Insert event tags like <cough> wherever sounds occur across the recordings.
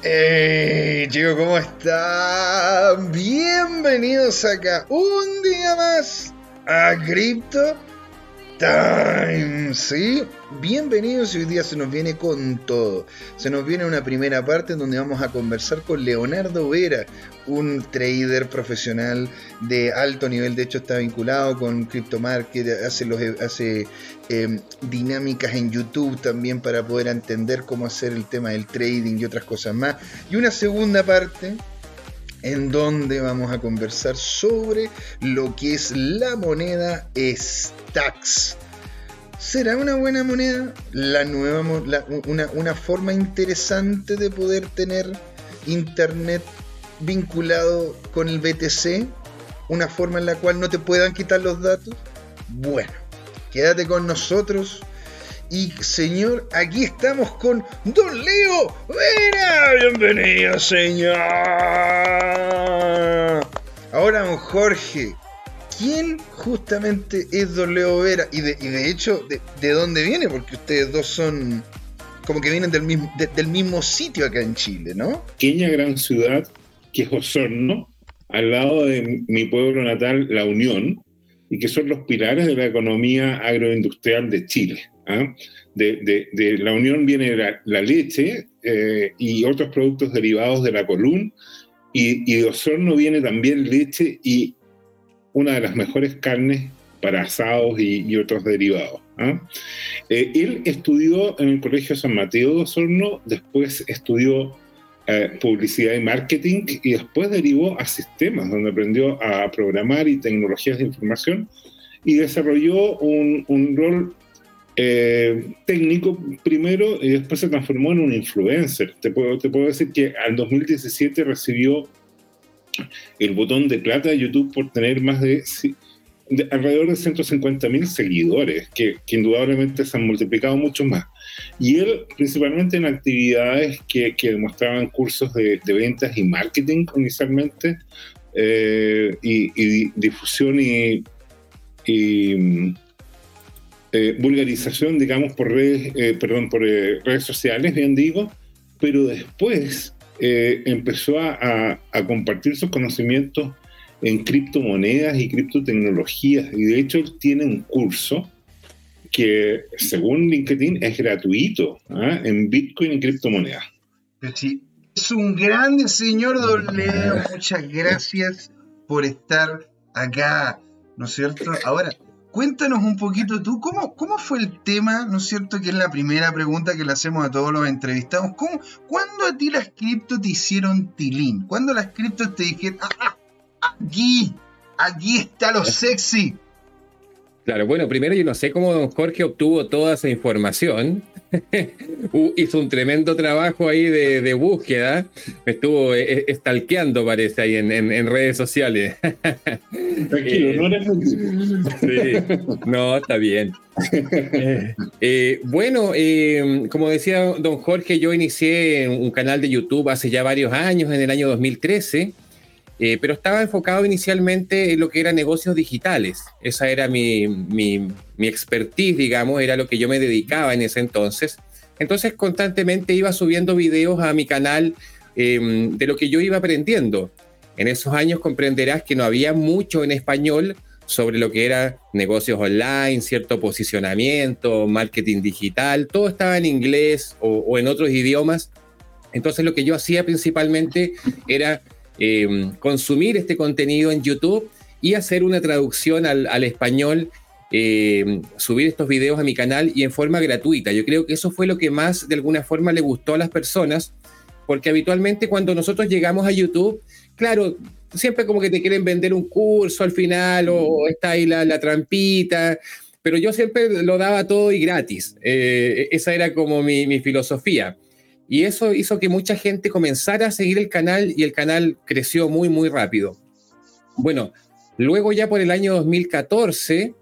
Hey, chicos, ¿cómo están? Bienvenidos acá un día más a Crypto Time, ¿sí? Bienvenidos y hoy día se nos viene con todo. Se nos viene una primera parte donde vamos a conversar con Leonardo Vera, un trader profesional de alto nivel. De hecho, está vinculado con Crypto Market, hace, los, hace em, dinámicas en YouTube también para poder entender cómo hacer el tema del trading y otras cosas más. Y una segunda parte en donde vamos a conversar sobre lo que es la moneda Stacks. ¿Será una buena moneda? La nueva, una, una forma interesante de poder tener internet vinculado con el BTC, una forma en la cual no te puedan quitar los datos. Bueno, quédate con nosotros y señor, aquí estamos con Don Leo Vera. Bienvenido, señor. Ahora, don Jorge, ¿quién justamente es Don Leo Vera? Y de, hecho, de, dónde viene? Porque ustedes dos son como que vienen del mismo, del mismo sitio acá en Chile, ¿no? Pequeña gran ciudad que es Osorno, al lado de mi pueblo natal, La Unión, y que son los pilares de la economía agroindustrial de Chile. ¿Ah? De, la unión viene la, leche eh, y otros productos derivados de la columna, y, de Osorno viene también leche y una de las mejores carnes para asados y, otros derivados. ¿ah? Eh, él estudió en el Colegio San Mateo de Osorno, después estudió eh, publicidad y marketing y después derivó a sistemas, donde aprendió a programar y tecnologías de información y desarrolló un, un rol eh, técnico primero y después se transformó en un influencer. Te puedo, decir que al 2017 recibió el botón de plata de YouTube por tener más de, alrededor de 150 mil seguidores, que, indudablemente se han multiplicado mucho más. Y él, principalmente en actividades que, que demostraban cursos de, ventas y marketing inicialmente, eh, y, difusión y, y eh, vulgarización, digamos, por redes, eh, perdón, por eh, redes sociales, bien digo, pero después empezó a, compartir sus conocimientos en criptomonedas y criptotecnologías. Y de hecho, tiene un curso que, según LinkedIn, es gratuito ¿ah? en Bitcoin y criptomonedas. Es un grande señor Don Leo. Muchas gracias por estar acá, ¿no es cierto? Ahora, Cuéntanos un poquito tú, ¿cómo, ¿cómo fue el tema, no es cierto? Que es la primera pregunta que le hacemos a todos los entrevistados. ¿Cómo, ¿Cuándo a ti las criptos te hicieron tilín? ¿Cuándo las criptos te dijeron, ah, ah, aquí, aquí está lo sexy? Claro, bueno, primero yo no sé cómo don Jorge obtuvo toda esa información. <laughs> Hizo un tremendo trabajo ahí de, búsqueda. Me estuvo estalqueando, parece, ahí en, redes sociales. <laughs> Tranquilo, no eres sí, No, está bien. <laughs> Eh, bueno, eh, como decía don Jorge, yo inicié un canal de YouTube hace ya varios años, en el año 2013 eh, pero estaba enfocado inicialmente en lo que eran negocios digitales. Esa era mi, mi, expertise, digamos, era lo que yo me dedicaba en ese entonces. Entonces constantemente iba subiendo videos a mi canal em, de lo que yo iba aprendiendo. En esos años comprenderás que no había mucho en español sobre lo que era negocios online, cierto posicionamiento, marketing digital, todo estaba en inglés o en otros idiomas. Entonces lo que yo hacía principalmente era Em, consumir este contenido en YouTube y hacer una traducción al, español, em, subir estos videos a mi canal y en forma gratuita. Yo creo que eso fue lo que más de alguna forma le gustó a las personas, porque habitualmente cuando nosotros llegamos a YouTube, claro, siempre como que te quieren vender un curso al final o, está ahí la, trampita, pero yo siempre lo daba todo y gratis. Eh, esa era como mi filosofía. Y eso hizo que mucha gente comenzara a seguir el canal y el canal creció muy, muy rápido. Bueno, luego ya por el año 2014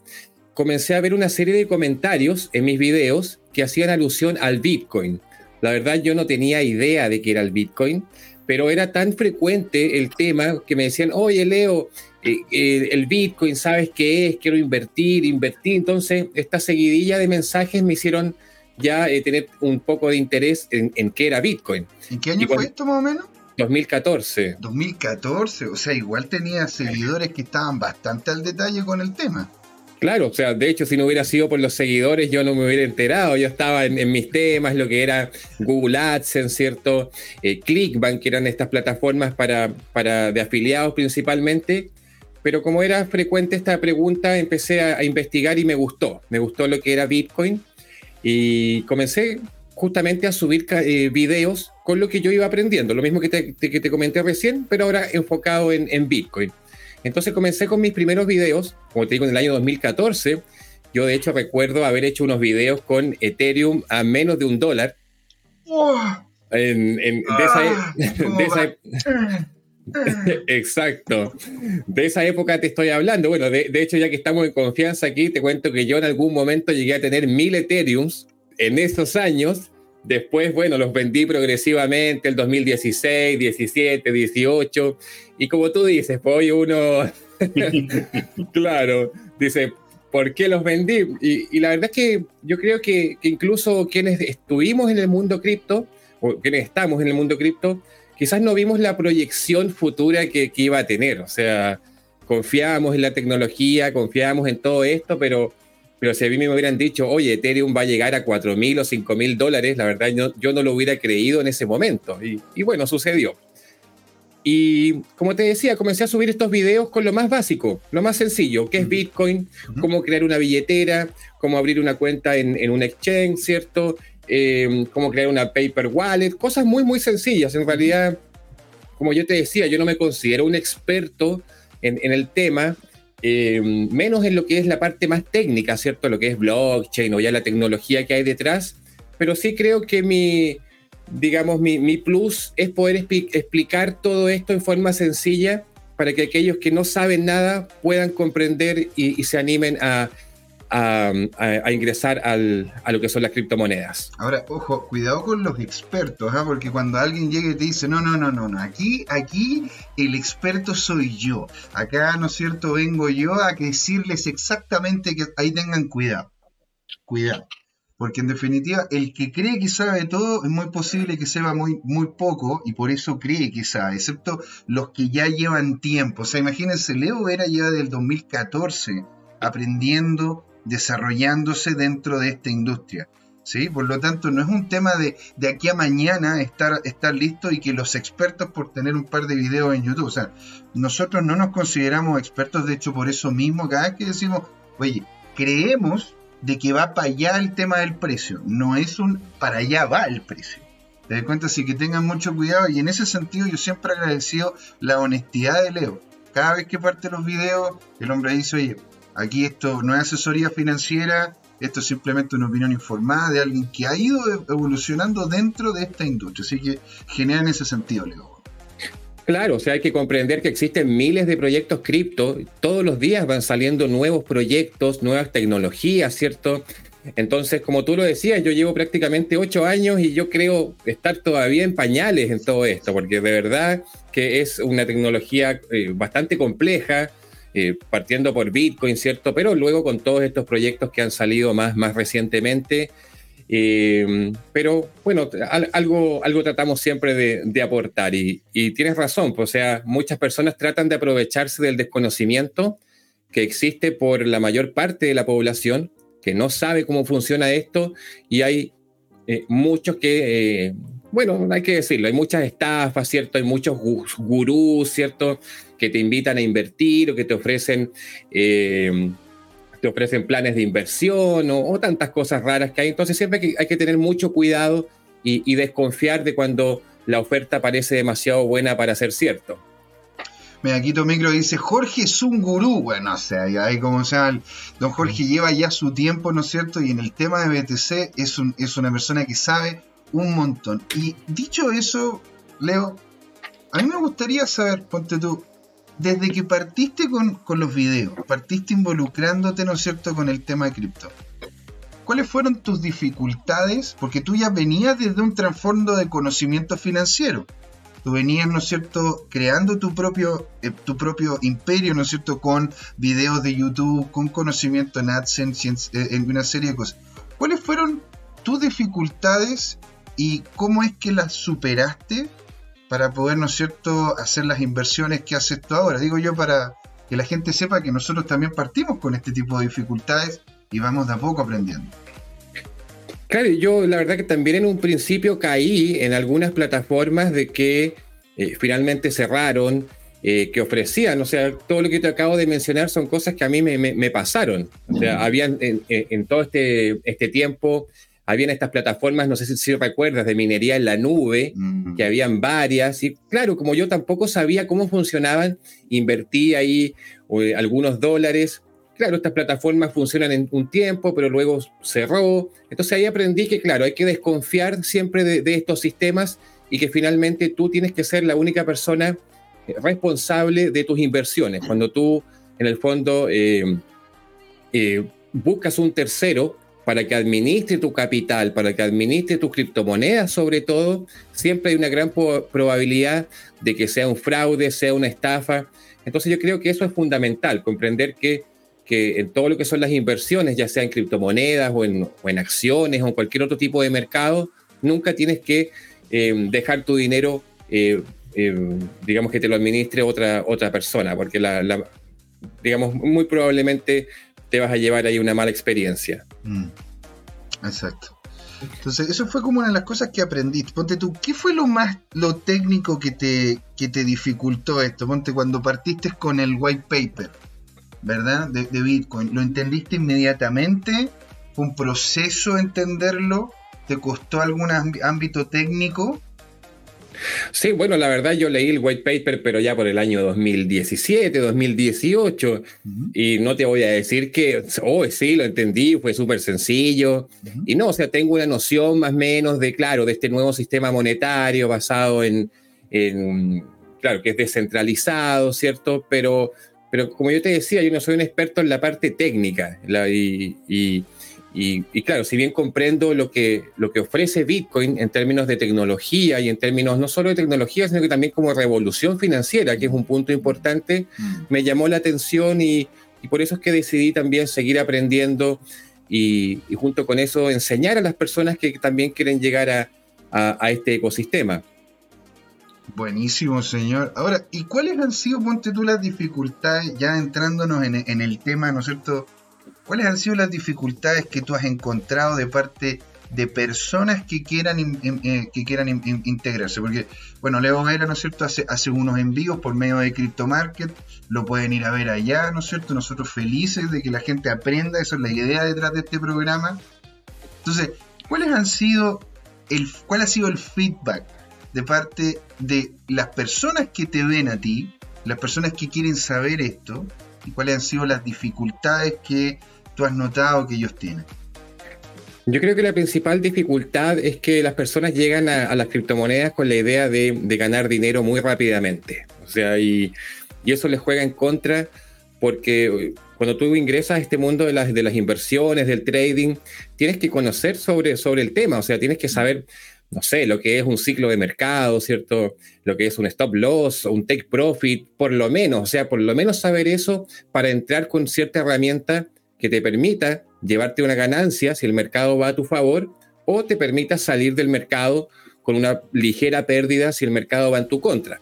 comencé a ver una serie de comentarios en mis videos que hacían alusión al Bitcoin. La verdad yo no tenía idea de qué era el Bitcoin, pero era tan frecuente el tema que me decían, oye Leo, eh, eh, el Bitcoin, ¿sabes qué es? Quiero invertir, invertir. Entonces, esta seguidilla de mensajes me hicieron ya eh, tener un poco de interés en, qué era Bitcoin. ¿En qué año fue esto más o menos? 2014. 2014, o sea, igual tenía seguidores que estaban bastante al detalle con el tema. Claro, o sea, de hecho, si no hubiera sido por los seguidores, yo no me hubiera enterado. Yo estaba en, mis temas, lo que era Google AdSense, ¿cierto? Eh, Clickbank, que eran estas plataformas para, para, de afiliados principalmente. Pero como era frecuente esta pregunta, empecé a, investigar y me gustó. Me gustó lo que era Bitcoin. Y comencé justamente a subir eh, videos con lo que yo iba aprendiendo. Lo mismo que te, que te comenté recién, pero ahora enfocado en, en Bitcoin. Entonces comencé con mis primeros videos, como te digo, en el año 2014. Yo de hecho recuerdo haber hecho unos videos con Ethereum a menos de un dólar. En, de esa, ah, <laughs> <laughs> Exacto. De esa época te estoy hablando. Bueno, de, hecho, ya que estamos en confianza aquí, te cuento que yo en algún momento llegué a tener mil Ethereums en esos años. Después, bueno, los vendí progresivamente el 2016, 17, 18. Y como tú dices, pues hoy uno, <laughs> claro, dice, ¿por qué los vendí? Y, la verdad es que yo creo que, incluso quienes estuvimos en el mundo cripto, o quienes estamos en el mundo cripto, quizás no vimos la proyección futura que, iba a tener. O sea, confiábamos en la tecnología, confiábamos en todo esto, pero, pero si a mí me hubieran dicho, oye, Ethereum va a llegar a 4 mil o 5 mil dólares, la verdad yo, yo, no lo hubiera creído en ese momento. Y, y bueno, sucedió. Y como te decía, comencé a subir estos videos con lo más básico, lo más sencillo, que es Bitcoin, cómo crear una billetera, cómo abrir una cuenta en, un exchange, ¿cierto? Eh, cómo crear una paper wallet, cosas muy, muy sencillas. En realidad, como yo te decía, yo no me considero un experto en, el tema, eh, menos en lo que es la parte más técnica, ¿cierto? Lo que es blockchain o ya la tecnología que hay detrás, pero sí creo que mi, digamos, mi, plus es poder explicar todo esto en forma sencilla para que aquellos que no saben nada puedan comprender y, se animen a, a, ingresar al, a lo que son las criptomonedas. Ahora, ojo, cuidado con los expertos, ¿ah? porque cuando alguien llega y te dice, no, no, no, no, no, aquí, aquí el experto soy yo, acá, ¿no es cierto?, vengo yo a decirles exactamente que ahí tengan cuidado, cuidado. Porque en definitiva, el que cree que sabe todo es muy posible que sepa muy, muy poco y por eso cree que sabe, excepto los que ya llevan tiempo. O sea, imagínense, Leo era ya del 2014 aprendiendo, desarrollándose dentro de esta industria. ¿sí? Por lo tanto, no es un tema de, de aquí a mañana estar, estar listo y que los expertos por tener un par de videos en YouTube. O sea, nosotros no nos consideramos expertos, de hecho, por eso mismo, cada vez que decimos, oye, creemos de que va para allá el tema del precio. No es un para allá va el precio. Te das cuenta, así que tengan mucho cuidado. Y en ese sentido, yo siempre agradecido la honestidad de Leo. Cada vez que parte los videos, el hombre dice: Oye, aquí esto no es asesoría financiera, esto es simplemente una opinión informada de alguien que ha ido evolucionando dentro de esta industria. Así que genera en ese sentido, Leo. Claro, o sea, hay que comprender que existen miles de proyectos cripto, todos los días van saliendo nuevos proyectos, nuevas tecnologías, ¿cierto? Entonces, como tú lo decías, yo llevo prácticamente ocho años y yo creo estar todavía en pañales en todo esto, porque de verdad que es una tecnología eh, bastante compleja, eh, partiendo por Bitcoin, ¿cierto? Pero luego con todos estos proyectos que han salido más, más recientemente, eh, pero bueno, algo, algo tratamos siempre de, aportar y, tienes razón, pues, o sea, muchas personas tratan de aprovecharse del desconocimiento que existe por la mayor parte de la población que no sabe cómo funciona esto y hay eh, muchos que, bueno, hay que decirlo, hay muchas estafas, ¿cierto? Hay muchos gurús, ¿cierto? Que te invitan a invertir o que te ofrecen te ofrecen planes de inversión o, tantas cosas raras que hay. Entonces siempre hay que, hay que tener mucho cuidado y, desconfiar de cuando la oferta parece demasiado buena para ser cierto. Mira, aquí Micro dice, Jorge es un gurú. Bueno, o sea, ahí como sea, don Jorge lleva ya su tiempo, ¿no es cierto? Y en el tema de BTC es, un, es una persona que sabe un montón. Y dicho eso, Leo, a mí me gustaría saber, ponte tú, desde que partiste con, los videos, partiste involucrándote, ¿no es cierto?, con el tema de cripto. ¿Cuáles fueron tus dificultades? Porque tú ya venías desde un trasfondo de conocimiento financiero. Tú venías, ¿no es cierto?, creando tu propio, eh, tu propio imperio, ¿no es cierto?, con videos de YouTube, con conocimiento en AdSense, en, eh, en una serie de cosas. ¿Cuáles fueron tus dificultades y cómo es que las superaste para poder, ¿no es cierto?, hacer las inversiones que haces tú ahora. Digo yo para que la gente sepa que nosotros también partimos con este tipo de dificultades y vamos de a poco aprendiendo. Claro, yo la verdad que también en un principio caí en algunas plataformas de que eh, finalmente cerraron, eh, que ofrecían, o sea, todo lo que te acabo de mencionar son cosas que a mí me, pasaron. O sea, habían en, todo este, este tiempo, habían estas plataformas, no sé si, recuerdas, de minería en la nube, que habían varias, y claro, como yo tampoco sabía cómo funcionaban, invertí ahí eh, algunos dólares. Claro, estas plataformas funcionan en un tiempo, pero luego cerró. Entonces ahí aprendí que, claro, hay que desconfiar siempre de estos sistemas y que finalmente tú tienes que ser la única persona eh, responsable de tus inversiones. Cuando tú, en el fondo, eh, eh, buscas un tercero para que administre tu capital, para que administre tus criptomonedas sobre todo, siempre hay una gran probabilidad de que sea un fraude, sea una estafa. Entonces yo creo que eso es fundamental, comprender que, que en todo lo que son las inversiones, ya sea en criptomonedas o en, o en acciones o en cualquier otro tipo de mercado, nunca tienes que eh, dejar tu dinero, eh, eh, digamos que te lo administre otra, otra persona, porque la, digamos, muy probablemente te vas a llevar ahí una mala experiencia. Mm. Exacto. Entonces, eso fue como una de las cosas que aprendiste. Ponte tú, ¿qué fue lo más, lo técnico que te, que te dificultó esto? Ponte cuando partiste con el white paper, ¿verdad? De, de Bitcoin. ¿Lo entendiste inmediatamente? ¿Fue un proceso entenderlo? ¿Te costó algún ámbito técnico? Sí, bueno, la verdad yo leí el white paper, pero ya por el año 2017, 2018, y no te voy a decir que, oh, sí, lo entendí, fue súper sencillo, y no, o sea, tengo una noción más o menos de, claro, de este nuevo sistema monetario basado en, claro, que es descentralizado, ¿cierto? Pero, pero como yo te decía, yo no soy un experto en la parte técnica, y y, claro, si bien comprendo lo que, lo que ofrece Bitcoin en términos de tecnología y en términos no solo de tecnología, sino que también como revolución financiera, que es un punto importante, mm. me llamó la atención y, por eso es que decidí también seguir aprendiendo y, junto con eso enseñar a las personas que también quieren llegar a, a, este ecosistema. Buenísimo, señor. Ahora, ¿y cuáles han sido, ponte tú, las dificultades, ya entrándonos en, en el tema, ¿no es cierto?, ¿Cuáles han sido las dificultades que tú has encontrado de parte de personas que quieran, eh, que quieran integrarse? Porque, bueno, Leo Vera, ¿no es cierto?, hace, hace unos envíos por medio de CryptoMarket, lo pueden ir a ver allá, ¿no es cierto? Nosotros felices de que la gente aprenda, esa es la idea detrás de este programa. Entonces, ¿cuáles han sido el, ¿cuál ha sido el feedback de parte de las personas que te ven a ti, las personas que quieren saber esto, y cuáles han sido las dificultades que tú has notado que ellos tienen? Yo creo que la principal dificultad es que las personas llegan a, las criptomonedas con la idea de, ganar dinero muy rápidamente. O sea, y, eso les juega en contra porque cuando tú ingresas a este mundo de las, de las inversiones, del trading, tienes que conocer sobre, sobre el tema. O sea, tienes que saber no sé, lo que es un ciclo de mercado, ¿cierto? Lo que es un stop loss, un take profit, por lo menos, o sea, por lo menos saber eso para entrar con cierta herramienta que te permita llevarte una ganancia si el mercado va a tu favor o te permita salir del mercado con una ligera pérdida si el mercado va en tu contra.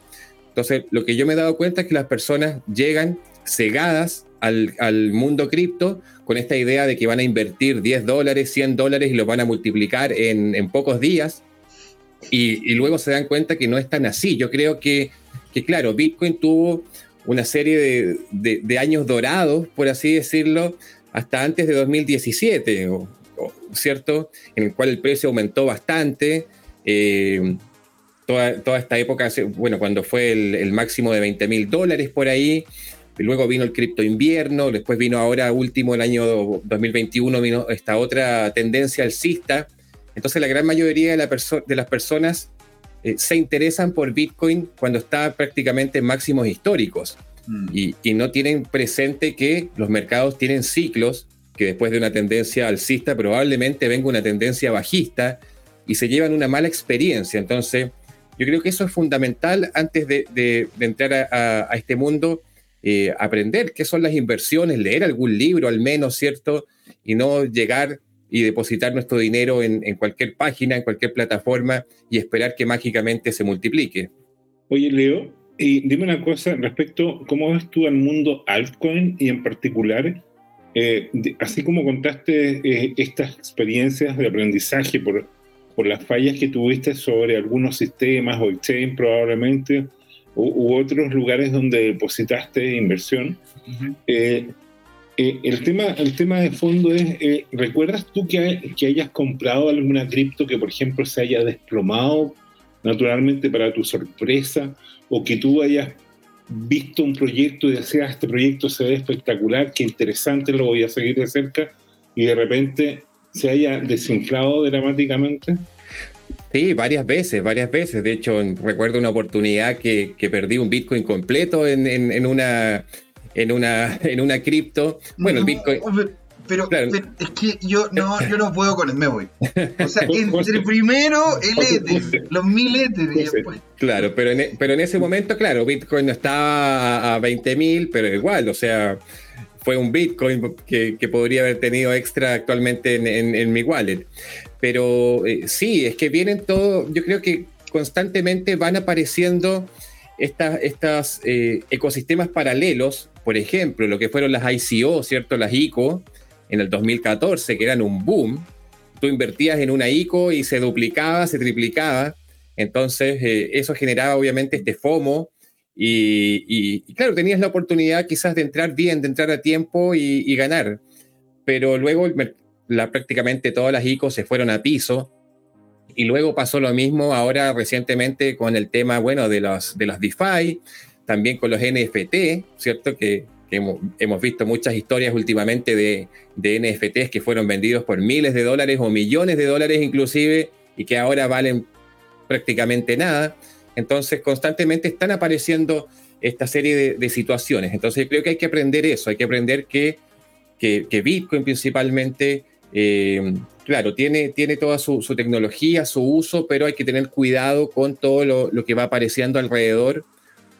Entonces, lo que yo me he dado cuenta es que las personas llegan cegadas al, mundo cripto con esta idea de que van a invertir 10 dólares, 100 dólares y los van a multiplicar en, en pocos días. Y, y, luego se dan cuenta que no es tan así. Yo creo que, que claro, Bitcoin tuvo una serie de, de años dorados, por así decirlo, hasta antes de 2017, ¿cierto? En el cual el precio aumentó bastante. Eh, toda, esta época, bueno, cuando fue el, máximo de 20 mil dólares por ahí, luego vino el cripto invierno, después vino ahora último el año 2021, vino esta otra tendencia alcista. Entonces la gran mayoría de, de las personas eh, se interesan por Bitcoin cuando está prácticamente en máximos históricos. Mm. Y, no tienen presente que los mercados tienen ciclos, que después de una tendencia alcista probablemente venga una tendencia bajista y se llevan una mala experiencia. Entonces, yo creo que eso es fundamental antes de, entrar a, este mundo, eh, aprender qué son las inversiones, leer algún libro al menos, ¿cierto? Y no llegar y depositar nuestro dinero en, cualquier página, en cualquier plataforma y esperar que mágicamente se multiplique. Oye, Leo, y dime una cosa respecto, ¿cómo ves tú al mundo altcoin y en particular, eh, así como contaste eh, estas experiencias de aprendizaje por, por las fallas que tuviste sobre algunos sistemas o exchange probablemente, u, otros lugares donde depositaste inversión, eh, el, tema, el tema de fondo es, eh, ¿recuerdas tú que, que, hayas comprado alguna cripto que, por ejemplo, se haya desplomado naturalmente para tu sorpresa? ¿O que tú hayas visto un proyecto y decías, este proyecto se ve espectacular, qué interesante, lo voy a seguir de cerca, y de repente se haya desinflado dramáticamente? Sí, varias veces, varias veces. De hecho, recuerdo una oportunidad que, que perdí un Bitcoin completo en, en, en una en una, <laughs> en una cripto. Bueno, el Bitcoin. Pero, es que yo no, yo no puedo con el me voy. O sea, <laughs> entre primero el Ether, los mil Ether y después. Claro, pero en, e, pero en ese momento, claro, Bitcoin no estaba a, 20 mil, pero igual, o sea, fue un Bitcoin que, que podría haber tenido extra actualmente en, en, mi wallet. Pero eh, sí, es que vienen todos, yo creo que constantemente van apareciendo estas, estas eh, ecosistemas paralelos por ejemplo, lo que fueron las ICO, ¿cierto? Las ICO en el 2014, que eran un boom. Tú invertías en una ICO y se duplicaba, se triplicaba. Entonces, eh, eso generaba obviamente este FOMO. Y, claro, tenías la oportunidad quizás de entrar bien, de entrar a tiempo y, ganar. Pero luego prácticamente todas las ICO se fueron a piso. Y luego pasó lo mismo ahora recientemente con el tema, bueno, de, los, de las DeFi también con los NFT, ¿cierto? Que, hemos, visto muchas historias últimamente de, de, NFTs que fueron vendidos por miles de dólares o millones de dólares inclusive y que ahora valen prácticamente nada. Entonces constantemente están apareciendo esta serie de, situaciones. Entonces creo que hay que aprender eso, hay que aprender que, que, Bitcoin principalmente, eh, claro, tiene, tiene toda su, tecnología, su uso, pero hay que tener cuidado con todo lo, lo que va apareciendo alrededor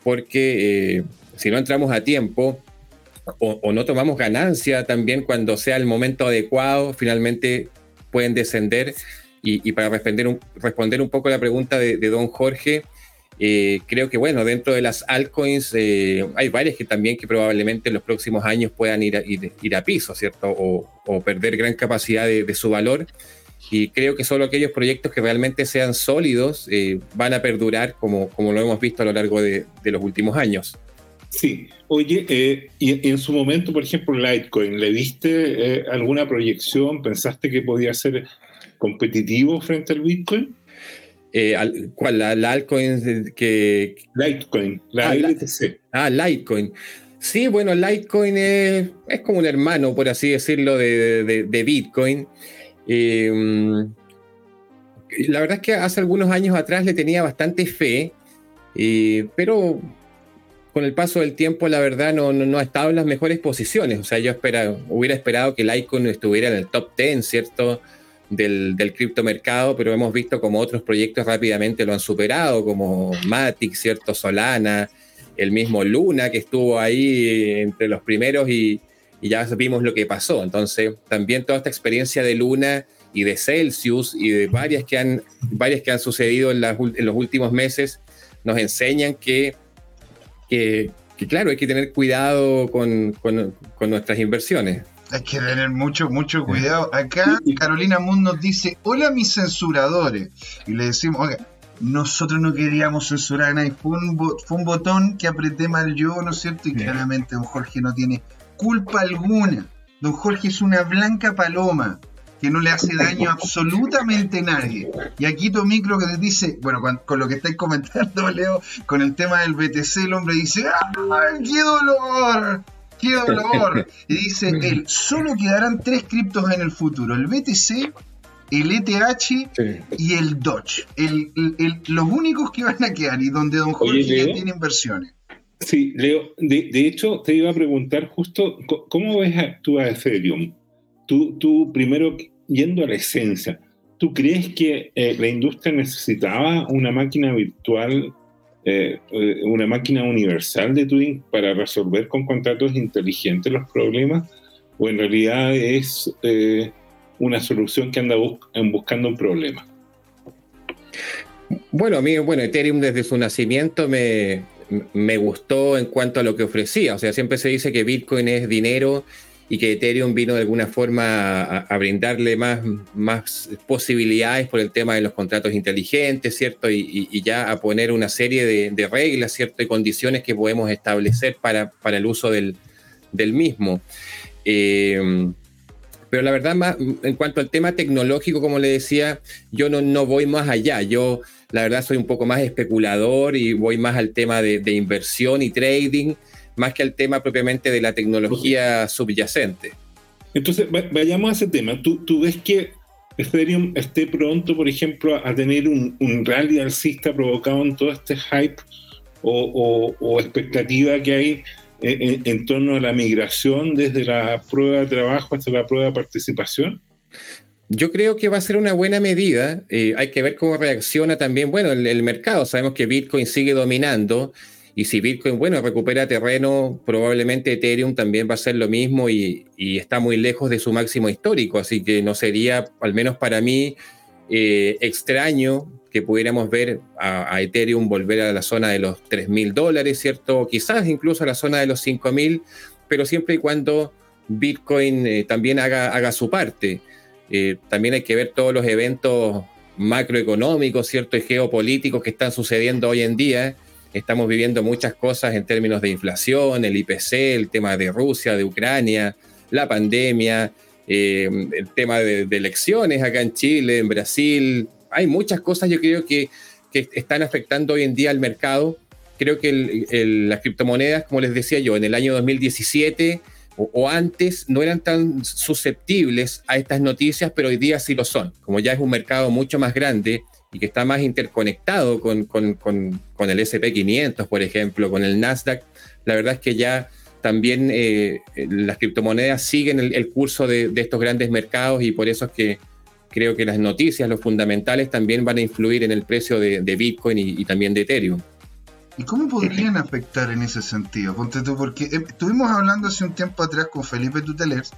porque eh, si no entramos a tiempo o, no tomamos ganancia también cuando sea el momento adecuado, finalmente pueden descender. Y, para responder un, responder un poco la pregunta de, don Jorge, eh, creo que bueno, dentro de las altcoins eh, hay varias que también que probablemente en los próximos años puedan ir a, ir, a piso, ¿cierto? O, perder gran capacidad de, su valor. Y creo que solo aquellos proyectos que realmente sean sólidos eh, van a perdurar como, como lo hemos visto a lo largo de, los últimos años. Sí, oye, eh, y, en su momento, por ejemplo, Litecoin, ¿le viste eh, alguna proyección? ¿Pensaste que podía ser competitivo frente al Bitcoin? ¿Cuál? La, altcoin que... Litecoin, la ah, LTC. Ah, Litecoin. Sí, bueno, Litecoin es, es, como un hermano, por así decirlo, de, de, de Bitcoin. Em, la verdad es que hace algunos años atrás le tenía bastante fe, eh, pero con el paso del tiempo, la verdad, no, no, ha estado en las mejores posiciones. O sea, yo espera, hubiera esperado que el Icon estuviera en el top 10, ¿cierto? Del, del criptomercado, pero hemos visto como otros proyectos rápidamente lo han superado, como Matic, ¿cierto? Solana, el mismo Luna, que estuvo ahí entre los primeros y, ya vimos lo que pasó. Entonces, también toda esta experiencia de Luna y de Celsius y de varias que han, varias que han sucedido en, los últimos meses nos enseñan que, que, claro, hay que tener cuidado con, con, nuestras inversiones. Hay que tener mucho, mucho cuidado. Acá Carolina Moon nos dice, hola mis censuradores. Y le decimos, oiga, nosotros no queríamos censurar a nadie. Fue un, fue un botón que apreté mal yo, ¿no es cierto? Y claramente don Jorge no tiene culpa alguna. Don Jorge es una blanca paloma que no le hace daño a absolutamente nadie. Y aquí tu micro que te dice, bueno, con, lo que estáis comentando, <laughs> Leo, con el tema del BTC, el hombre dice, ¡ay, qué dolor! ¡Qué dolor! Y dice <laughs> él, solo quedarán tres criptos en el futuro, el BTC, el ETH y el Dodge. los únicos que van a quedar y donde Don Jorge ya tiene inversiones. Sí, Leo, de, hecho te iba a preguntar justo, ¿cómo ves tú a Ethereum? Tú, tú primero, yendo a la esencia, ¿tú crees que eh, la industria necesitaba una máquina virtual, eh, eh, una máquina universal de Twin para resolver con contratos inteligentes los problemas? ¿O en realidad es una solución que anda buscando un problema. Bueno, a mí, bueno, Ethereum desde su nacimiento me, me gustó en cuanto a lo que ofrecía. O sea, siempre se dice que Bitcoin es dinero y que Ethereum vino de alguna forma a, brindarle más, más posibilidades por el tema de los contratos inteligentes, ¿cierto? Y, ya a poner una serie de, reglas, ¿cierto? Y condiciones que podemos establecer para, para el uso del, mismo. Eh, pero la verdad, más, en cuanto al tema tecnológico, como le decía, yo no, no voy más allá. Yo, la verdad, soy un poco más especulador y voy más al tema de, de inversión y trading más que al tema propiamente de la tecnología subyacente. Entonces, vayamos a ese tema. ¿Tú, tú ves que Ethereum esté pronto, por ejemplo, a tener un, rally alcista provocado en todo este hype o, expectativa que hay en, torno a la migración desde la prueba de trabajo hasta la prueba de participación? Yo creo que va a ser una buena medida. Eh, hay que ver cómo reacciona también, bueno, el, mercado. Sabemos que Bitcoin sigue dominando y si Bitcoin, bueno, recupera terreno, probablemente Ethereum también va a hacer lo mismo y, está muy lejos de su máximo histórico. Así que no sería, al menos para mí, eh, extraño que pudiéramos ver a, Ethereum volver a la zona de los 3 mil dólares, ¿cierto? quizás incluso a la zona de los 5 mil, pero siempre y cuando Bitcoin eh, también haga, haga su parte. Eh, también hay que ver todos los eventos macroeconómicos, ¿cierto? Y geopolíticos que están sucediendo hoy en día Estamos viviendo muchas cosas en términos de inflación, el IPC, el tema de Rusia, de Ucrania, la pandemia, eh, el tema de, elecciones acá en Chile, en Brasil. Hay muchas cosas yo creo que, están afectando hoy en día al mercado. Creo que las criptomonedas, como les decía yo, en el año 2017 o, o, antes no eran tan susceptibles a estas noticias, pero hoy día sí lo son. Como ya es un mercado mucho más grande, y que está más interconectado con, con, con, el SP500, por ejemplo, con el Nasdaq, la verdad es que ya también eh, las criptomonedas siguen el, curso de, estos grandes mercados y por eso es que creo que las noticias, los fundamentales, también van a influir en el precio de, Bitcoin y, también de Ethereum. ¿Y cómo podrían afectar en ese sentido? Ponte porque eh, estuvimos hablando hace un tiempo atrás con Felipe Tutelers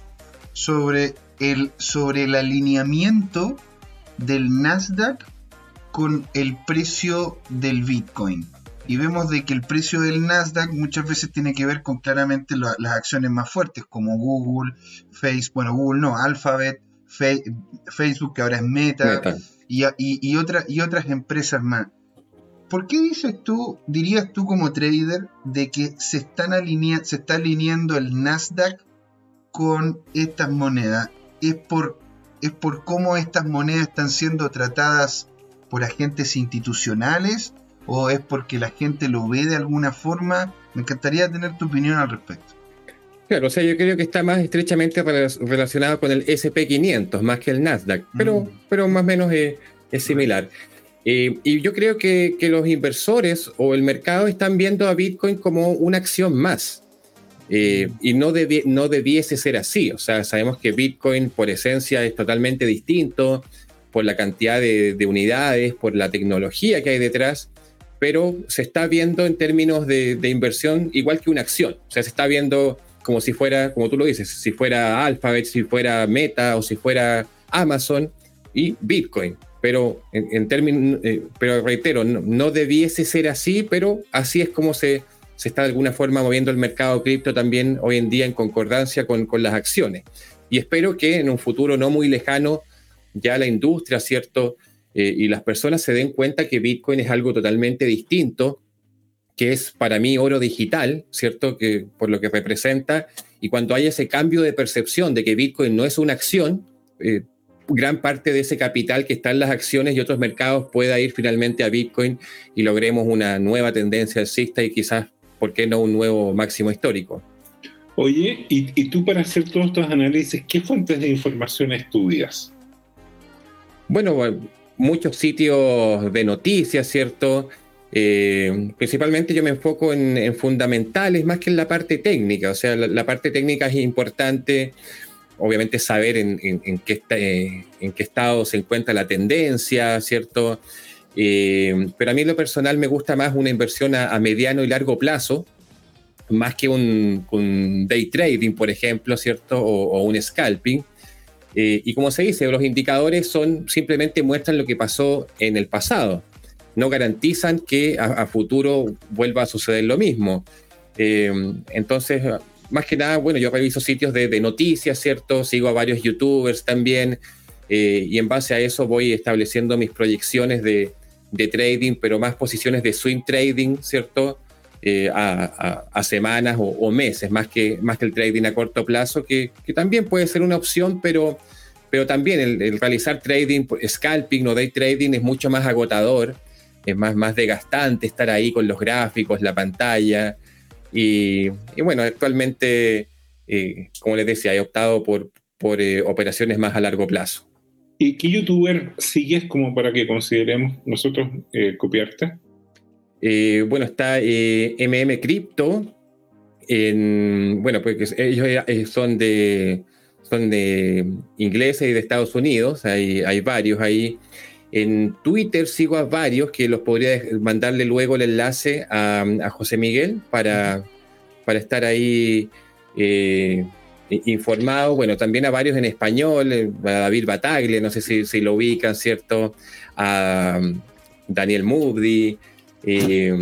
sobre el, sobre el alineamiento del Nasdaq con el precio del Bitcoin. Y vemos de que el precio del Nasdaq muchas veces tiene que ver con claramente las acciones más fuertes como Google, Facebook, bueno, Google no, Alphabet, Facebook que ahora es Meta, Y, y, y otras empresas más. ¿Por qué dices tú, dirías tú como trader, de que se, están se está alineando el Nasdaq con estas monedas? ¿Es por, ¿Es por cómo estas monedas están siendo tratadas por agentes institucionales o es porque la gente lo ve de alguna forma? Me encantaría tener tu opinión al respecto. Claro, o sea, yo creo que está más estrechamente relacionado con el SP500 más que el Nasdaq, pero, mm. pero más o menos es, similar. Eh, y yo creo que, que, los inversores o el mercado están viendo a Bitcoin como una acción más. Eh, y no, no debiese ser así. O sea, sabemos que Bitcoin por esencia es totalmente distinto, por la cantidad de, unidades, por la tecnología que hay detrás, pero se está viendo en términos de, inversión igual que una acción. O sea, se está viendo como si fuera, como tú lo dices, si fuera Alphabet, si fuera Meta o si fuera Amazon y Bitcoin. Pero en, términos, eh, pero reitero, no, debiese ser así, pero así es como se, se está de alguna forma moviendo el mercado cripto también hoy en día en concordancia con, con las acciones. Y espero que en un futuro no muy lejano ya la industria, ¿cierto? Eh, y las personas se den cuenta que Bitcoin es algo totalmente distinto, que es para mí oro digital, ¿cierto? Que por lo que representa. Y cuando hay ese cambio de percepción de que Bitcoin no es una acción, eh, gran parte de ese capital que está en las acciones y otros mercados pueda ir finalmente a Bitcoin y logremos una nueva tendencia alcista y quizás, ¿por qué no un nuevo máximo histórico? Oye, y, y tú para hacer todos estos análisis, ¿qué fuentes de información estudias? Bueno, muchos sitios de noticias, ¿cierto? Eh, principalmente yo me enfoco en, fundamentales más que en la parte técnica. O sea, la, parte técnica es importante, obviamente, saber en, qué, eh, en qué estado se encuentra la tendencia, ¿cierto? Eh, pero a mí en lo personal me gusta más una inversión a, mediano y largo plazo, más que un, day trading, por ejemplo, ¿cierto? O, o un scalping. Eh, y como se dice, los indicadores son simplemente muestran lo que pasó en el pasado. No garantizan que a, futuro vuelva a suceder lo mismo. Eh, entonces, más que nada, bueno, yo reviso sitios de, noticias, ¿cierto? Sigo a varios youtubers también. Eh, y en base a eso voy estableciendo mis proyecciones de, trading, pero más posiciones de swing trading, ¿cierto? A, semanas o, meses, más que, más que el trading a corto plazo, que, también puede ser una opción, pero pero también el, realizar trading, scalping o day trading es mucho más agotador, es más, más desgastante estar ahí con los gráficos, la pantalla. Y, bueno, actualmente, eh, como les decía, he optado por, por eh, operaciones más a largo plazo. ¿Y qué youtuber sigues como para que consideremos nosotros eh, bueno, está MM Crypto. bueno, pues ellos son de son de ingleses y de Estados Unidos, hay, hay varios ahí. En Twitter sigo a varios que los podría mandarle luego el enlace a, José Miguel para, para estar ahí eh, informado. Bueno, también a varios en español, eh, a David Bataglia, no sé si, si lo ubican, ¿cierto? A um, Daniel Moody. Eh,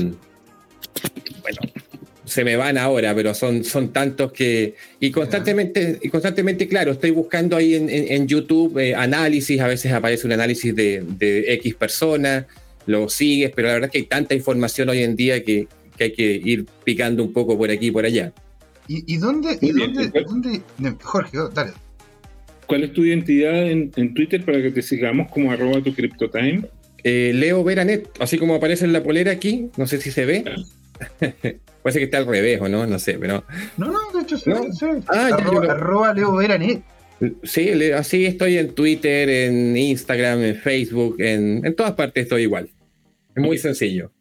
bueno, se me van ahora, pero son, son tantos que... Y constantemente, y constantemente claro, estoy buscando ahí en, YouTube eh, análisis, a veces aparece un análisis de, X personas, lo sigues, pero la verdad es que hay tanta información hoy en día que, hay que ir picando un poco por aquí y por allá. ¿Y, dónde, y dónde, Jorge, dale. ¿Cuál es tu identidad en, Twitter para que te sigamos como arroba tu CryptoTime? Eh, Leo Veranet, así como aparece en la polera aquí, no sé si se ve. <laughs> Parece que está al revés, ¿o no? No sé, pero. No, no, de hecho sí. Ah, arroba, Leo Veranet. Sí, así estoy en Twitter, en Instagram, en Facebook, en, en todas partes estoy igual. Es muy sencillo.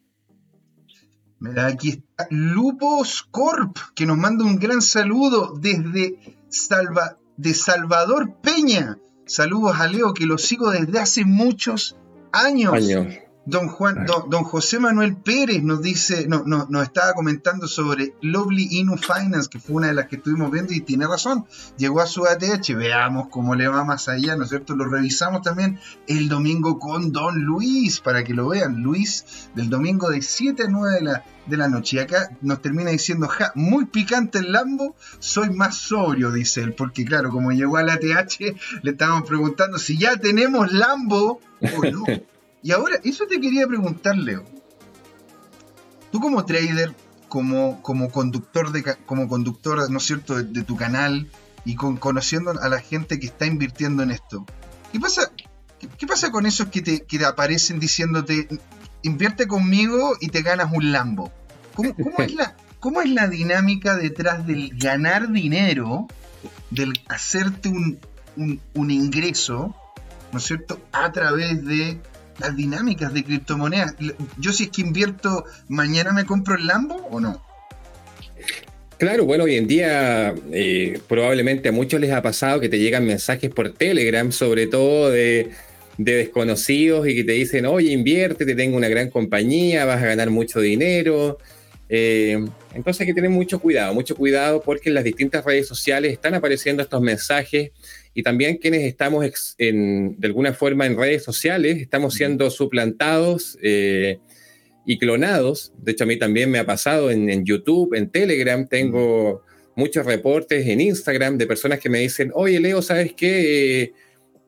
Mira, aquí está Lupos Corp, que nos manda un gran saludo desde Salva, de Salvador Peña. Saludos a Leo, que lo sigo desde hace muchos años. años. Don Juan, don, José Manuel Pérez nos dice, no, no, nos estaba comentando sobre Lovely Inu Finance, que fue una de las que estuvimos viendo y tiene razón. Llegó a su ATH, veamos cómo le va más allá, ¿no es cierto? Lo revisamos también el domingo con Don Luis, para que lo vean. Luis, del domingo de 7 a 9 de la, de la noche. Y acá nos termina diciendo, ja, muy picante el Lambo, soy más sobrio, dice él. Porque claro, como llegó al ATH, le estábamos preguntando si ya tenemos Lambo o no. <laughs> Y ahora, eso te quería preguntar, Leo. Tú como trader, como, como conductor, de, como conductor, ¿no es cierto?, de, tu canal y con, conociendo a la gente que está invirtiendo en esto, ¿qué pasa, qué, pasa con esos que te, que te aparecen diciéndote, invierte conmigo y te ganas un Lambo? ¿Cómo, es, la, dinámica detrás del ganar dinero, del hacerte un ingreso, ¿no es cierto?, a través de las dinámicas de criptomonedas. Yo si es que invierto, mañana me compro el Lambo o no. Claro, bueno, hoy en día eh, probablemente a muchos les ha pasado que te llegan mensajes por Telegram, sobre todo de, desconocidos y que te dicen, oye, invierte, te tengo una gran compañía, vas a ganar mucho dinero. Eh, entonces hay que tener mucho cuidado, mucho cuidado porque en las distintas redes sociales están apareciendo estos mensajes y también quienes estamos de alguna forma en redes sociales, estamos siendo suplantados eh, y clonados. De hecho, a mí también me ha pasado en, YouTube, en Telegram, tengo muchos reportes en Instagram de personas que me dicen, oye Leo, ¿sabes qué? Eh,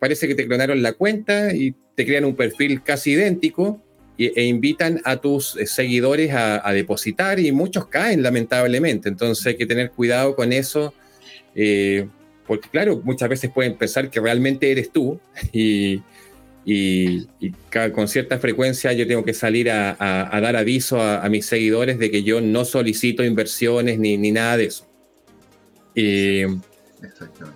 parece que te clonaron la cuenta y te crean un perfil casi idéntico e invitan a tus eh, seguidores a, depositar y muchos caen lamentablemente. Entonces hay que tener cuidado con eso porque claro, muchas veces pueden pensar que realmente eres tú y, con cierta frecuencia yo tengo que salir a, dar aviso a, mis seguidores de que yo no solicito inversiones ni, nada de eso. Exactamente.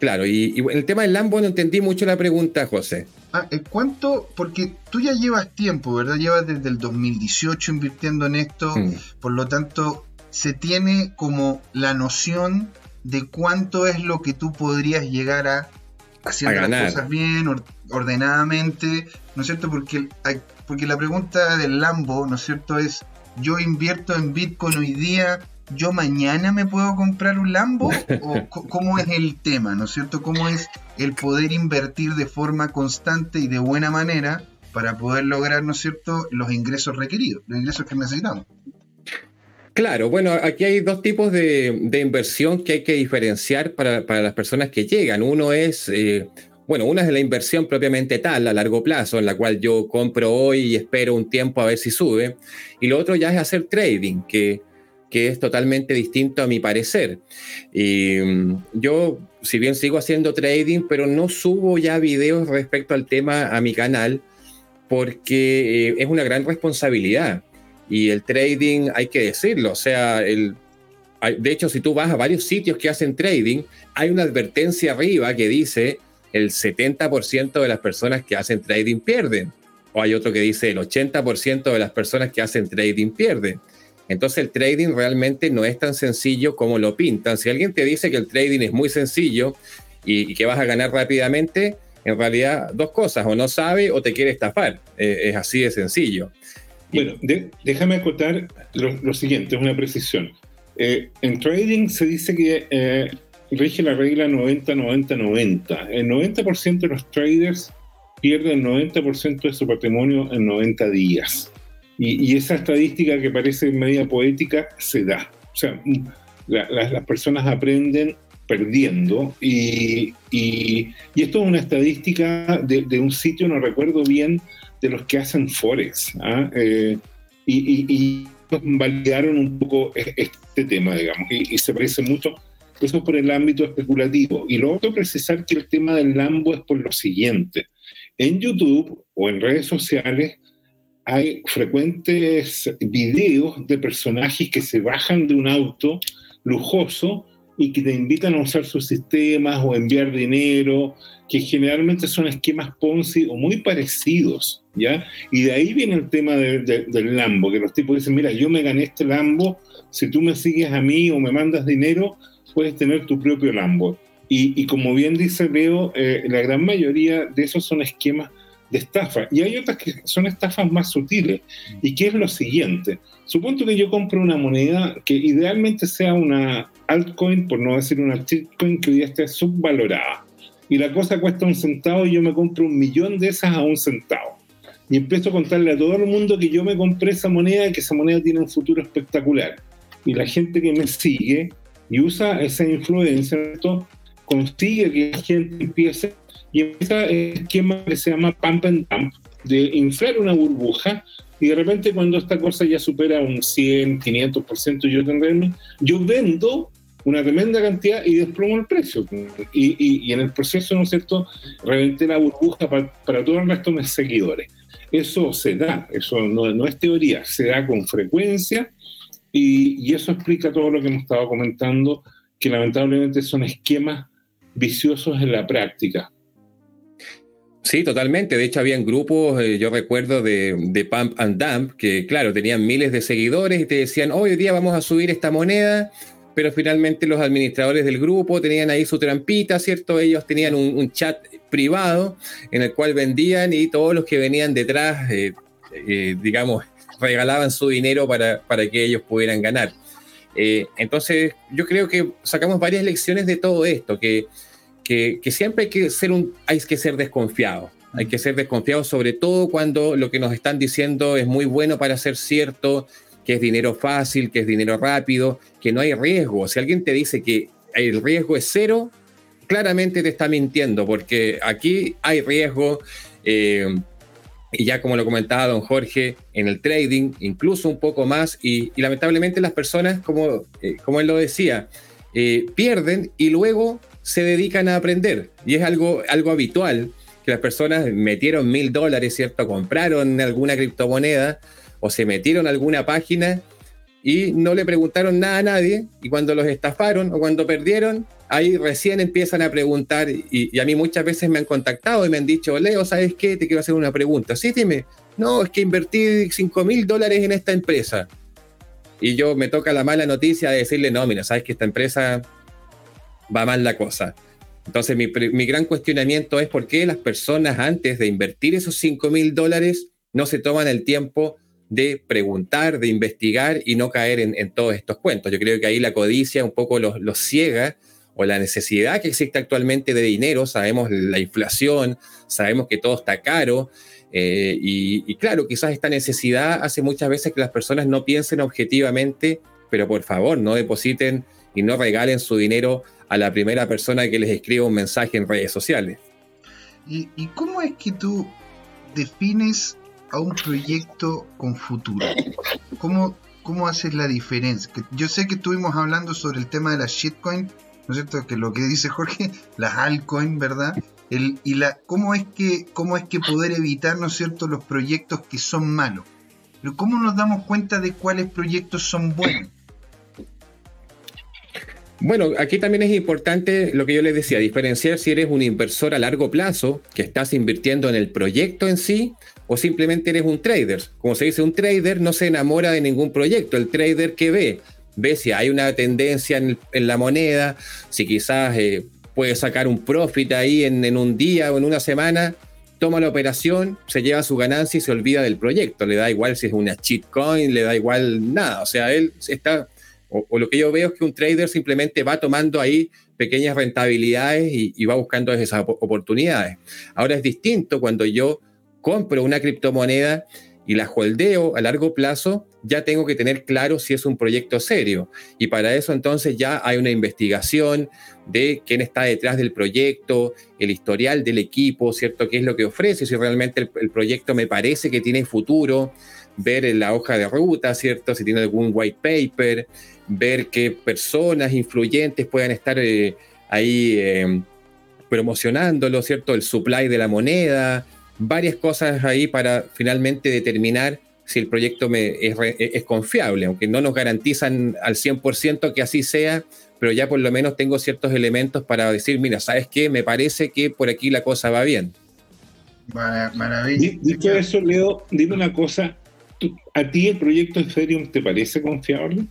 Claro, y, el tema del Lambo no entendí mucho la pregunta, José. Ah, ¿Cuánto? Porque tú ya llevas tiempo, ¿verdad? Llevas desde el 2018 invirtiendo en esto, mm. por lo tanto, se tiene como la noción de cuánto es lo que tú podrías llegar a haciendo las cosas bien, ordenadamente, ¿no es cierto? Porque, porque la pregunta del Lambo, ¿no es cierto? Es, yo invierto en Bitcoin hoy día, yo mañana me puedo comprar un Lambo? <laughs> ¿O cómo es el tema, ¿no es cierto? ¿Cómo es el poder invertir de forma constante y de buena manera para poder lograr, ¿no es cierto?, los ingresos requeridos, los ingresos que necesitamos. Claro, bueno, aquí hay dos tipos de, inversión que hay que diferenciar para, las personas que llegan. Uno es, eh, bueno, una es la inversión propiamente tal, a largo plazo, en la cual yo compro hoy y espero un tiempo a ver si sube. Y lo otro ya es hacer trading, que, que es totalmente distinto a mi parecer. Y mm, yo, si bien sigo haciendo trading, pero no subo ya videos respecto al tema a mi canal, porque eh, es una gran responsabilidad. Y el trading, hay que decirlo, o sea, el, de hecho, si tú vas a varios sitios que hacen trading, hay una advertencia arriba que dice el 70% de las personas que hacen trading pierden. O hay otro que dice el 80% de las personas que hacen trading pierden. Entonces el trading realmente no es tan sencillo como lo pintan. Si alguien te dice que el trading es muy sencillo y que vas a ganar rápidamente, en realidad dos cosas, o no sabe o te quiere estafar. Eh, es así de sencillo. Bueno, déjame acotar lo, siguiente, es una precisión. Eh, en trading se dice que eh, rige la regla 90-90-90. El 90% de los traders pierden el 90% de su patrimonio en 90 días. Y, esa estadística que parece media poética se da. O sea, las personas aprenden perdiendo. Y, y, esto es una estadística de, un sitio, no recuerdo bien, de los que hacen Forex. ¿ah? Eh, y, y, validaron un poco e, este tema, digamos, y, se parece mucho. Eso por el ámbito especulativo. Y lo otro, precisar que el tema del Lambo es por lo siguiente. En YouTube o en redes sociales hay frecuentes videos de personajes que se bajan de un auto lujoso y que te invitan a usar sus sistemas o enviar dinero, que generalmente son esquemas Ponzi o muy parecidos, ¿ya? Y de ahí viene el tema del Lambo, que los tipos dicen, mira, yo me gané este Lambo, si tú me sigues a mí o me mandas dinero, puedes tener tu propio Lambo. Y, como bien dice Leo, eh, la gran mayoría de esos son esquemas de estafa. Y hay otras que son estafas más sutiles. ¿Y qué es lo siguiente? Supongo que yo compro una moneda que idealmente sea una altcoin, por no decir una shitcoin, que hoy día esté subvalorada. Y la cosa cuesta un centavo y yo me compro un millón de esas a un centavo. Y empiezo a contarle a todo el mundo que yo me compré esa moneda y que esa moneda tiene un futuro espectacular. Y la gente que me sigue y usa esa influencia, consigue que la gente empiece y empieza el esquema que se llama pump and dump, de inflar una burbuja y de repente cuando esta cosa ya supera un 100, 500% yo tendré, yo vendo una tremenda cantidad y desplomo el precio. Y, y, en el proceso, ¿no es cierto?, reventé la burbuja para, para todo el resto de mis seguidores. Eso se da, eso no, no es teoría, se da con frecuencia y, y, eso explica todo lo que hemos estado comentando, que lamentablemente son esquemas viciosos en la práctica. Sí, totalmente. De hecho, habían grupos, eh, yo recuerdo, de, de, Pump and Dump, que claro, tenían miles de seguidores y te decían, hoy día vamos a subir esta moneda, pero finalmente los administradores del grupo tenían ahí su trampita, ¿cierto? Ellos tenían un, chat privado en el cual vendían y todos los que venían detrás, eh, eh, digamos, regalaban su dinero para, para que ellos pudieran ganar. entonces, yo creo que sacamos varias lecciones de todo esto, que que, siempre hay que ser un, hay que ser desconfiado. Hay que ser desconfiado sobre todo cuando lo que nos están diciendo es muy bueno para ser cierto, que es dinero fácil, que es dinero rápido, que no hay riesgo. Si alguien te dice que el riesgo es cero, claramente te está mintiendo, porque aquí hay riesgo. Eh, y ya como lo comentaba don Jorge, en el trading, incluso un poco más, y, lamentablemente las personas, como, eh, como él lo decía, eh, pierden y luego se dedican a aprender. Y es algo, algo habitual que las personas metieron mil dólares, ¿cierto? Compraron alguna criptomoneda o se metieron a alguna página y no le preguntaron nada a nadie. Y cuando los estafaron o cuando perdieron, ahí recién empiezan a preguntar. Y, a mí muchas veces me han contactado y me han dicho, Leo, ¿sabes qué? Te quiero hacer una pregunta. Sí, dime. No, es que invertí 5 mil dólares en esta empresa. Y yo me toca la mala noticia de decirle, no, mira, sabes que esta empresa va mal la cosa. Entonces, mi, gran cuestionamiento es por qué las personas antes de invertir esos 5 mil dólares no se toman el tiempo de preguntar, de investigar y no caer en, todos estos cuentos. Yo creo que ahí la codicia un poco los, ciega o la necesidad que existe actualmente de dinero. Sabemos la inflación, sabemos que todo está caro. Eh, y, claro, quizás esta necesidad hace muchas veces que las personas no piensen objetivamente, pero por favor, no depositen y no regalen su dinero a la primera persona que les escriba un mensaje en redes sociales. ¿Y, cómo es que tú defines a un proyecto con futuro? ¿Cómo, cómo haces la diferencia? yo sé que estuvimos hablando sobre el tema de la shitcoin, ¿no es cierto? Que lo que dice Jorge, <laughs> las altcoin, ¿verdad? Y la, ¿cómo, es que, ¿Cómo es que poder evitar, ¿no es cierto?, los proyectos que son malos. Pero ¿cómo nos damos cuenta de cuáles proyectos son buenos? Bueno, aquí también es importante lo que yo les decía, diferenciar si eres un inversor a largo plazo, que estás invirtiendo en el proyecto en sí, o simplemente eres un trader. Como se dice, un trader no se enamora de ningún proyecto. El trader que ve, ve si hay una tendencia en, la moneda, si quizás eh, puede sacar un profit ahí en, en un día o en una semana, toma la operación, se lleva su ganancia y se olvida del proyecto. Le da igual si es una cheat coin, le da igual nada. O sea, él está o, lo que yo veo es que un trader simplemente va tomando ahí pequeñas rentabilidades y, va buscando esas oportunidades. Ahora es distinto cuando yo compro una criptomoneda y la holdeo a largo plazo, ya tengo que tener claro si es un proyecto serio. Y para eso entonces ya hay una investigación de quién está detrás del proyecto, el historial del equipo, ¿cierto? ¿Qué es lo que ofrece? Si realmente el, proyecto me parece que tiene futuro, ver la hoja de ruta, ¿cierto? Si tiene algún white paper, ver qué personas influyentes puedan estar eh, ahí eh, promocionándolo, ¿cierto? El supply de la moneda, varias cosas ahí para finalmente determinar si el proyecto me, es, confiable, aunque no nos garantizan al 100% que así sea, pero ya por lo menos tengo ciertos elementos para decir, mira, ¿sabes qué? Me parece que por aquí la cosa va bien. Maravilla. Dicho eso, Leo, dime una cosa, ¿a ti el proyecto Ethereum te parece confiable?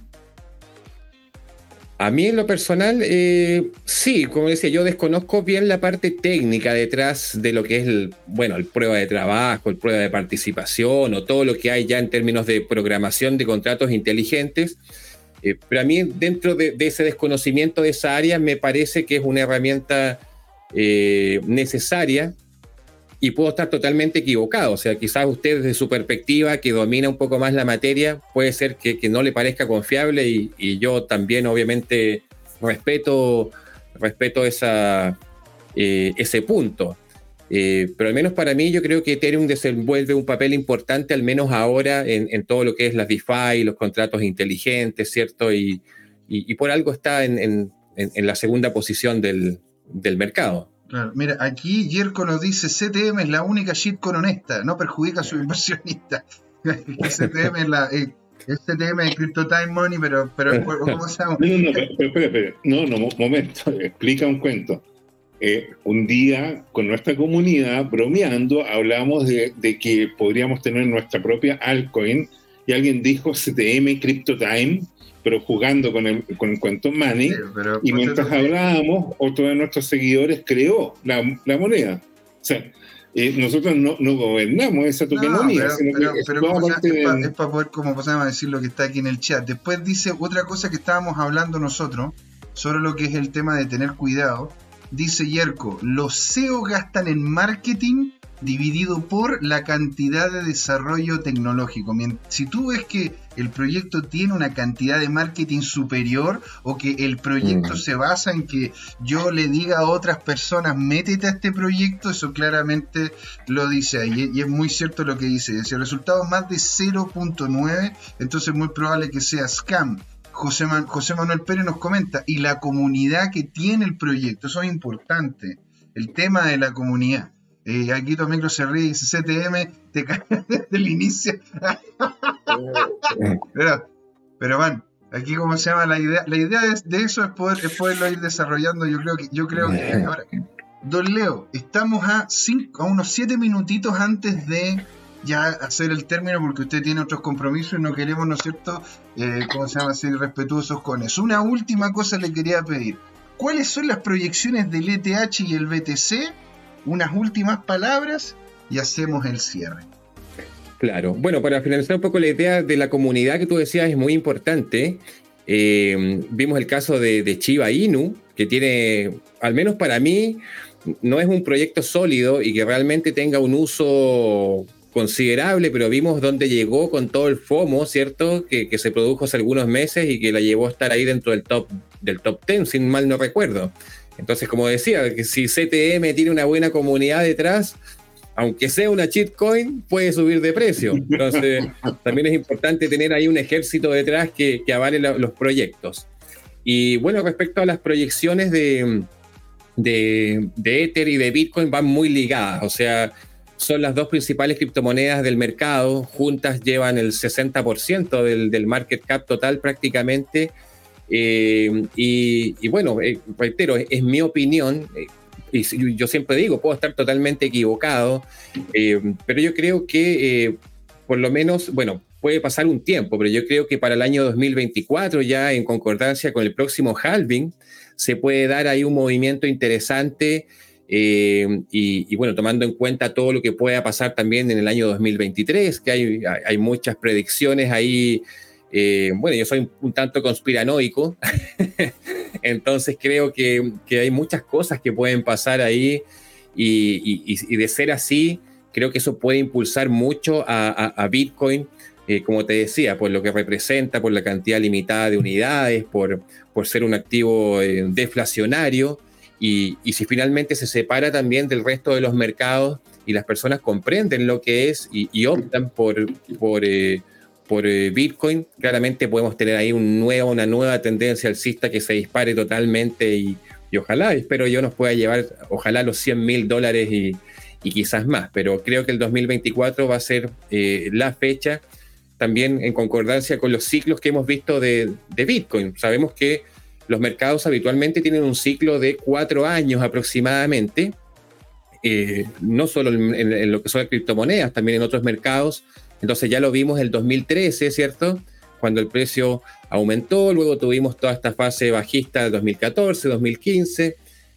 A mí en lo personal, eh, sí, como decía, yo desconozco bien la parte técnica detrás de lo que es el, bueno, el prueba de trabajo, el prueba de participación o todo lo que hay ya en términos de programación de contratos inteligentes. Eh, pero a mí dentro de, ese desconocimiento de esa área me parece que es una herramienta eh, necesaria y puedo estar totalmente equivocado. O sea, quizás usted desde su perspectiva, que domina un poco más la materia, puede ser que, no le parezca confiable y, yo también obviamente respeto, respeto esa, eh, ese punto. Eh, pero al menos para mí yo creo que Ethereum desenvuelve un papel importante, al menos ahora, en, todo lo que es las DeFi, los contratos inteligentes, ¿cierto? Y, por algo está en, la segunda posición del mercado. Claro, mira, aquí Yerko nos dice CTM es la única shitcoin honesta, no perjudica a su inversionista. <laughs> CTM es la... Eh, CTM es Crypto Time Money, pero, pero ¿cómo se llama? No, no, pero, espera. No, no, momento, <laughs> explica un cuento. Eh, un día con nuestra comunidad, bromeando, hablamos de, de, que podríamos tener nuestra propia altcoin y alguien dijo CTM Crypto Time pero jugando con el, con el cuento money. y mientras hablábamos, otro de nuestros seguidores creó la, la moneda. O sea, eh, nosotros no, no, gobernamos esa tokenía, pero, es, para poder, como pasamos a decir lo que está aquí en el chat. Después dice otra cosa que estábamos hablando nosotros sobre lo que es el tema de tener cuidado. Dice Yerko, los CEO gastan en marketing dividido por la cantidad de desarrollo tecnológico. Si tú ves que el proyecto tiene una cantidad de marketing superior o que el proyecto mm. se basa en que yo le diga a otras personas, métete a este proyecto, eso claramente lo dice ahí. Y es muy cierto lo que dice. Si el resultado es más de 0.9, entonces es muy probable que sea scam. José, José Manuel Pérez nos comenta, y la comunidad que tiene el proyecto, eso es importante, el tema de la comunidad. Y aquí tu micro se ríe y dice CTM, te cae <laughs> desde el inicio. <laughs> pero, pero man, aquí como se llama la idea, la idea de, eso es poder poderlo ir desarrollando. Yo creo que, yo creo que <laughs> ahora, Don Leo, estamos a cinco, a unos siete minutitos antes de ya hacer el término porque usted tiene otros compromisos y no queremos, ¿no es cierto?, eh, ¿cómo se llama?, ser respetuosos con eso. Una última cosa le quería pedir. ¿Cuáles son las proyecciones del ETH y el BTC unas últimas palabras y hacemos el cierre. Claro. Bueno, para finalizar un poco la idea de la comunidad que tú decías es muy importante. Eh, vimos el caso de, de Chiba Inu, que tiene, al menos para mí, no es un proyecto sólido y que realmente tenga un uso considerable, pero vimos dónde llegó con todo el FOMO, ¿cierto? Que, se produjo hace algunos meses y que la llevó a estar ahí dentro del top, del top 10, sin mal no recuerdo. Entonces, como decía, que si CTM tiene una buena comunidad detrás, aunque sea una coin, puede subir de precio. Entonces, <laughs> también es importante tener ahí un ejército detrás que, que avale los proyectos. Y bueno, respecto a las proyecciones de, de, de, Ether y de Bitcoin, van muy ligadas. O sea, son las dos principales criptomonedas del mercado. Juntas llevan el 60% del, del market cap total prácticamente. Eh, y, bueno, eh, reitero, es, mi opinión. Eh, y yo siempre digo, puedo estar totalmente equivocado, pero yo creo que por lo menos, bueno, puede pasar un tiempo, pero yo creo que para el año 2024, ya en concordancia con el próximo halving, se puede dar ahí un movimiento interesante eh, y, bueno, tomando en cuenta todo lo que pueda pasar también en el año 2023, que hay, hay muchas predicciones ahí. Eh, bueno, yo soy un, tanto conspiranoico, <laughs> entonces creo que, que, hay muchas cosas que pueden pasar ahí y, de ser así, creo que eso puede impulsar mucho a, Bitcoin eh, como te decía, por lo que representa, por la cantidad limitada de unidades, por, por ser un activo eh, deflacionario, y, si finalmente se separa también del resto de los mercados y las personas comprenden lo que es y, optan por, por Bitcoin, claramente podemos tener ahí una nueva tendencia alcista que se dispare totalmente y, ojalá, espero yo nos pueda llevar, ojalá los 100 mil dólares y, quizás más, pero creo que el 2024 va a ser la fecha también en concordancia con los ciclos que hemos visto de, Bitcoin. Sabemos que los mercados habitualmente tienen un ciclo de cuatro años aproximadamente, eh, no solo en, lo que son las criptomonedas, también en otros mercados. Entonces ya lo vimos el 2013, ¿cierto? Cuando el precio aumentó, luego tuvimos toda esta fase bajista de 2014, 2015,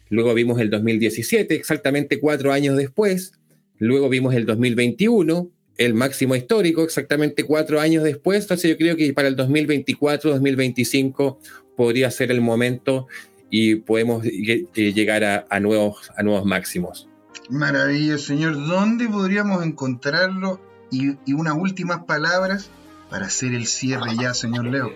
luego vimos el 2017, exactamente cuatro años después, luego vimos el 2021, el máximo histórico, exactamente cuatro años después. Entonces yo creo que para el 2024, 2025 podría ser el momento y podemos eh, llegar a, nuevos, a nuevos máximos. Maravilloso, señor. ¿Dónde podríamos encontrarlo? Y, y unas últimas palabras para hacer el cierre ya, señor Leo.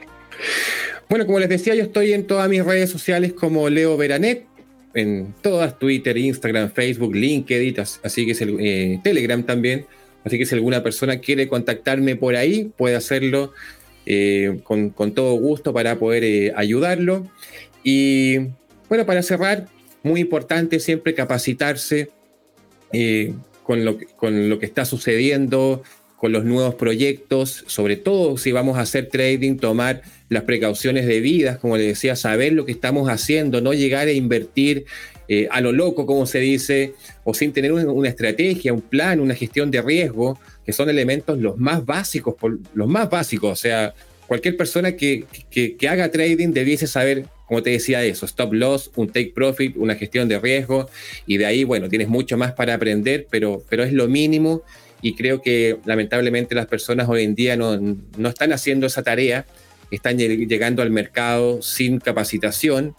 Bueno, como les decía, yo estoy en todas mis redes sociales como Leo Veranet, en todas, Twitter, Instagram, Facebook, LinkedIn, así que es el eh, Telegram también. Así que si alguna persona quiere contactarme por ahí, puede hacerlo eh, con, todo gusto para poder eh, ayudarlo. Y bueno, para cerrar, muy importante siempre capacitarse con, lo, con lo que está sucediendo, con los nuevos proyectos, sobre todo si vamos a hacer trading, tomar las precauciones debidas, como les decía, saber lo que estamos haciendo, no llegar a invertir eh, a lo loco, como se dice, o sin tener una, estrategia, un plan, una gestión de riesgo, que son elementos los más básicos, los más básicos. O sea, cualquier persona que, que, haga trading debiese saber, como te decía, eso, stop loss, un take profit, una gestión de riesgo, y de ahí, bueno, tienes mucho más para aprender, pero, pero es lo mínimo. Y creo que lamentablemente las personas hoy en día no, no están haciendo esa tarea, están llegando al mercado sin capacitación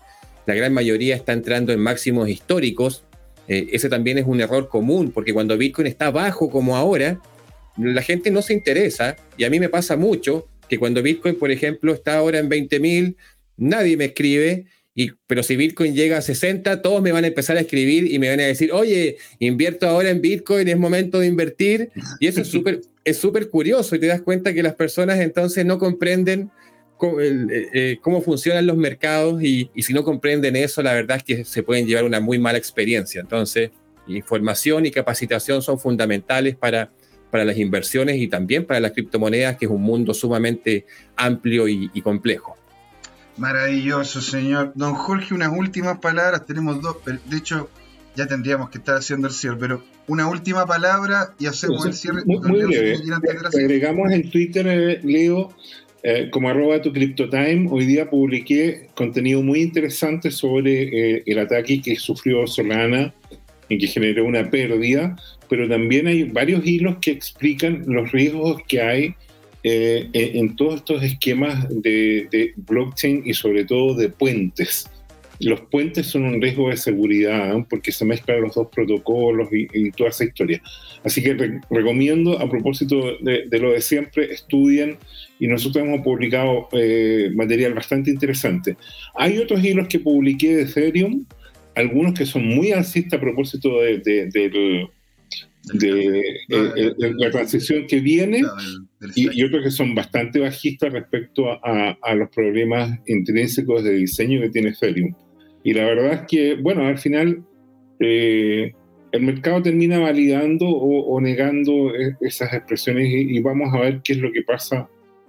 la gran mayoría está entrando en máximos históricos. Eh, ese también es un error común, porque cuando Bitcoin está bajo como ahora, la gente no se interesa, y a mí me pasa mucho que cuando Bitcoin, por ejemplo, está ahora en 20.000, nadie me escribe, y, pero si Bitcoin llega a 60, todos me van a empezar a escribir y me van a decir, oye, invierto ahora en Bitcoin, es momento de invertir, y eso es súper es súper curioso, y te das cuenta que las personas entonces no comprenden eh, eh, cómo, funcionan los mercados y, si no comprenden eso, la verdad es que se pueden llevar una muy mala experiencia. Entonces, información y capacitación son fundamentales para, para las inversiones y también para las criptomonedas, que es un mundo sumamente amplio y, complejo. Maravilloso, señor. Don Jorge, unas últimas palabras. Tenemos dos, de hecho, ya tendríamos que estar haciendo el cierre, pero una última palabra y hacemos el cierre. Muy, breve. Agregamos en Twitter, eh, Leo, eh, como arroba tu CryptoTime, hoy día publiqué contenido muy interesante sobre eh, el ataque que sufrió Solana en que generó una pérdida, pero también hay varios hilos que explican los riesgos que hay eh, en, todos estos esquemas de, blockchain y sobre todo de puentes. Los puentes son un riesgo de seguridad ¿eh? porque se mezclan los dos protocolos y, toda esa historia. Así que recomiendo, a propósito de, lo de siempre, estudien y nosotros hemos publicado eh, material bastante interesante. Hay otros hilos que publiqué de Ethereum, algunos que son muy alcistas a propósito de, de, la transición que viene y, otros que son bastante bajistas respecto a, los problemas intrínsecos de diseño que tiene Ethereum. Y la verdad es que, bueno, al final eh, el mercado termina validando o, negando e, esas expresiones y, vamos a ver qué es lo que pasa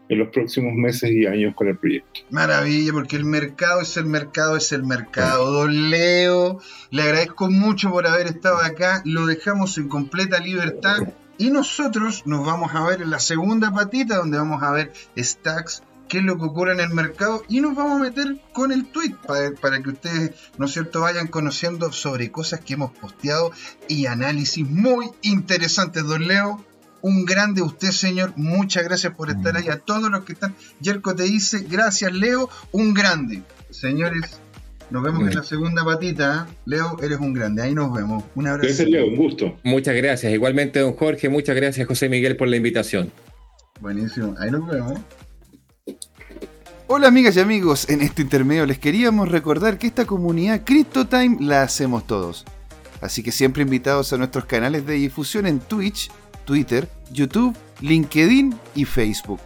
en los próximos meses y años con el proyecto. Maravilla, porque el mercado es el mercado, es el mercado. Don Leo, le agradezco mucho por haber estado acá, lo dejamos en completa libertad y nosotros nos vamos a ver en la segunda patita donde vamos a ver stacks qué es lo que ocurre en el mercado y nos vamos a meter con el tweet para, que ustedes, ¿no es cierto?, vayan conociendo sobre cosas que hemos posteado y análisis muy interesantes. Don Leo, un grande usted, señor. Muchas gracias por estar ahí. A todos los que están. Yerko te dice, gracias, Leo, un grande. Señores, nos vemos en la segunda patita. ¿eh? Leo, eres un grande. Ahí nos vemos. Un abrazo. Gracias, Leo. Un gusto. Muchas gracias. Igualmente, don Jorge. Muchas gracias, José Miguel, por la invitación. Buenísimo. Ahí nos vemos. Hola amigas y amigos, en este intermedio les queríamos recordar que esta comunidad CryptoTime la hacemos todos. Así que siempre invitados a nuestros canales de difusión en Twitch, Twitter, YouTube, LinkedIn y Facebook.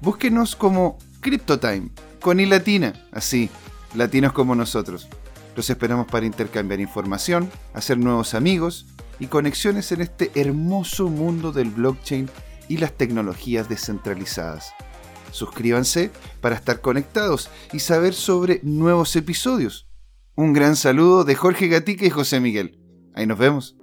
Búsquenos como CryptoTime, con y latina, así, latinos como nosotros. Los esperamos para intercambiar información, hacer nuevos amigos y conexiones en este hermoso mundo del blockchain y las tecnologías descentralizadas. Suscríbanse para estar conectados y saber sobre nuevos episodios. Un gran saludo de Jorge Gatica y José Miguel. Ahí nos vemos.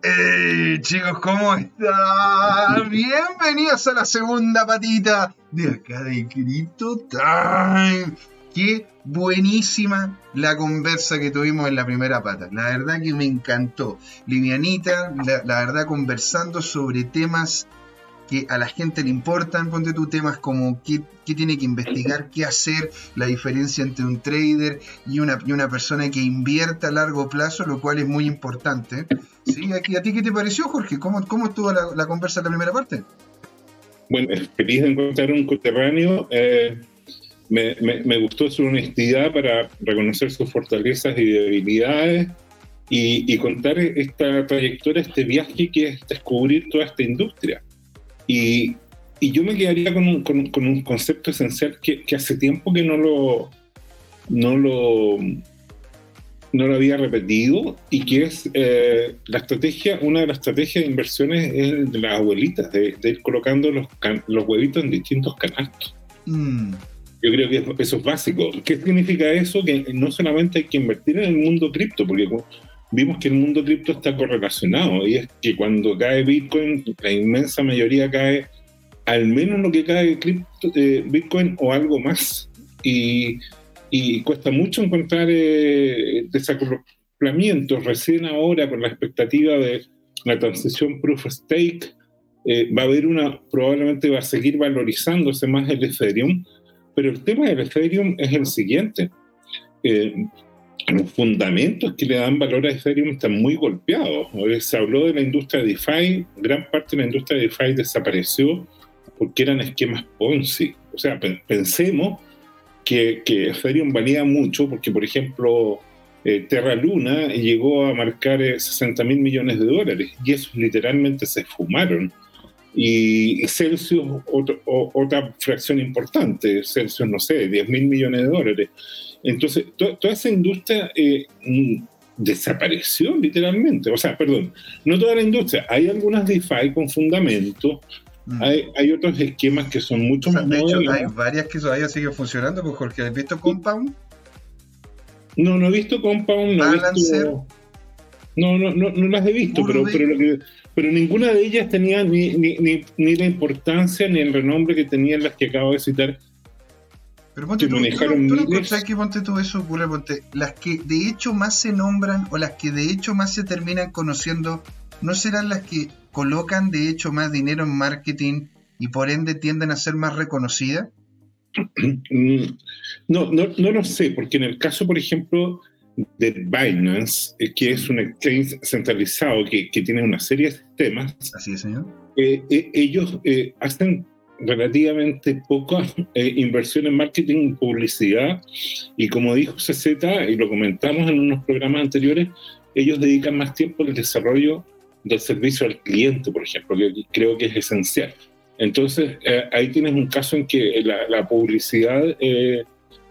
¡Hey chicos! ¿Cómo están? Bienvenidos a la segunda patita de acá de Crypto Time. Qué buenísima la conversa que tuvimos en la primera pata. La verdad que me encantó. Livianita, la verdad conversando sobre temas que a la gente le importan, ponte tú temas como qué, tiene que investigar, qué hacer, la diferencia entre un trader y una, y una persona que invierta a largo plazo, lo cual es muy importante. ¿Sí? ¿A, ti qué te pareció, Jorge? ¿Cómo, cómo estuvo la, conversa en la primera parte? Bueno, feliz de encontrar un coterráneo. Eh, me, me, gustó su honestidad para reconocer sus fortalezas y debilidades y, y contar esta trayectoria, este viaje que es descubrir toda esta industria y, yo me quedaría con un, con, un concepto esencial que, hace tiempo que no lo, no lo, no lo había repetido y que es eh, la estrategia, una de las estrategias de inversiones es de las abuelitas, de, ir colocando los, los huevitos en distintos canastos. Mm. Yo creo que eso es básico. ¿Qué significa eso? Que no solamente hay que invertir en el mundo cripto, porque vimos que el mundo cripto está correlacionado y es que cuando cae Bitcoin, la inmensa mayoría cae al menos lo que cae eh, Bitcoin o algo más. Y, cuesta mucho encontrar eh, desacoplamientos. Recién ahora, con la expectativa de la transición proof of stake, eh, va a haber una, probablemente va a seguir valorizándose más el Ethereum, pero el tema del Ethereum es el siguiente. Eh, los fundamentos que le dan valor a Ethereum están muy golpeados. Se habló de la industria de DeFi, gran parte de la industria de DeFi desapareció porque eran esquemas Ponzi. O sea, pensemos que, que Ethereum valía mucho porque, por ejemplo, eh, Terra Luna llegó a marcar 60 eh, mil millones de dólares y esos literalmente se fumaron. Y Celsius, otra fracción importante, Celsius, no sé, 10 mil millones de dólares. Entonces, toda esa industria eh, mm, desapareció literalmente. O sea, perdón, no toda la industria. Hay algunas DeFi con fundamento, mm. hay, otros esquemas que son mucho más de hecho, hay varias que todavía siguen funcionando, pues Jorge, ¿has visto Compound? No, no he visto Compound, no he visto... No, no, no, no, las he visto, pero, pero, ninguna de ellas tenía ni, ni, ni, ni, la importancia ni el renombre que tenían las que acabo de citar Pero ponte tú, manejaron tú, que ponte todo eso ocurre? Ponte, las que de hecho más se nombran o las que de hecho más se terminan conociendo, ¿no serán las que colocan de hecho más dinero en marketing y por ende tienden a ser más reconocidas? No, no, no lo sé, porque en el caso, por ejemplo, de Binance, eh, que es un exchange centralizado que, que tiene una serie de sistemas. Así es, señor. Eh, eh, ellos hacen relativamente poca <laughs> inversión en marketing y publicidad y como dijo CZ, y lo comentamos en unos programas anteriores, ellos dedican más tiempo al desarrollo del servicio al cliente, por ejemplo, que creo que es esencial. Entonces, ahí tienes un caso en que la, publicidad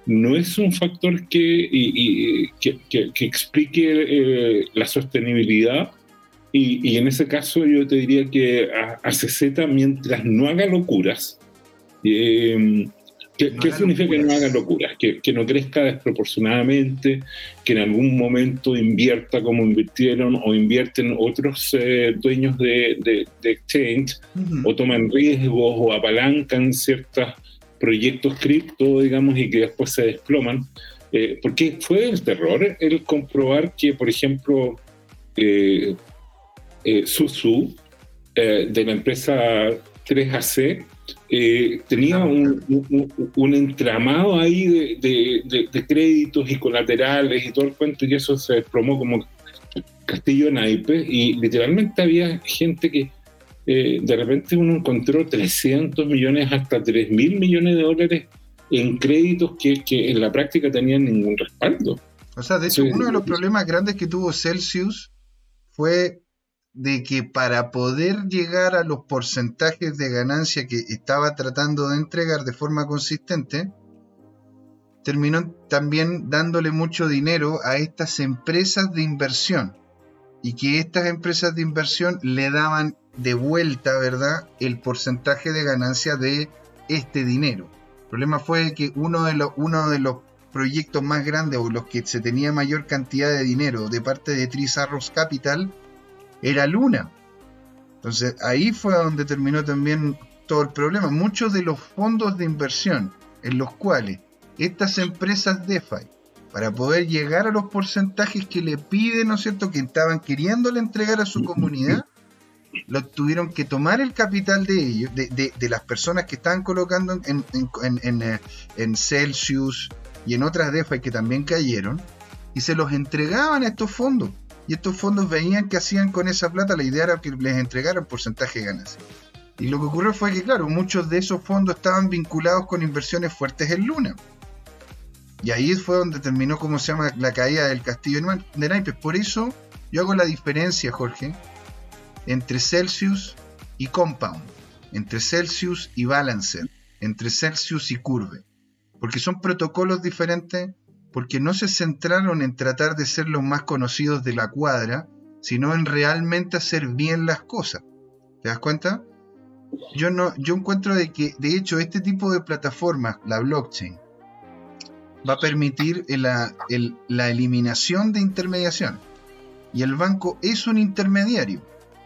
no es un factor que, que, explique eh, la sostenibilidad. Y, en ese caso yo te diría que a, CZ, mientras no haga locuras, eh, ¿qué, significa que no haga locuras? Que, no crezca desproporcionadamente, que en algún momento invierta como invirtieron o invierten otros eh, dueños de, exchange, o toman riesgos o apalancan ciertas proyectos cripto, digamos, y que después se desploman. Eh, porque fue el terror el comprobar que, por ejemplo, eh, eh Susu, eh, de la empresa 3AC, tenía un, entramado ahí de, de, créditos y colaterales y todo el cuento, y eso se desplomó como castillo de naipes, y literalmente había gente que eh, de repente uno encontró 300 millones hasta 3 mil millones de dólares en créditos que, en la práctica tenían ningún respaldo. O sea, de hecho, uno de los problemas grandes que tuvo Celsius fue de que para poder llegar a los porcentajes de ganancia que estaba tratando de entregar de forma consistente, terminó también dándole mucho dinero a estas empresas de inversión y que estas empresas de inversión le daban de vuelta, ¿verdad?, el porcentaje de ganancia de este dinero. El problema fue que uno de los, uno de los proyectos más grandes o los que se tenía mayor cantidad de dinero de parte de Trisarros Capital era Luna. Entonces ahí fue donde terminó también todo el problema. Muchos de los fondos de inversión en los cuales estas empresas DeFi, para poder llegar a los porcentajes que le piden, ¿no es cierto?, que estaban queriéndole entregar a su comunidad, lo tuvieron que tomar el capital de ellos, de, las personas que estaban colocando en, en, eh, en, Celsius y en otras DeFi que también cayeron, y se los entregaban a estos fondos. Y estos fondos veían que hacían con esa plata, la idea era que les entregaran porcentaje de ganancia. Y lo que ocurrió fue que, claro, muchos de esos fondos estaban vinculados con inversiones fuertes en Luna. Y ahí fue donde terminó, como se llama, la caída del castillo de naipes. Por eso yo hago la diferencia, Jorge, entre Celsius y Compound, entre Celsius y Balancer, entre Celsius y Curve, porque son protocolos diferentes, porque no se centraron en tratar de ser los más conocidos de la cuadra, sino en realmente hacer bien las cosas. ¿Te das cuenta? Yo no, yo encuentro de que, de hecho, este tipo de plataformas, la blockchain, va a permitir la, la eliminación de intermediación. Y el banco es un intermediario.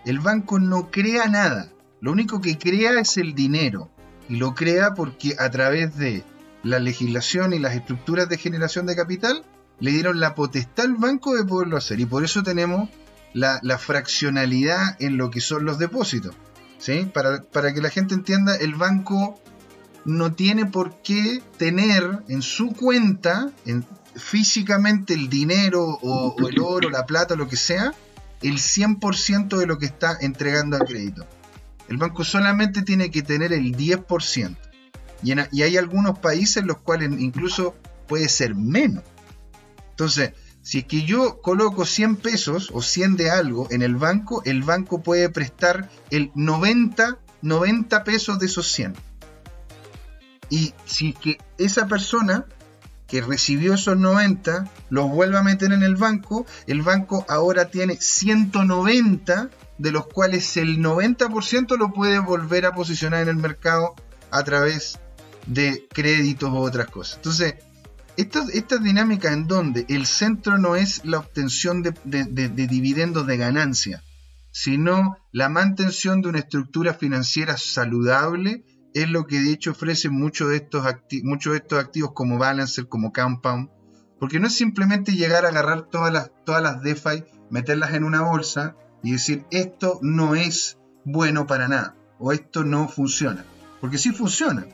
El banco no crea nada. Lo único que crea es el dinero. Y lo crea porque a través de la legislación y las estructuras de generación de capital le dieron la potestad al banco de poderlo hacer. Y por eso tenemos la, fraccionalidad en lo que son los depósitos. ¿sí? Para, que la gente entienda, el banco no tiene por qué tener en su cuenta físicamente el dinero o, o, el oro, la plata, lo que sea, el 100% de lo que está entregando a crédito. El banco solamente tiene que tener el 10%. Y, y hay algunos países en los cuales incluso puede ser menos. Entonces, si es que yo coloco 100 pesos o 100 de algo en el banco, el banco puede prestar el 90, 90 pesos de esos 100. Y si es que esa persona que recibió esos 90 los vuelve a meter en el banco, el banco ahora tiene 190, de los cuales el 90% lo puede volver a posicionar en el mercado a través de créditos u otras cosas. Entonces, estas esta dinámicas en donde el centro no es la obtención de, de dividendos de ganancia, sino la mantención de una estructura financiera saludable es lo que de hecho ofrece muchos de estos, muchos de estos activos como Balancer, como Compound, porque no es simplemente llegar a agarrar todas las, todas las DeFi, meterlas en una bolsa y decir esto no es bueno para nada o esto no funciona, porque sí funciona.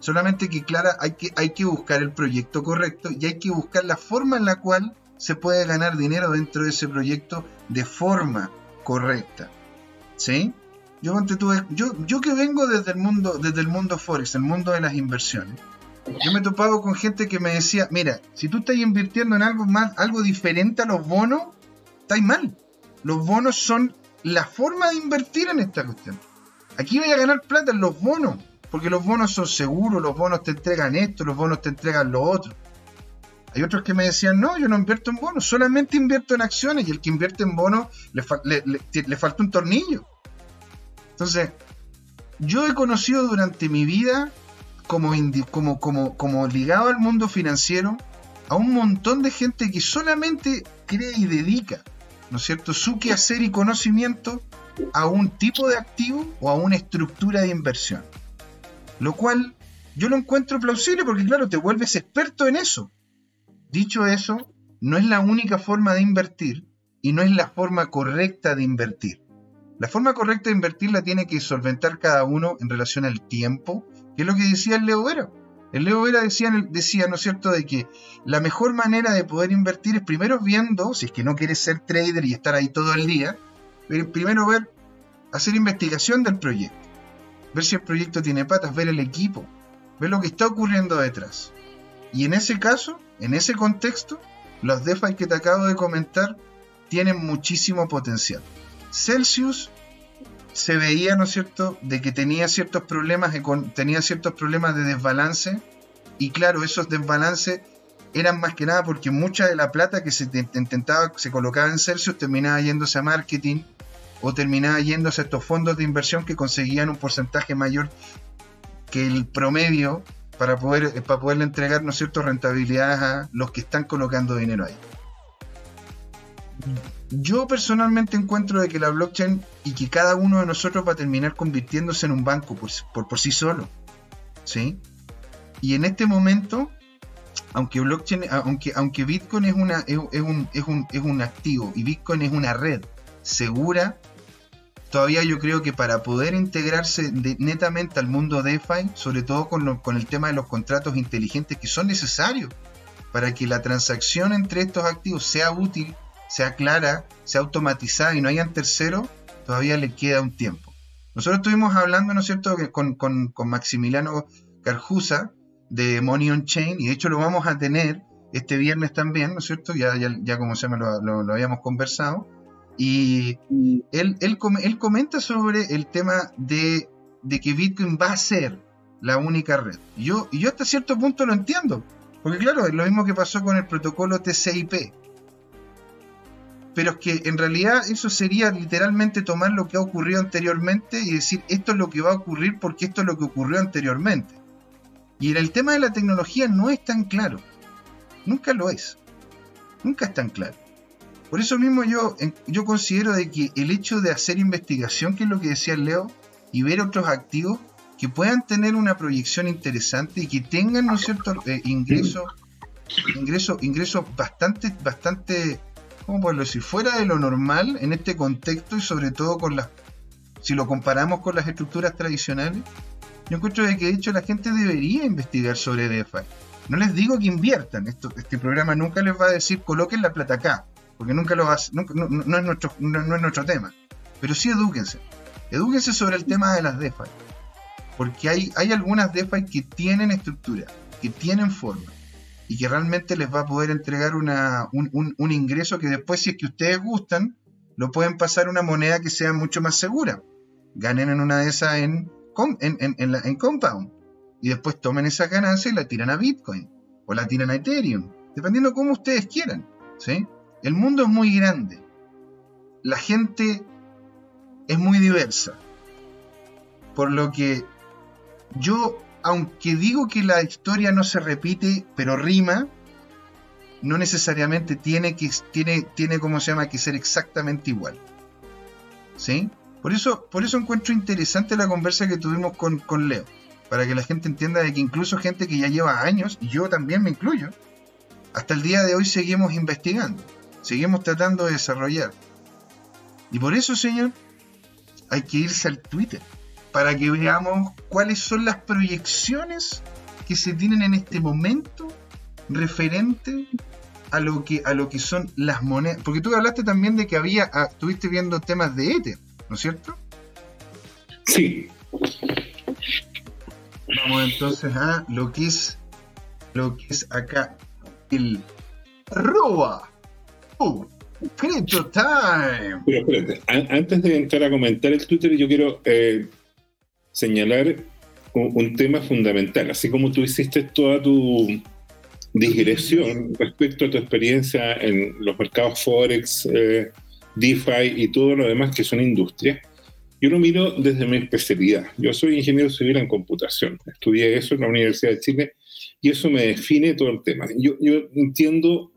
Solamente que, Clara, hay que, hay que buscar el proyecto correcto y hay que buscar la forma en la cual se puede ganar dinero dentro de ese proyecto de forma correcta. ¿Sí? Yo, yo, yo que vengo desde el mundo, desde el mundo Forex, el mundo de las inversiones, yo me he topado con gente que me decía, mira, si tú estás invirtiendo en algo más, algo diferente a los bonos, estáis mal. Los bonos son la forma de invertir en esta cuestión. Aquí voy a ganar plata en los bonos, porque los bonos son seguros, los bonos te entregan esto, los bonos te entregan lo otro. Hay otros que me decían, no, yo no invierto en bonos, solamente invierto en acciones y el que invierte en bonos le, falta un tornillo. Entonces, yo he conocido durante mi vida, como, como ligado al mundo financiero, a un montón de gente que solamente cree y dedica, ¿no es cierto?, su quehacer y conocimiento a un tipo de activo o a una estructura de inversión. Lo cual yo lo encuentro plausible porque, claro, te vuelves experto en eso. Dicho eso, no es la única forma de invertir y no es la forma correcta de invertir. La forma correcta de invertir la tiene que solventar cada uno en relación al tiempo, que es lo que decía el Leo Vera. El Leo Vera decía, decía, ¿no es cierto?, de que la mejor manera de poder invertir es primero viendo, si es que no quieres ser trader y estar ahí todo el día, primero ver, hacer investigación del proyecto, ver si el proyecto tiene patas, ver el equipo, ver lo que está ocurriendo detrás. Y en ese caso, en ese contexto, los DeFi que te acabo de comentar tienen muchísimo potencial. Celsius se veía, ¿no es cierto?, de que tenía ciertos problemas, tenía ciertos problemas de desbalance, y claro, esos desbalances eran más que nada porque mucha de la plata que se intentaba, se colocaba en Celsius terminaba yéndose a marketing o terminaba yéndose a estos fondos de inversión que conseguían un porcentaje mayor que el promedio para poder para poderle entregar ¿no es cierto? rentabilidades a los que están colocando dinero ahí. Yo personalmente encuentro de que la blockchain y que cada uno de nosotros va a terminar convirtiéndose en un banco por, por, sí solo. ¿Sí? Y en este momento, aunque blockchain, aunque, aunque Bitcoin es, una, es, un, es, un, es un activo y Bitcoin es una red segura, todavía yo creo que para poder integrarse netamente al mundo DeFi, sobre todo con, el tema de los contratos inteligentes que son necesarios para que la transacción entre estos activos sea útil sea clara, sea automatizada y no hayan tercero, todavía le queda un tiempo. Nosotros estuvimos hablando, ¿no es cierto?, con, con, Maximiliano Carjusa de Money on Chain, y de hecho lo vamos a tener este viernes también, ¿no es cierto? Ya, ya, como se llama, lo, habíamos conversado. Y él, él, él, comenta sobre el tema de, de, que Bitcoin va a ser la única red. yo, y yo hasta cierto punto lo entiendo, porque claro, es lo mismo que pasó con el protocolo TCP pero es que en realidad eso sería literalmente tomar lo que ha ocurrido anteriormente y decir esto es lo que va a ocurrir porque esto es lo que ocurrió anteriormente. Y en el tema de la tecnología no es tan claro. Nunca lo es. Nunca es tan claro. Por eso mismo yo, yo considero de que el hecho de hacer investigación, que es lo que decía Leo, y ver otros activos que puedan tener una proyección interesante y que tengan, ¿no es cierto?, eh, ingresos, ingresos, ingresos bastante, bastante ¿cómo puedo decir? Fuera de lo normal en este contexto y sobre todo con las, si lo comparamos con las estructuras tradicionales, yo encuentro que de hecho la gente debería investigar sobre DeFi. No les digo que inviertan, esto, este programa nunca les va a decir coloquen la plata acá, porque nunca lo va no, es nuestro, no, es nuestro tema, pero sí edúquense. Edúquense sobre el tema de las DeFi, porque hay, hay algunas DeFi que tienen estructura, que tienen forma, y que realmente les va a poder entregar una, un, ingreso que después, si es que ustedes gustan, lo pueden pasar a una moneda que sea mucho más segura. Ganen en una de esas en, en, en, Compound. Y después tomen esa ganancia y la tiran a Bitcoin. O la tiran a Ethereum. Dependiendo cómo ustedes quieran. ¿sí? El mundo es muy grande. La gente es muy diversa. Por lo que yo aunque digo que la historia no se repite, pero rima, no necesariamente tiene que, tiene, tiene como se llama, que ser exactamente igual. ¿Sí? Por eso, por eso encuentro interesante la conversa que tuvimos con, Leo. para que la gente entienda de que incluso gente que ya lleva años, y yo también me incluyo, hasta el día de hoy seguimos investigando, seguimos tratando de desarrollar. Y por eso, señor, hay que irse al Twitter para que veamos cuáles son las proyecciones que se tienen en este momento referente a lo que a lo que son las monedas. Porque tú hablaste también de que había, ah, estuviste viendo temas de Ether, ¿no es cierto? Sí. Vamos entonces a lo que es lo que es acá el ROA. Oh, Crypto Time. Pero espérate, antes de entrar a comentar el Twitter, yo quiero eh, señalar un, tema fundamental. Así como tú hiciste toda tu digresión respecto a tu experiencia en los mercados Forex, eh, DeFi y todo lo demás que son industrias, yo lo miro desde mi especialidad. Yo soy ingeniero civil en computación. Estudié eso en la Universidad de Chile y eso me define todo el tema. Yo, yo entiendo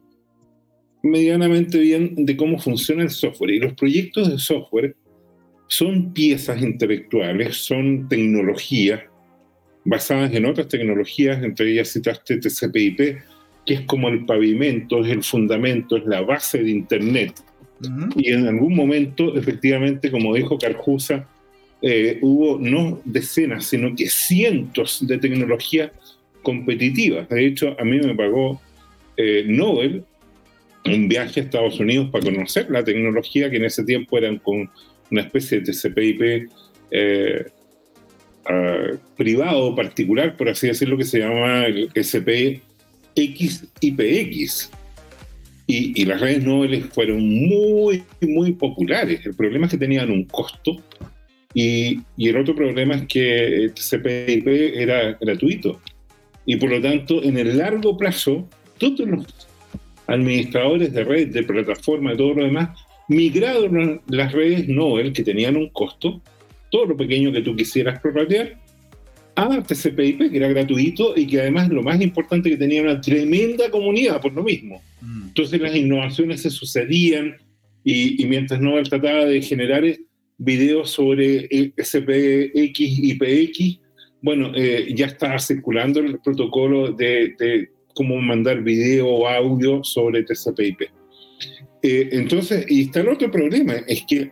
medianamente bien de cómo funciona el software y los proyectos de software son piezas intelectuales, son tecnologías basadas en otras tecnologías, entre ellas citaste TCP/IP, que es como el pavimento, es el fundamento, es la base de Internet. Y en algún momento, efectivamente, como dijo Carjusa, eh, hubo no decenas, sino que cientos de tecnologías competitivas. De hecho, a mí me pagó eh, Nobel un viaje a Estados Unidos para conocer la tecnología que en ese tiempo eran con una especie de TCP/IP eh, uh, privado particular, por así decirlo, que se llama SPX-IPX. Y, y, las redes nobles fueron muy, muy populares. El problema es que tenían un costo y, y el otro problema es que TCP/IP era gratuito. Y por lo tanto, en el largo plazo, todos los administradores de red, de plataforma y todo lo demás, migraron las redes Nobel, que tenían un costo, todo lo pequeño que tú quisieras prorratear, a TCP/IP, que era gratuito y que además lo más importante que tenía una tremenda comunidad por lo mismo. Mm. Entonces las innovaciones se sucedían y, mientras Nobel trataba de generar videos sobre SPX, IPX, bueno, eh, ya estaba circulando el protocolo de, de cómo mandar video o audio sobre TCP/IP. Eh, entonces, y está el otro problema, es que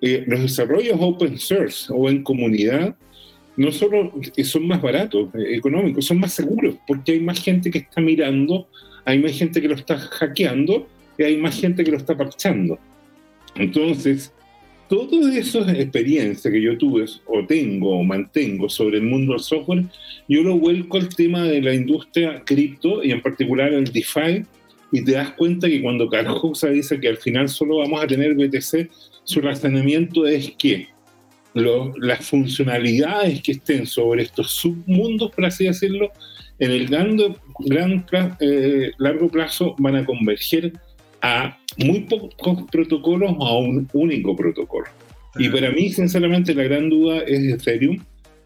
eh, los desarrollos open source o en comunidad no solo son más baratos, eh, económicos, son más seguros, porque hay más gente que está mirando, hay más gente que lo está hackeando y hay más gente que lo está parchando. Entonces, todas esas experiencias que yo tuve o tengo o mantengo sobre el mundo del software, yo lo vuelco al tema de la industria cripto y en particular el DeFi, y te das cuenta que cuando Carjosa dice que al final solo vamos a tener BTC, su razonamiento es que las funcionalidades que estén sobre estos submundos, por así decirlo, en el gran eh, largo plazo van a converger a muy pocos protocolos a un único protocolo. Y para mí, sinceramente, la gran duda es Ethereum.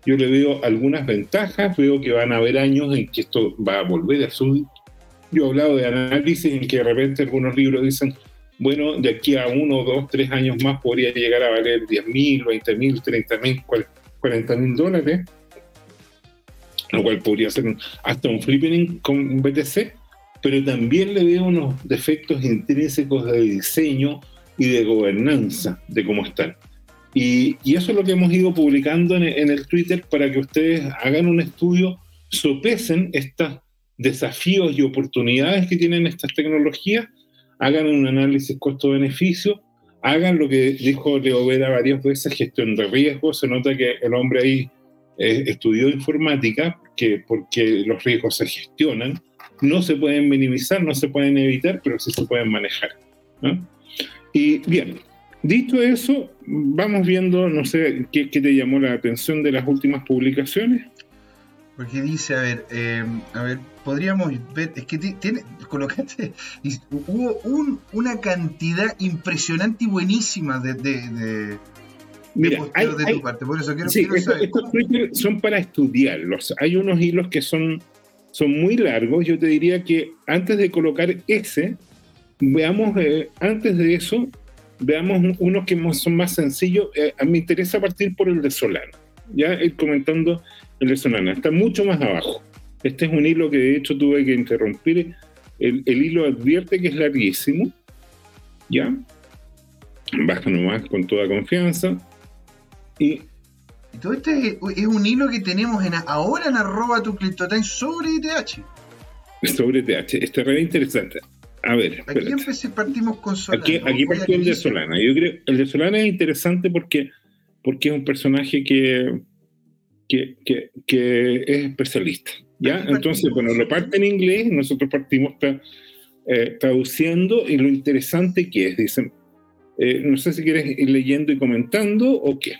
Yo le veo algunas ventajas, veo que van a haber años en que esto va a volver a subir. Yo he hablado de análisis en que de repente algunos libros dicen, bueno, de aquí a uno, dos, tres años más podría llegar a valer 10 mil, 20 mil, 30 mil, 40 mil dólares, lo cual podría ser hasta un flipping con BTC pero también le veo unos defectos intrínsecos de diseño y de gobernanza de cómo están. Y, eso es lo que hemos ido publicando en, el Twitter para que ustedes hagan un estudio, sopesen estos desafíos y oportunidades que tienen estas tecnologías, hagan un análisis costo-beneficio, hagan lo que dijo Leo Vera varias veces, gestión de riesgos. Se nota que el hombre ahí eh, estudió informática, que, porque los riesgos se gestionan no se pueden minimizar, no se pueden evitar, pero sí se pueden manejar. Y bien, dicho eso, vamos viendo, no sé, ¿qué, te llamó la atención de las últimas publicaciones? Porque dice, a ver, eh, a ver, podríamos ver, es que tiene, colocaste, hubo una cantidad impresionante y buenísima de, de, Mira, hay, de tu parte, por eso quiero, sí, Estos son para estudiarlos. Hay unos hilos que son son muy largos. Yo te diría que antes de colocar ese, veamos, eh, antes de eso, veamos unos que son más sencillos. Eh, me interesa partir por el de Solana. Ya ir comentando el de Solana, está mucho más abajo. Este es un hilo que de hecho tuve que interrumpir. El, hilo advierte que es larguísimo. ¿Ya? Baja nomás con toda confianza. Y todo este es un hilo que tenemos en, ahora en arroba tu CryptoTime sobre ETH. Sobre ETH, este re interesante. A ver, aquí empecé, partimos con Solana. Aquí, aquí partió el de Solana. Yo creo el de Solana es interesante porque, porque es un personaje que, que, que, es especialista. ¿ya? Entonces, bueno, lo parte en inglés, nosotros partimos eh, traduciendo y lo interesante que es, dicen, eh, no sé si quieres ir leyendo y comentando o qué.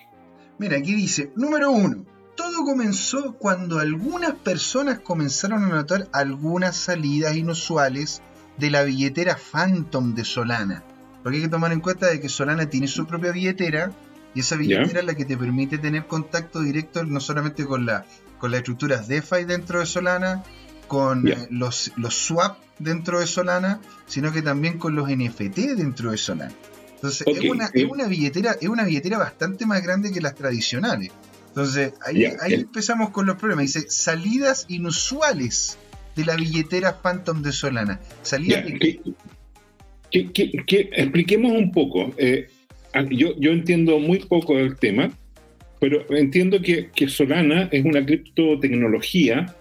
Mira, aquí dice, número uno, todo comenzó cuando algunas personas comenzaron a notar algunas salidas inusuales de la billetera Phantom de Solana. Porque hay que tomar en cuenta de que Solana tiene su propia billetera y esa billetera es la que te permite tener contacto directo no solamente con, la, con las estructuras DeFi dentro de Solana, con los, los swap dentro de Solana, sino que también con los NFT dentro de Solana. Entonces, es, una, es, una, billetera, es una billetera bastante más grande que las tradicionales. Entonces, ahí, ahí empezamos con los problemas. Dice, salidas inusuales de la billetera Phantom de Solana. Salidas que, expliquemos un poco. Eh, yo, yo entiendo muy poco del tema, pero entiendo que, Solana es una criptotecnología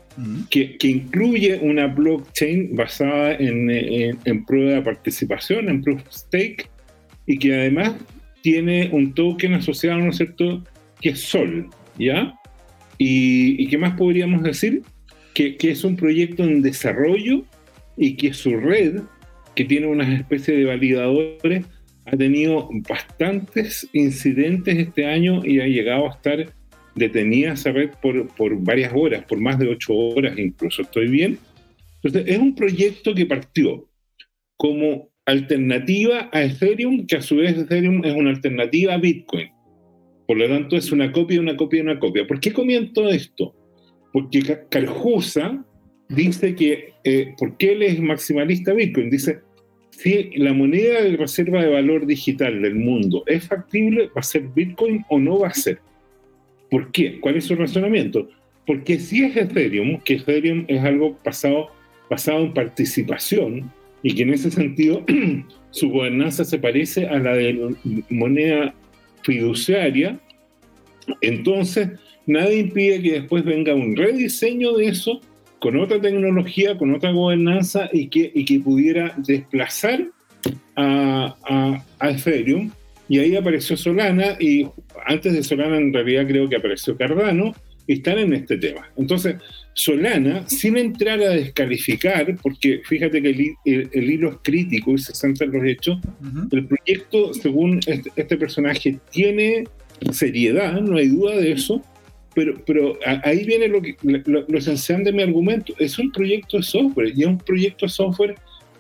que, que, incluye una blockchain basada en, en, en, prueba de participación, en proof of stake, y que además tiene un token asociado, ¿no es cierto?, que es Sol, ¿ya? ¿Y, qué más podríamos decir? Que, es un proyecto en desarrollo y que su red, que tiene una especie de validadores, ha tenido bastantes incidentes este año y ha llegado a estar detenida esa red por, por varias horas, por más de ocho horas incluso. ¿Estoy bien? Entonces, es un proyecto que partió como alternativa a Ethereum, que a su vez Ethereum es una alternativa a Bitcoin. Por lo tanto, es una copia, una copia, una copia. ¿Por qué comento esto? Porque Carjusa dice que, eh, ¿por qué él es maximalista Bitcoin? Dice, si la moneda de reserva de valor digital del mundo es factible, ¿va a ser Bitcoin o no va a ser? ¿Por qué? ¿Cuál es su razonamiento? Porque si es Ethereum, que Ethereum es algo pasado, basado en participación, y que en ese sentido <clears throat> su gobernanza se parece a la de moneda fiduciaria, entonces nada impide que después venga un rediseño de eso con otra tecnología, con otra gobernanza y que, y que pudiera desplazar a, a, a Ethereum. Y ahí apareció Solana y antes de Solana en realidad creo que apareció Cardano y están en este tema. Entonces, Solana, sin entrar a descalificar, porque fíjate que el, hilo es crítico y se centra en los hechos, el proyecto, según este, este, personaje, tiene seriedad, no hay duda de eso, pero, pero ahí viene lo, que, lo, esencial de mi argumento. Es un proyecto de software y es un proyecto de software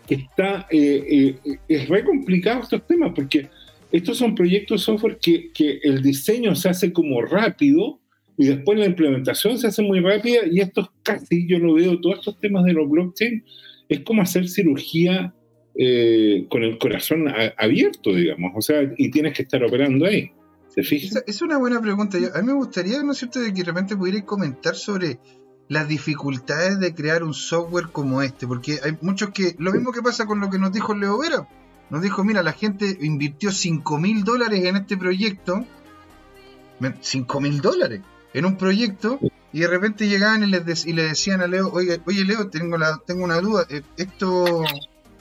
que está, eh, eh, es re complicado estos temas, porque estos son proyectos de software que, que el diseño se hace como rápido, y después la implementación se hace muy rápida y esto es casi, yo lo veo, todos estos temas de los blockchain, es como hacer cirugía eh, con el corazón abierto, digamos, o sea, y tienes que estar operando ahí. ¿Se fija? Es una buena pregunta. a mí me gustaría, ¿no es cierto?, de que de repente pudierais comentar sobre las dificultades de crear un software como este, porque hay muchos que, lo mismo que pasa con lo que nos dijo Leo Vera, nos dijo, mira, la gente invirtió 5 mil dólares en este proyecto, 5 mil dólares, en un proyecto y de repente llegaban y le, y le decían a Leo, oye, oye Leo, tengo, la, tengo una duda, eh, esto,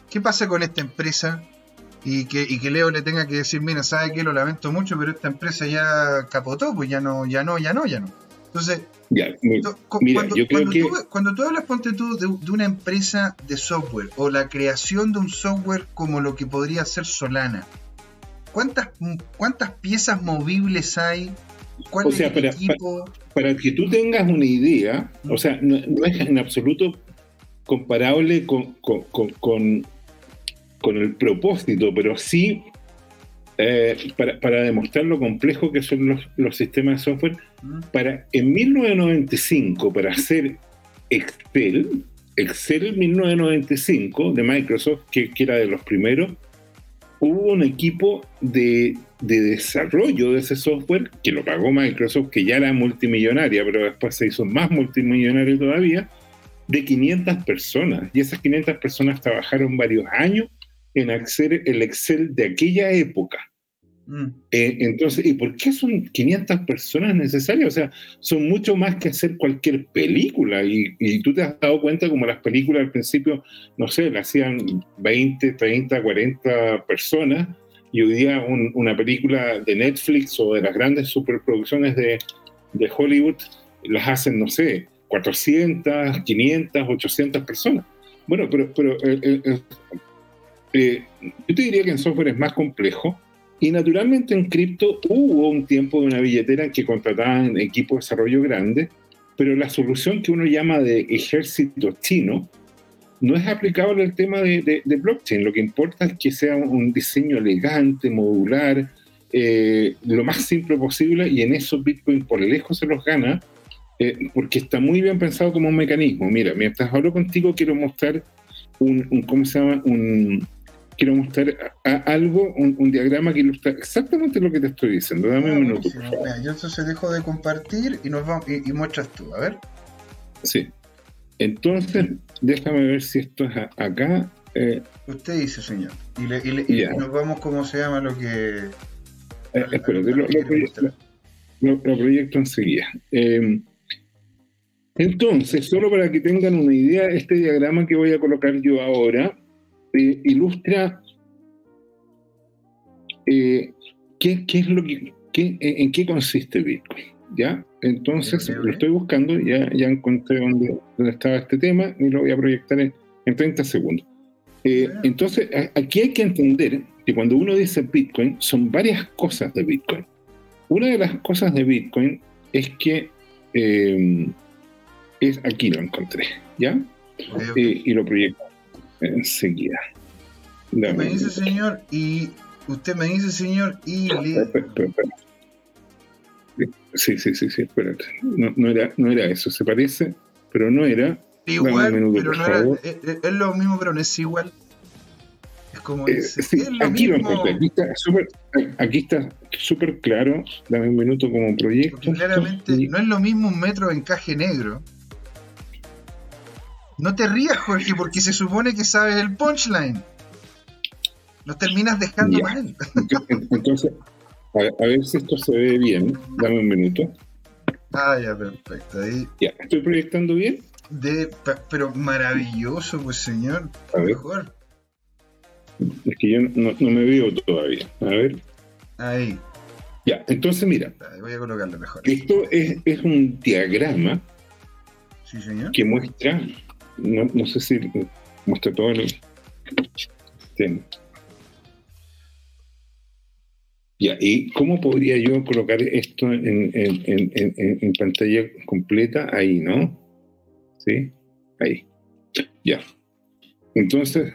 ¿qué pasa con esta empresa? Y que, y que Leo le tenga que decir, mira, sabe que lo lamento mucho, pero esta empresa ya capotó, pues ya no, ya no, ya no, ya no. Entonces, cuando, tú, hablas, ponte tú, de, de, una empresa de software o la creación de un software como lo que podría ser Solana, ¿cuántas, cuántas piezas movibles hay? O sea, para, para, que tú tengas una idea, o sea, no, es en absoluto comparable con, con, el propósito, pero sí eh, para, demostrar lo complejo que son los, sistemas de software. Para, en 1995, para hacer Excel, Excel 1995 de Microsoft, que, que era de los primeros, hubo un equipo de de desarrollo de ese software, que lo pagó Microsoft, que ya era multimillonaria, pero después se hizo más multimillonaria todavía, de 500 personas. Y esas 500 personas trabajaron varios años en hacer el Excel de aquella época. Mm. Eh, entonces, ¿y por qué son 500 personas necesarias? O sea, son mucho más que hacer cualquier película. Y, y tú te has dado cuenta como las películas al principio, no sé, la hacían 20, 30, 40 personas y hoy día una película de Netflix o de las grandes superproducciones de, de, Hollywood las hacen, no sé, 400, 500, 800 personas. Bueno, pero, pero eh, eh, eh, yo te diría que en software es más complejo y naturalmente en cripto hubo un tiempo de una billetera en que contrataban equipos de desarrollo grande, pero la solución que uno llama de ejército chino no es aplicable al tema de, blockchain. Lo que importa es que sea un diseño elegante, modular, eh, lo más simple posible y en eso Bitcoin por lejos se los gana eh, porque está muy bien pensado como un mecanismo. Mira, mientras hablo contigo quiero mostrar un, ¿cómo se llama? Un, quiero mostrar algo, un, diagrama que ilustra exactamente lo que te estoy diciendo. Dame un ah, minuto. Por favor. yo entonces dejo de compartir y nos vamos y muestras tú, a ver. Sí. Entonces, déjame ver si esto es acá. Eh, Usted dice, señor. Y, nos vamos, ¿cómo se llama lo que... Eh, espérate, lo, proyecto, enseguida. Em, entonces, solo para que tengan una idea, este diagrama que voy a colocar yo ahora eh, ilustra qué, es lo que, en qué consiste Bitcoin. ¿Ya? Entonces, lo estoy buscando, ya, ya encontré dónde, estaba este tema y lo voy a proyectar en, 30 segundos. Eh, entonces, aquí hay que entender que cuando uno dice Bitcoin, son varias cosas de Bitcoin. Una de las cosas de Bitcoin es que eh, es aquí lo encontré, ¿ya? Eh, y lo proyecto enseguida. me dice, señor, y usted me dice, señor, y... Sí, sí, sí, sí, espérate. No, no, era, no era eso, se parece, pero no era. Igual, pero no era. Es, es, lo mismo, pero no es igual. Es como. Eh, es, sí, aquí lo encontré. Aquí está súper aquí está súper claro. Dame un minuto como proyecto. claramente no es lo mismo un metro de encaje negro. No te rías, Jorge, porque se supone que sabes el punchline. Nos terminas dejando mal. Entonces, a, ver si esto se ve bien. Dame un minuto. Ah, ya, perfecto. Ahí. Ya, ¿estoy proyectando bien? De, pero maravilloso, pues señor. A Mejor. Es que yo no, me veo todavía. A ver. Ahí. Ya, entonces mira. voy a colocarlo mejor. Esto es, es un diagrama sí, señor. que muestra, no, no sé si muestra todo el tema. ¿Y cómo podría yo colocar esto en, pantalla completa? Ahí, ¿no? ¿Sí? Ahí. Ya. Entonces,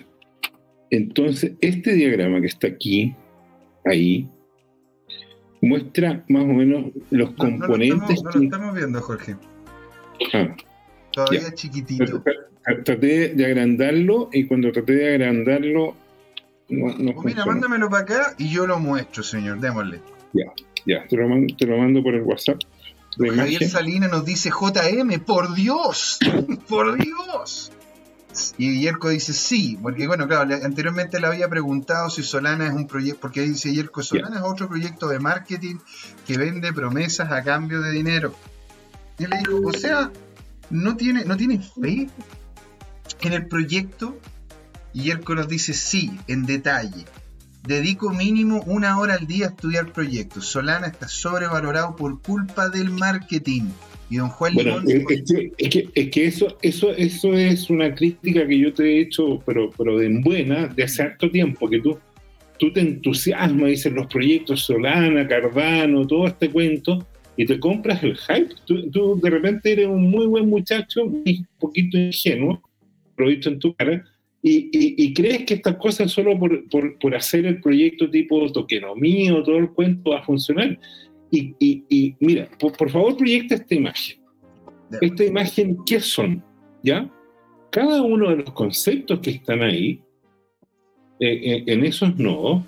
entonces, este diagrama que está aquí, ahí, muestra más o menos los componentes. No, lo, estamos, viendo, Jorge. Ah, Todavía chiquitito. Traté de agrandarlo y cuando traté de agrandarlo pues mira, mándamelo para acá y yo lo muestro, señor. Démosle. Ya, ya, te lo mando, te lo mando por el WhatsApp. Javier Salina nos dice JM, por Dios, <laughs> por Dios. Y Yerko dice sí, porque bueno, claro, anteriormente le había preguntado si Solana es un proyecto, porque dice Yerko, Solana es otro proyecto de marketing que vende promesas a cambio de dinero. Y le digo, o sea, no tiene, no tiene fe en el proyecto y nos dice sí, en detalle. Dedico mínimo una hora al día a estudiar proyectos. Solana está sobrevalorado por culpa del marketing. Y don Juan bueno, es, que, es, que, eso, eso, eso es una crítica que yo te he hecho, pero, pero de buena, de hace harto tiempo, que tú, tú te entusiasmas, dices los proyectos Solana, Cardano, todo este cuento, y te compras el hype. Tú, tú de repente eres un muy buen muchacho, un poquito ingenuo, lo he dicho en tu cara, y, crees que estas cosas solo por, hacer el proyecto tipo tokenomía o todo el cuento va a funcionar. Y, mira, por, favor proyecta esta imagen. Esta imagen, ¿qué son? ¿Ya? Cada uno de los conceptos que están ahí, eh, eh, en esos nodos,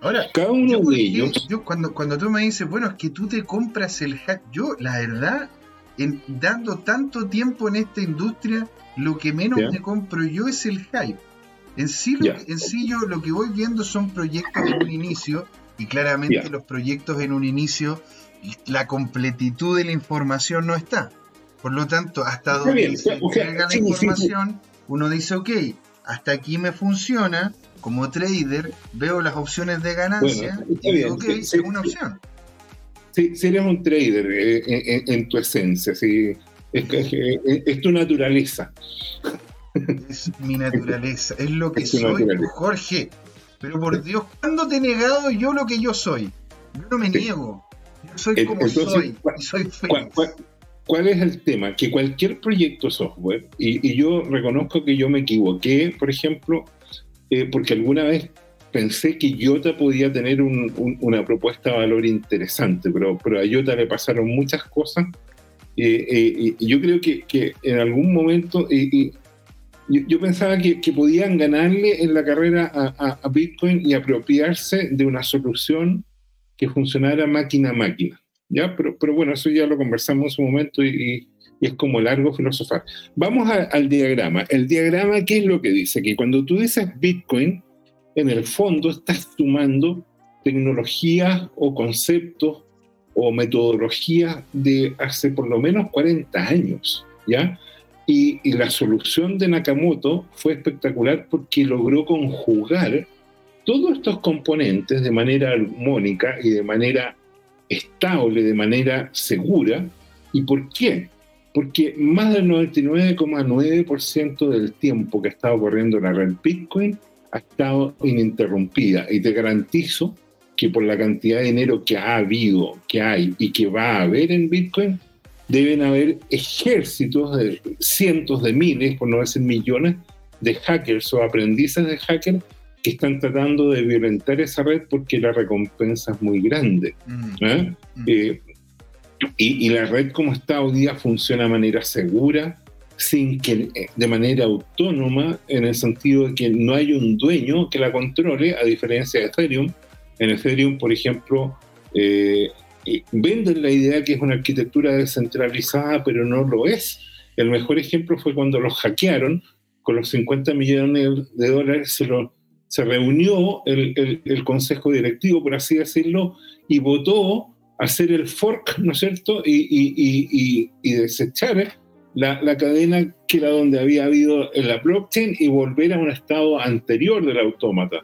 Ahora, cada uno de ellos. Yo cuando, cuando tú me dices, bueno, es que tú te compras el hack, yo la verdad, en, dando tanto tiempo en esta industria, lo que menos me compro yo es el hype. En sí, lo, en sí yo lo que voy viendo son proyectos en un inicio y claramente los proyectos en un inicio, la completitud de la información no está. Por lo tanto, hasta donde se la información, uno dice, ok, hasta aquí me funciona, como trader, veo las opciones de ganancia y digo, ok, es una Sí, serías un trader eh, en, tu esencia, sí. Es, tu naturaleza. Es mi naturaleza, es lo que soy, Jorge. Pero por Dios, ¿cuándo te he negado yo lo que yo soy? Yo no me niego. Yo soy como soy y soy feliz. ¿Cuál es el tema? Que cualquier proyecto software, y, yo reconozco que yo me equivoqué, por ejemplo, eh, porque alguna vez pensé que IOTA podía tener una propuesta de valor interesante, pero, pero a IOTA le pasaron muchas cosas. Eh, eh, y yo creo que, en algún momento yo, pensaba que, podían ganarle en la carrera a, a Bitcoin y apropiarse de una solución que funcionara máquina a máquina. ¿ya? Pero, pero bueno, eso ya lo conversamos en su momento y, es como largo filosofar. Vamos al diagrama. El diagrama, ¿qué es lo que dice? Que cuando tú dices Bitcoin, en el fondo estás sumando tecnologías o conceptos o metodologías de hace por lo menos 40 años, ¿ya? Y, y, la solución de Nakamoto fue espectacular porque logró conjugar todos estos componentes de manera armónica y de manera estable de manera segura. ¿Y por qué? Porque más del 99,9% del tiempo que ha estado corriendo la red Bitcoin ha estado ininterrumpida. Y te garantizo que por la cantidad de dinero que ha habido, que hay y que va a haber en Bitcoin, deben haber ejércitos de cientos de miles, por no decir millones, de hackers o aprendices de hackers que están tratando de violentar esa red porque la recompensa es muy grande. Mm. ¿eh? Mm. Eh, y, la red como está hoy día funciona de manera segura, sin que eh, de manera autónoma, en el sentido de que no hay un dueño que la controle, a diferencia de Ethereum. En Ethereum, por ejemplo, venden la idea que es una arquitectura descentralizada, pero no lo es. El mejor ejemplo fue cuando los hackearon, con los 50 millones de dólares se los se reunió el, el, consejo directivo, por así decirlo, y votó hacer el fork, ¿no es cierto?, y, y, y, desechar la, la, cadena que era donde había habido en la blockchain y volver a un estado anterior del autómata.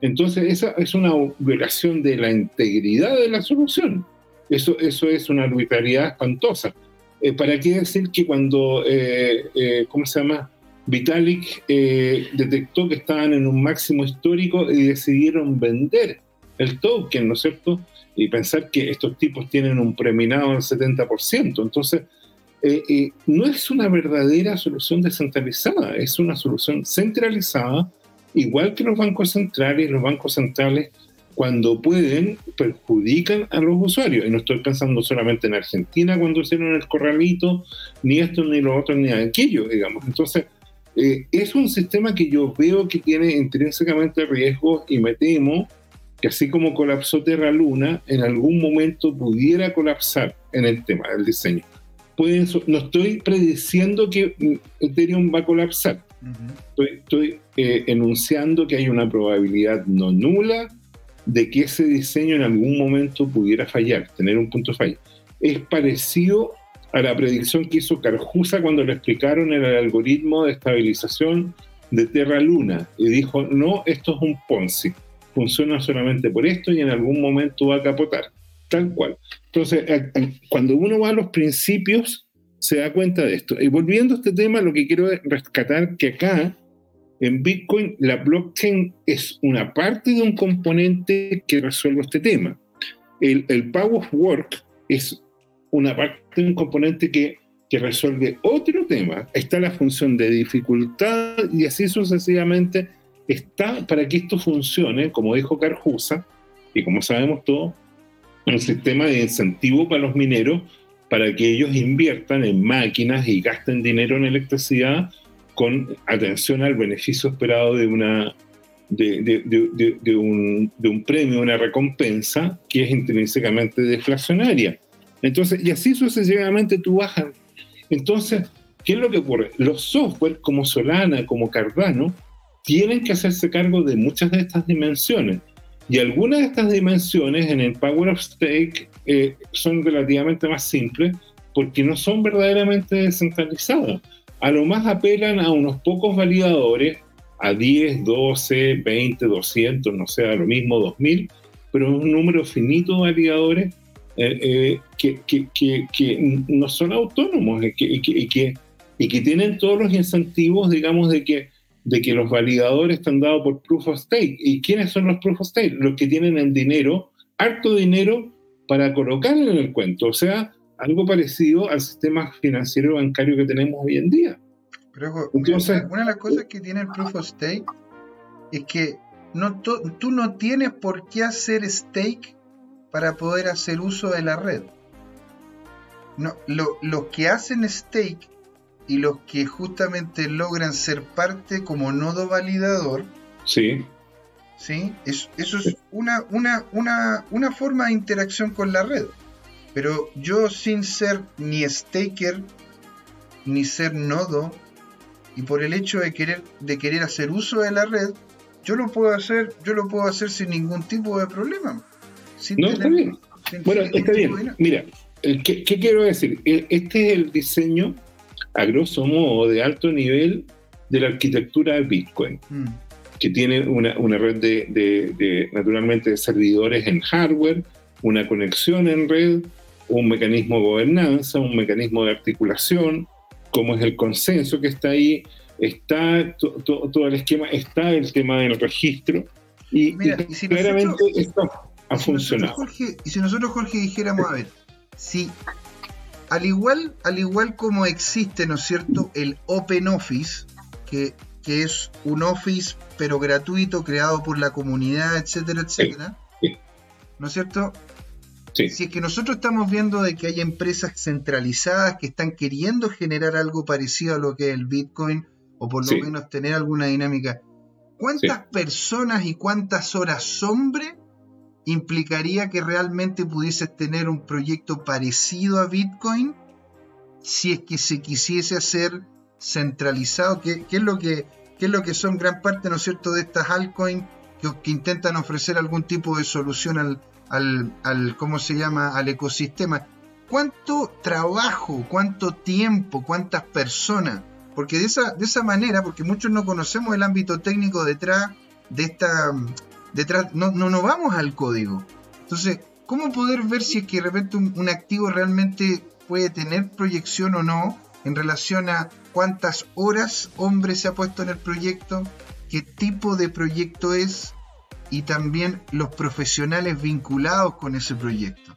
Entonces, esa es una violación de la integridad de la solución. Eso, eso es una arbitrariedad espantosa. Eh, ¿Para qué decir que cuando, eh, eh, ¿cómo se llama? Vitalik eh, detectó que estaban en un máximo histórico y decidieron vender el token, ¿no es cierto? Y pensar que estos tipos tienen un preminado del 70%. Entonces, eh, eh, no es una verdadera solución descentralizada, es una solución centralizada, igual que los bancos centrales. Los bancos centrales, cuando pueden, perjudican a los usuarios. Y no estoy pensando solamente en Argentina cuando hicieron el corralito, ni esto, ni lo otro, ni aquello, digamos. Entonces, eh, es un sistema que yo veo que tiene intrínsecamente riesgos y me temo que así como colapsó Terra Luna, en algún momento pudiera colapsar en el tema del diseño. No estoy prediciendo que Ethereum va a colapsar. Estoy, eh, enunciando que hay una probabilidad no nula de que ese diseño en algún momento pudiera fallar, tener un punto de falla. Es parecido a la predicción que hizo Carjusa cuando le explicaron el algoritmo de estabilización de Terra Luna y dijo, no, esto es un Ponzi, funciona solamente por esto y en algún momento va a capotar, tal cual. Entonces, cuando uno va a los principios, se da cuenta de esto. Y volviendo a este tema, lo que quiero es rescatar que acá, en Bitcoin, la blockchain es una parte de un componente que resuelve este tema. El, el Power of Work es una parte, un componente que, que resuelve otro tema. Está la función de dificultad y así sucesivamente está para que esto funcione, como dijo Carjusa, y como sabemos todos, un sistema de incentivo para los mineros para que ellos inviertan en máquinas y gasten dinero en electricidad con atención al beneficio esperado de una, de, un, de un premio, una recompensa que es intrínsecamente deflacionaria. Entonces, y así sucesivamente tú bajas. Entonces, ¿qué es lo que ocurre? Los software como Solana, como Cardano, tienen que hacerse cargo de muchas de estas dimensiones. Y algunas de estas dimensiones en el Power of Stake eh, son relativamente más simples porque no son verdaderamente descentralizadas. A lo más apelan a unos pocos validadores, a 10, 12, 20, 200, no sé, a lo mismo 2000, pero un número finito de validadores eh, eh, que, que, que, no son autónomos y que, y que tienen todos los incentivos, digamos, de que de que los validadores están dados por proof of stake. ¿Y quiénes son los proof of stake? Los que tienen el dinero, harto dinero, para colocarlo en el cuento. O sea, algo parecido al sistema financiero bancario que tenemos hoy en día. Pero Entonces, una de las cosas que tiene el proof of stake es que no tú no tienes por qué hacer stake para poder hacer uso de la red. No, lo, que hacen stake y los que justamente logran ser parte como nodo validador. Sí. ¿sí? eso es una, una, una, una forma de interacción con la red. Pero yo sin ser ni staker, ni ser nodo, y por el hecho de querer, de querer hacer uso de la red, yo lo puedo hacer, yo lo puedo hacer sin ningún tipo de problema. no, está bien. bueno, está bien. Mira, ¿qué, ¿qué, quiero decir? E, este es el diseño a grosso modo, de alto nivel de la arquitectura de Bitcoin, mm. que tiene una, red de, naturalmente, de servidores en hardware, una conexión en red, un mecanismo de gobernanza, un mecanismo de articulación, como es el consenso que está ahí, está todo el esquema, está el tema del registro, y, claramente esto ha funcionado. y si nosotros, Jorge, dijéramos, a ver, si al igual, al igual como existe, ¿no es cierto?, el Open Office, que, es un Office pero gratuito, creado por la comunidad, etcétera, etcétera. ¿No es cierto? Si es que nosotros estamos viendo de que hay empresas centralizadas que están queriendo generar algo parecido a lo que es el Bitcoin, o por lo menos tener alguna dinámica, ¿cuántas personas y cuántas horas hombre implicaría que realmente pudieses tener un proyecto parecido a Bitcoin si es que se quisiese hacer centralizado, que, es lo que es lo que son gran parte, ¿no es cierto?, de estas altcoins que, intentan ofrecer algún tipo de solución al, al, al, ¿cómo se llama?, al ecosistema. ¿Cuánto trabajo, cuánto tiempo, cuántas personas? Porque de esa, de esa manera, porque muchos no conocemos el ámbito técnico detrás de esta, detrás, no, no, no vamos al código. Entonces, ¿cómo poder ver si es que de repente un, activo realmente puede tener proyección o no en relación a cuántas horas hombre se ha puesto en el proyecto, qué tipo de proyecto es y también los profesionales vinculados con ese proyecto?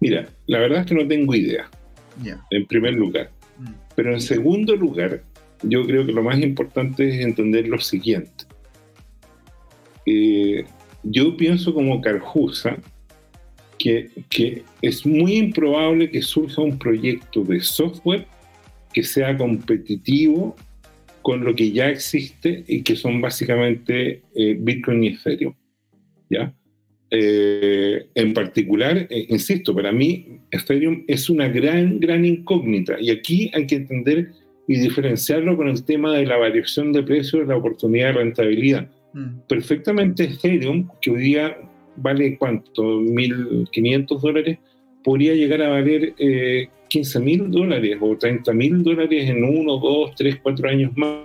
Mira, la verdad es que no tengo idea, en primer lugar. Mm. Pero en segundo lugar, yo creo que lo más importante es entender lo siguiente. Eh, yo pienso como Carjusa que, que es muy improbable que surja un proyecto de software que sea competitivo con lo que ya existe y que son básicamente eh, Bitcoin y Ethereum. ¿ya? Eh, en particular, insisto, para mí Ethereum es una gran, gran incógnita y aquí hay que entender y diferenciarlo con el tema de la variación de precios, la oportunidad de rentabilidad. Mm. Perfectamente Ethereum, que hoy día vale cuánto, 1.500 dólares, podría llegar a valer eh, 15.000 dólares o 30.000 dólares en uno, dos, tres, cuatro años más.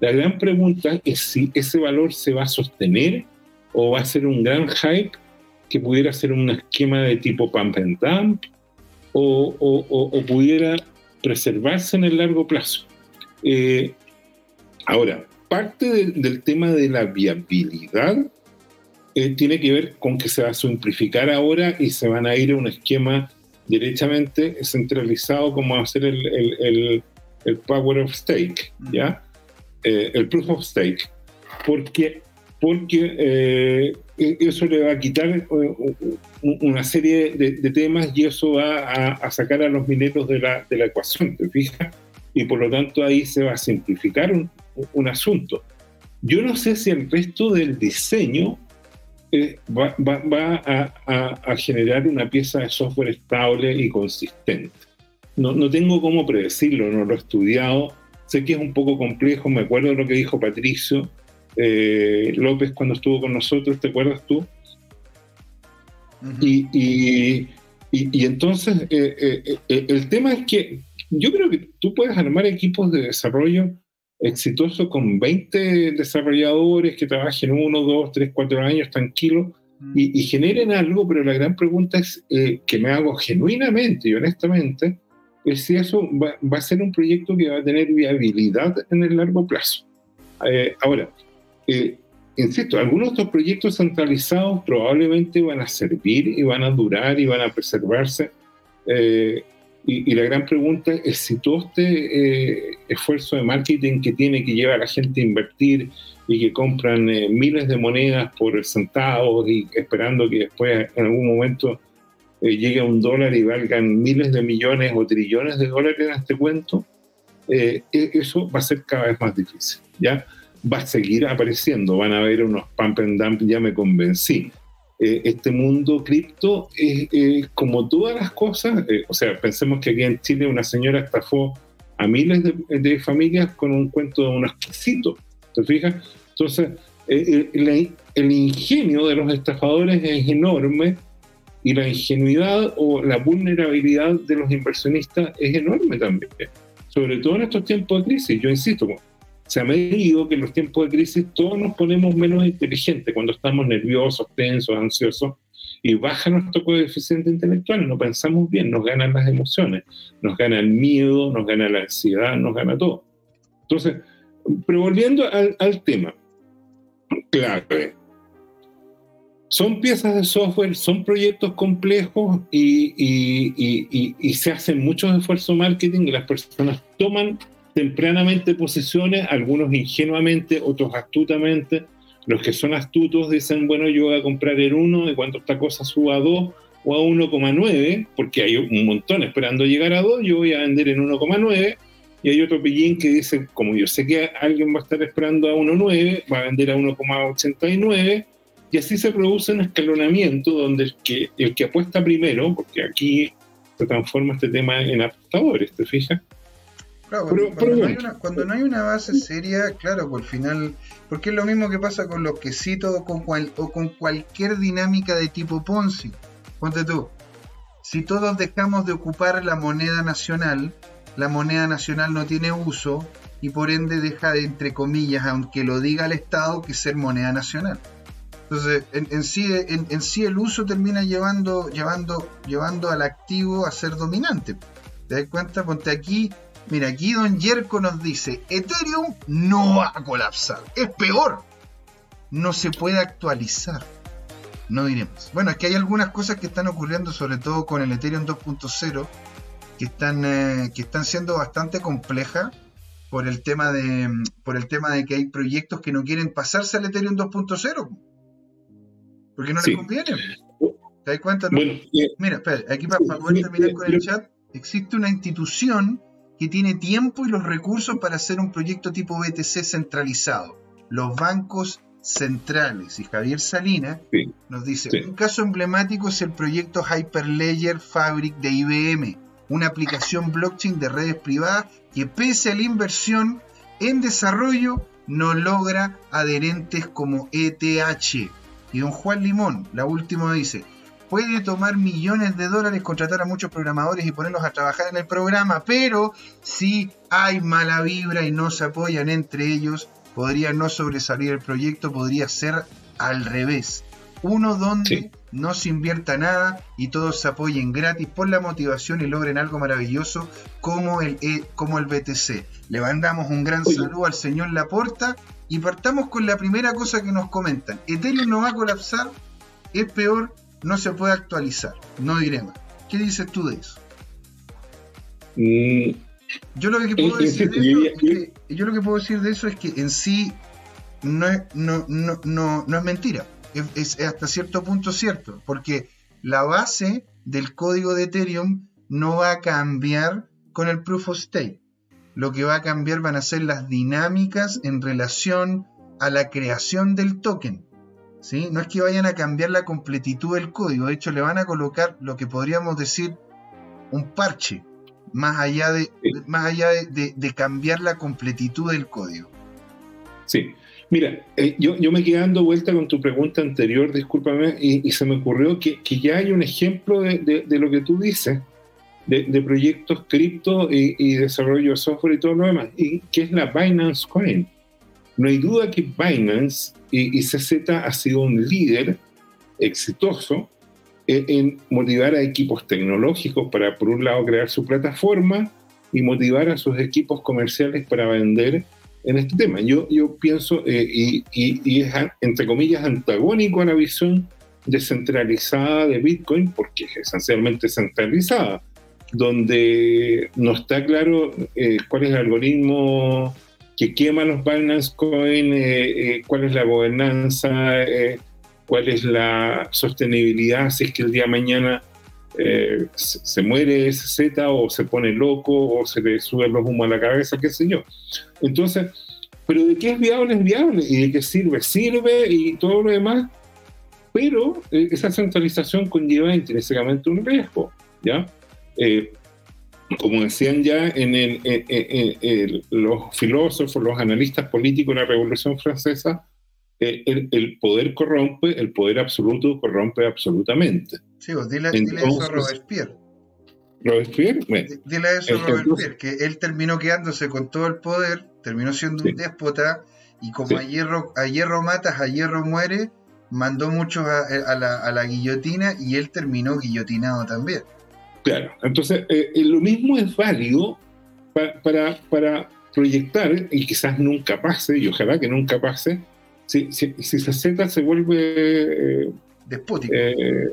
La gran pregunta es si ese valor se va a sostener o va a ser un gran hype que pudiera ser un esquema de tipo pump and dump o, o, pudiera preservarse en el largo plazo. Eh, ahora, parte del tema de la viabilidad eh, tiene que ver con que se va a simplificar ahora y se van a ir a un esquema derechamente centralizado como va a ser el, el, Power of Stake, ¿ya? Eh, el Proof of Stake. Porque, porque eh, e-, eso le va a quitar una serie de, temas y eso va a, sacar a los mineros de la, de la ecuación, ¿te fijas? Y por lo tanto ahí se va a simplificar un, un asunto. Yo no sé si el resto del diseño eh, va, a, generar una pieza de software estable y consistente. No, no tengo cómo predecirlo, no lo he estudiado. Sé que es un poco complejo, me acuerdo de lo que dijo Patricio eh, López cuando estuvo con nosotros, ¿te acuerdas tú? y, y, entonces eh, el tema es que yo creo que tú puedes armar equipos de desarrollo exitoso con 20 desarrolladores que trabajen uno, dos, tres, cuatro años tranquilos y, generen algo, pero la gran pregunta es eh, que me hago genuinamente y honestamente, es si eso va, a ser un proyecto que va a tener viabilidad en el largo plazo. Eh, ahora, eh, insisto, algunos de estos proyectos centralizados probablemente van a servir y van a durar y van a preservarse. Y, la gran pregunta es si todo este eh, esfuerzo de marketing que tiene que llevar a la gente a invertir y que compran eh, miles de monedas por centavos y esperando que después en algún momento eh, llegue a un dólar y valgan miles de millones o trillones de dólares en este cuento, e, eso va a ser cada vez más difícil. ¿ya? Va a seguir apareciendo, van a haber unos pump and dump, ya me convencí eh, este mundo cripto es como todas las cosas, eh, o sea, pensemos que aquí en Chile una señora estafó a miles de, familias con un cuento de unos quesitos, ¿te fijas? Entonces, eh, el, ingenio de los estafadores es enorme y la ingenuidad o la vulnerabilidad de los inversionistas es enorme también, sobre todo en estos tiempos de crisis. Yo insisto, se ha medido que en los tiempos de crisis todos nos ponemos menos inteligentes cuando estamos nerviosos, tensos, ansiosos, y baja nuestro coeficiente intelectual, no pensamos bien, nos ganan las emociones, nos gana el miedo, nos gana la ansiedad, nos gana todo. Entonces, pero volviendo al, tema, clave, son piezas de software, son proyectos complejos y, se hacen muchos esfuerzos marketing y las personas toman tempranamente posiciones, algunos ingenuamente, otros astutamente. Los que son astutos dicen, bueno, yo voy a comprar el 1 y cuando esta cosa suba a 2 o a 1,9, porque hay un montón esperando llegar a 2, yo voy a vender en 1,9. Y hay otro pillín que dice, como yo sé que alguien va a estar esperando a 1,9, va a vender a 1,89. Y así se produce un escalonamiento donde el que, el que apuesta primero, porque aquí se transforma este tema en apostadores, ¿te fijas? Cuando, no hay una, base seria, claro, por final, porque es lo mismo que pasa con los quesitos o con, o con cualquier dinámica de tipo Ponzi. Ponte tú, si todos dejamos de ocupar la moneda nacional, la moneda nacional no tiene uso y por ende deja de, entre comillas, aunque lo diga el Estado, que ser moneda nacional. Entonces, en, sí, en, sí el uso termina llevando, llevando, llevando al activo a ser dominante. ¿Te das cuenta? Ponte aquí, Mira, aquí Don Yerko nos dice, Ethereum no va a colapsar. Es peor. No se puede actualizar. No diremos. Bueno, es que hay algunas cosas que están ocurriendo, sobre todo con el Ethereum 2.0, que están, eh, que están siendo bastante complejas por el tema de por el tema de que hay proyectos que no quieren pasarse al Ethereum 2.0 porque no les conviene ¿te das cuenta? Eh, Mira, espera, aquí para, poder terminar con el chat existe una institución que tiene tiempo y los recursos para hacer un proyecto tipo BTC centralizado. Los bancos centrales. Y Javier Salina nos dice, un caso emblemático es el proyecto Hyperledger Fabric de IBM, una aplicación blockchain de redes privadas que pese a la inversión en desarrollo no logra adherentes como ETH. Y don Juan Limón, la última dice, puede tomar millones de dólares, contratar a muchos programadores y ponerlos a trabajar en el programa, pero si hay mala vibra y no se apoyan entre ellos, podría no sobresalir el proyecto, podría ser al revés. Uno donde no se invierta nada y todos se apoyen gratis por la motivación y logren algo maravilloso como el, e, como el BTC. Le mandamos un gran saludo al señor Laporta y partamos con la primera cosa que nos comentan. Ethereum no va a colapsar, es peor no se puede actualizar, no diré más. ¿Qué dices tú de eso? Mm. yo lo que puedo decir de eso es que, yo lo que puedo decir de eso es que en sí no es, no, no, no, no es mentira. Es, hasta cierto punto cierto, porque la base del código de Ethereum no va a cambiar con el proof of stake. Lo que va a cambiar van a ser las dinámicas en relación a la creación del token. ¿Sí? No es que vayan a cambiar la completitud del código, de hecho le van a colocar lo que podríamos decir un parche, más allá de, más allá de, cambiar la completitud del código. Sí, mira, eh, yo, yo, me quedé dando vuelta con tu pregunta anterior, discúlpame, y, se me ocurrió que, ya hay un ejemplo de, lo que tú dices, de, proyectos cripto y, desarrollo de software y todo lo demás, y que es la Binance Coin. No hay duda que Binance y, CZ ha sido un líder exitoso en motivar a equipos tecnológicos para, por un lado, crear su plataforma y motivar a sus equipos comerciales para vender en este tema. Yo, pienso, eh, y, y, es, entre comillas, antagónico a la visión descentralizada de Bitcoin, porque es esencialmente centralizada, donde no está claro eh, cuál es el algoritmo que quema los Binance Coin, eh, cuál es la gobernanza cuál es la sostenibilidad si es que el día de mañana eh, se, muere ese Z o se pone loco o se le suben los humos a la cabeza, qué sé yo. Entonces, pero de qué es viable es viable y de qué sirve, sirve y todo lo demás, pero eh, esa centralización conlleva intrínsecamente un riesgo, ¿ya? Eh, como decían ya en, el, los filósofos, los analistas políticos de la Revolución Francesa, eh, el, poder corrompe, el poder absoluto corrompe absolutamente. Sí, vos dile, eso a Robespierre. Robespierre, Dile eso a Robespierre, que él terminó quedándose con todo el poder, terminó siendo un déspota, y como a, hierro, a hierro matas, a hierro muere, mandó muchos a, la, guillotina y él terminó guillotinado también. Claro, entonces eh, eh, lo mismo es válido para, para proyectar, y quizás nunca pase, y ojalá que nunca pase, si, si, si Z se vuelve eh, despótico. Eh,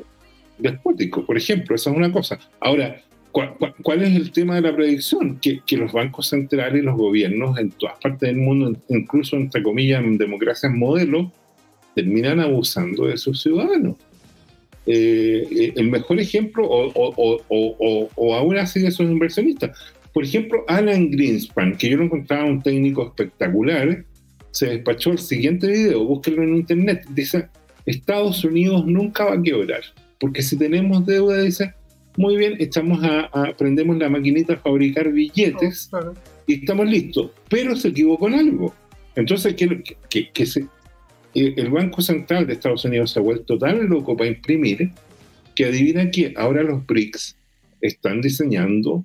despótico, por ejemplo, esa es una cosa. Ahora, ¿cuál, es el tema de la predicción? Que, que, los bancos centrales, los gobiernos en todas partes del mundo, incluso entre comillas en democracias modelos, terminan abusando de sus ciudadanos. Eh, el mejor ejemplo, o, o, o, o, aún así de sus inversionistas. Por ejemplo, Alan Greenspan, que yo lo encontraba un técnico espectacular, se despachó el siguiente video, búsquenlo en internet, dice, Estados Unidos nunca va a quebrar, porque si tenemos deuda, dice, muy bien, echamos a, prendemos la maquinita a fabricar billetes oh, y estamos listos, pero se equivocó en algo. Entonces, que, que, se, eh, el Banco Central de Estados Unidos se ha vuelto tan loco para imprimir que adivina que ahora los BRICS están diseñando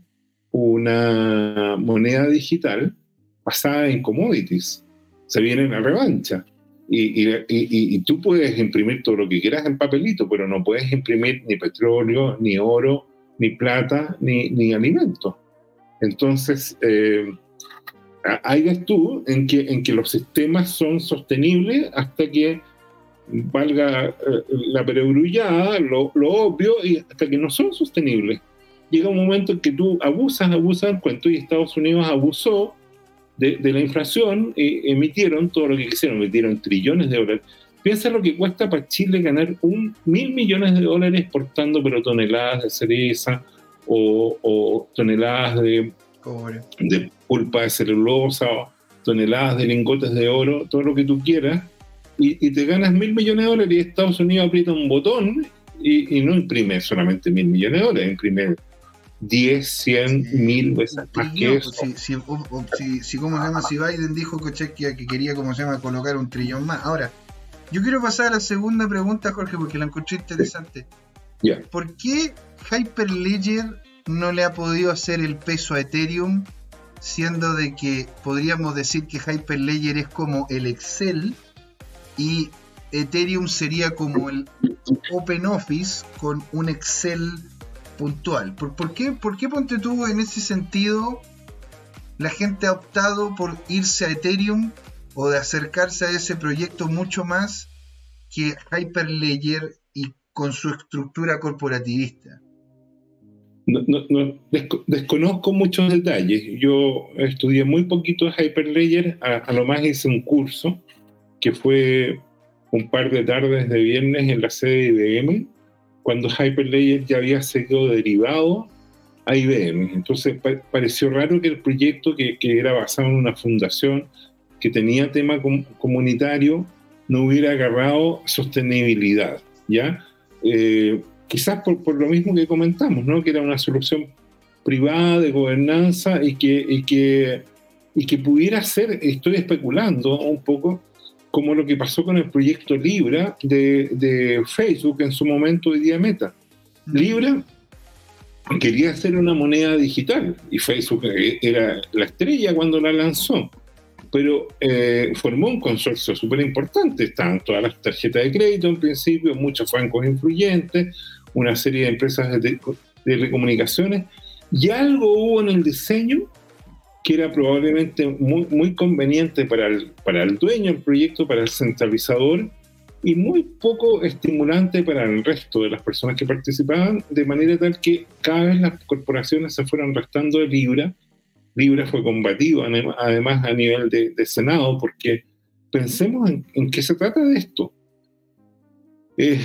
una moneda digital basada en commodities se viene la revancha. Y, y, tú puedes imprimir todo lo que quieras en papelito, pero no puedes imprimir ni petróleo, ni oro, ni plata, ni, ni alimentos. Entonces, eh, ahí ves tú en que, en que los sistemas son sostenibles hasta que valga eh, la peregrullada, lo, lo, obvio, y hasta que no son sostenibles. Llega un momento en que tú abusas, abusas cuento y Estados Unidos abusó de, la inflación, eh, emitieron todo lo que quisieron, emitieron trillones de dólares. Piensa lo que cuesta para Chile ganar un mil millones de dólares exportando pero toneladas de cereza o, toneladas de, de pulpa de celulosa, toneladas de lingotes de oro, todo lo que tú quieras, y, te ganas mil millones de dólares y Estados Unidos aprieta un botón y, y no imprime solamente mil millones de dólares, imprime 10, 100, mil veces más que eso. Si, si, ¿cómo se llama? Si Biden dijo que, que quería, ¿cómo se llama?, colocar un trillón más. Ahora, yo quiero pasar a la segunda pregunta, Jorge, porque la encontré interesante. ¿Por qué Hyperledger no le ha podido hacer el peso a Ethereum, siendo de que podríamos decir que Hyperledger es como el Excel y Ethereum sería como el OpenOffice con un Excel puntual. ¿Por, qué, ¿Por qué ponte tú en ese sentido la gente ha optado por irse a Ethereum o de acercarse a ese proyecto mucho más que Hyperledger y con su estructura corporativista? No, desconozco muchos detalles. Yo estudié muy poquito Hyperledger, a, a, lo más hice un curso que fue un par de tardes de viernes en la sede de IBM cuando Hyperledger ya había sido derivado a IBM. Entonces pareció raro que el proyecto, que, era basado en una fundación que tenía tema comunitario, no hubiera agarrado sostenibilidad, ¿ya? Eh, quizás por, por, lo mismo que comentamos, ¿no? Que era una solución privada de gobernanza y que, y que, y que pudiera ser, estoy especulando un poco, como lo que pasó con el proyecto Libra de, de Facebook en su momento hoy día Meta. Libra quería hacer una moneda digital y Facebook era la estrella cuando la lanzó, pero eh, formó un consorcio súper importante. Estaban todas las tarjetas de crédito en principio, muchos bancos influyentes, una serie de empresas de, de telecomunicaciones y algo hubo en el diseño que era probablemente muy, muy conveniente para el, para el dueño del proyecto, para el centralizador, y muy poco estimulante para el resto de las personas que participaban, de manera tal que cada vez las corporaciones se fueron restando de Libra. Libra fue combatido además a nivel de, Senado, porque pensemos en, qué se trata de esto. Eh,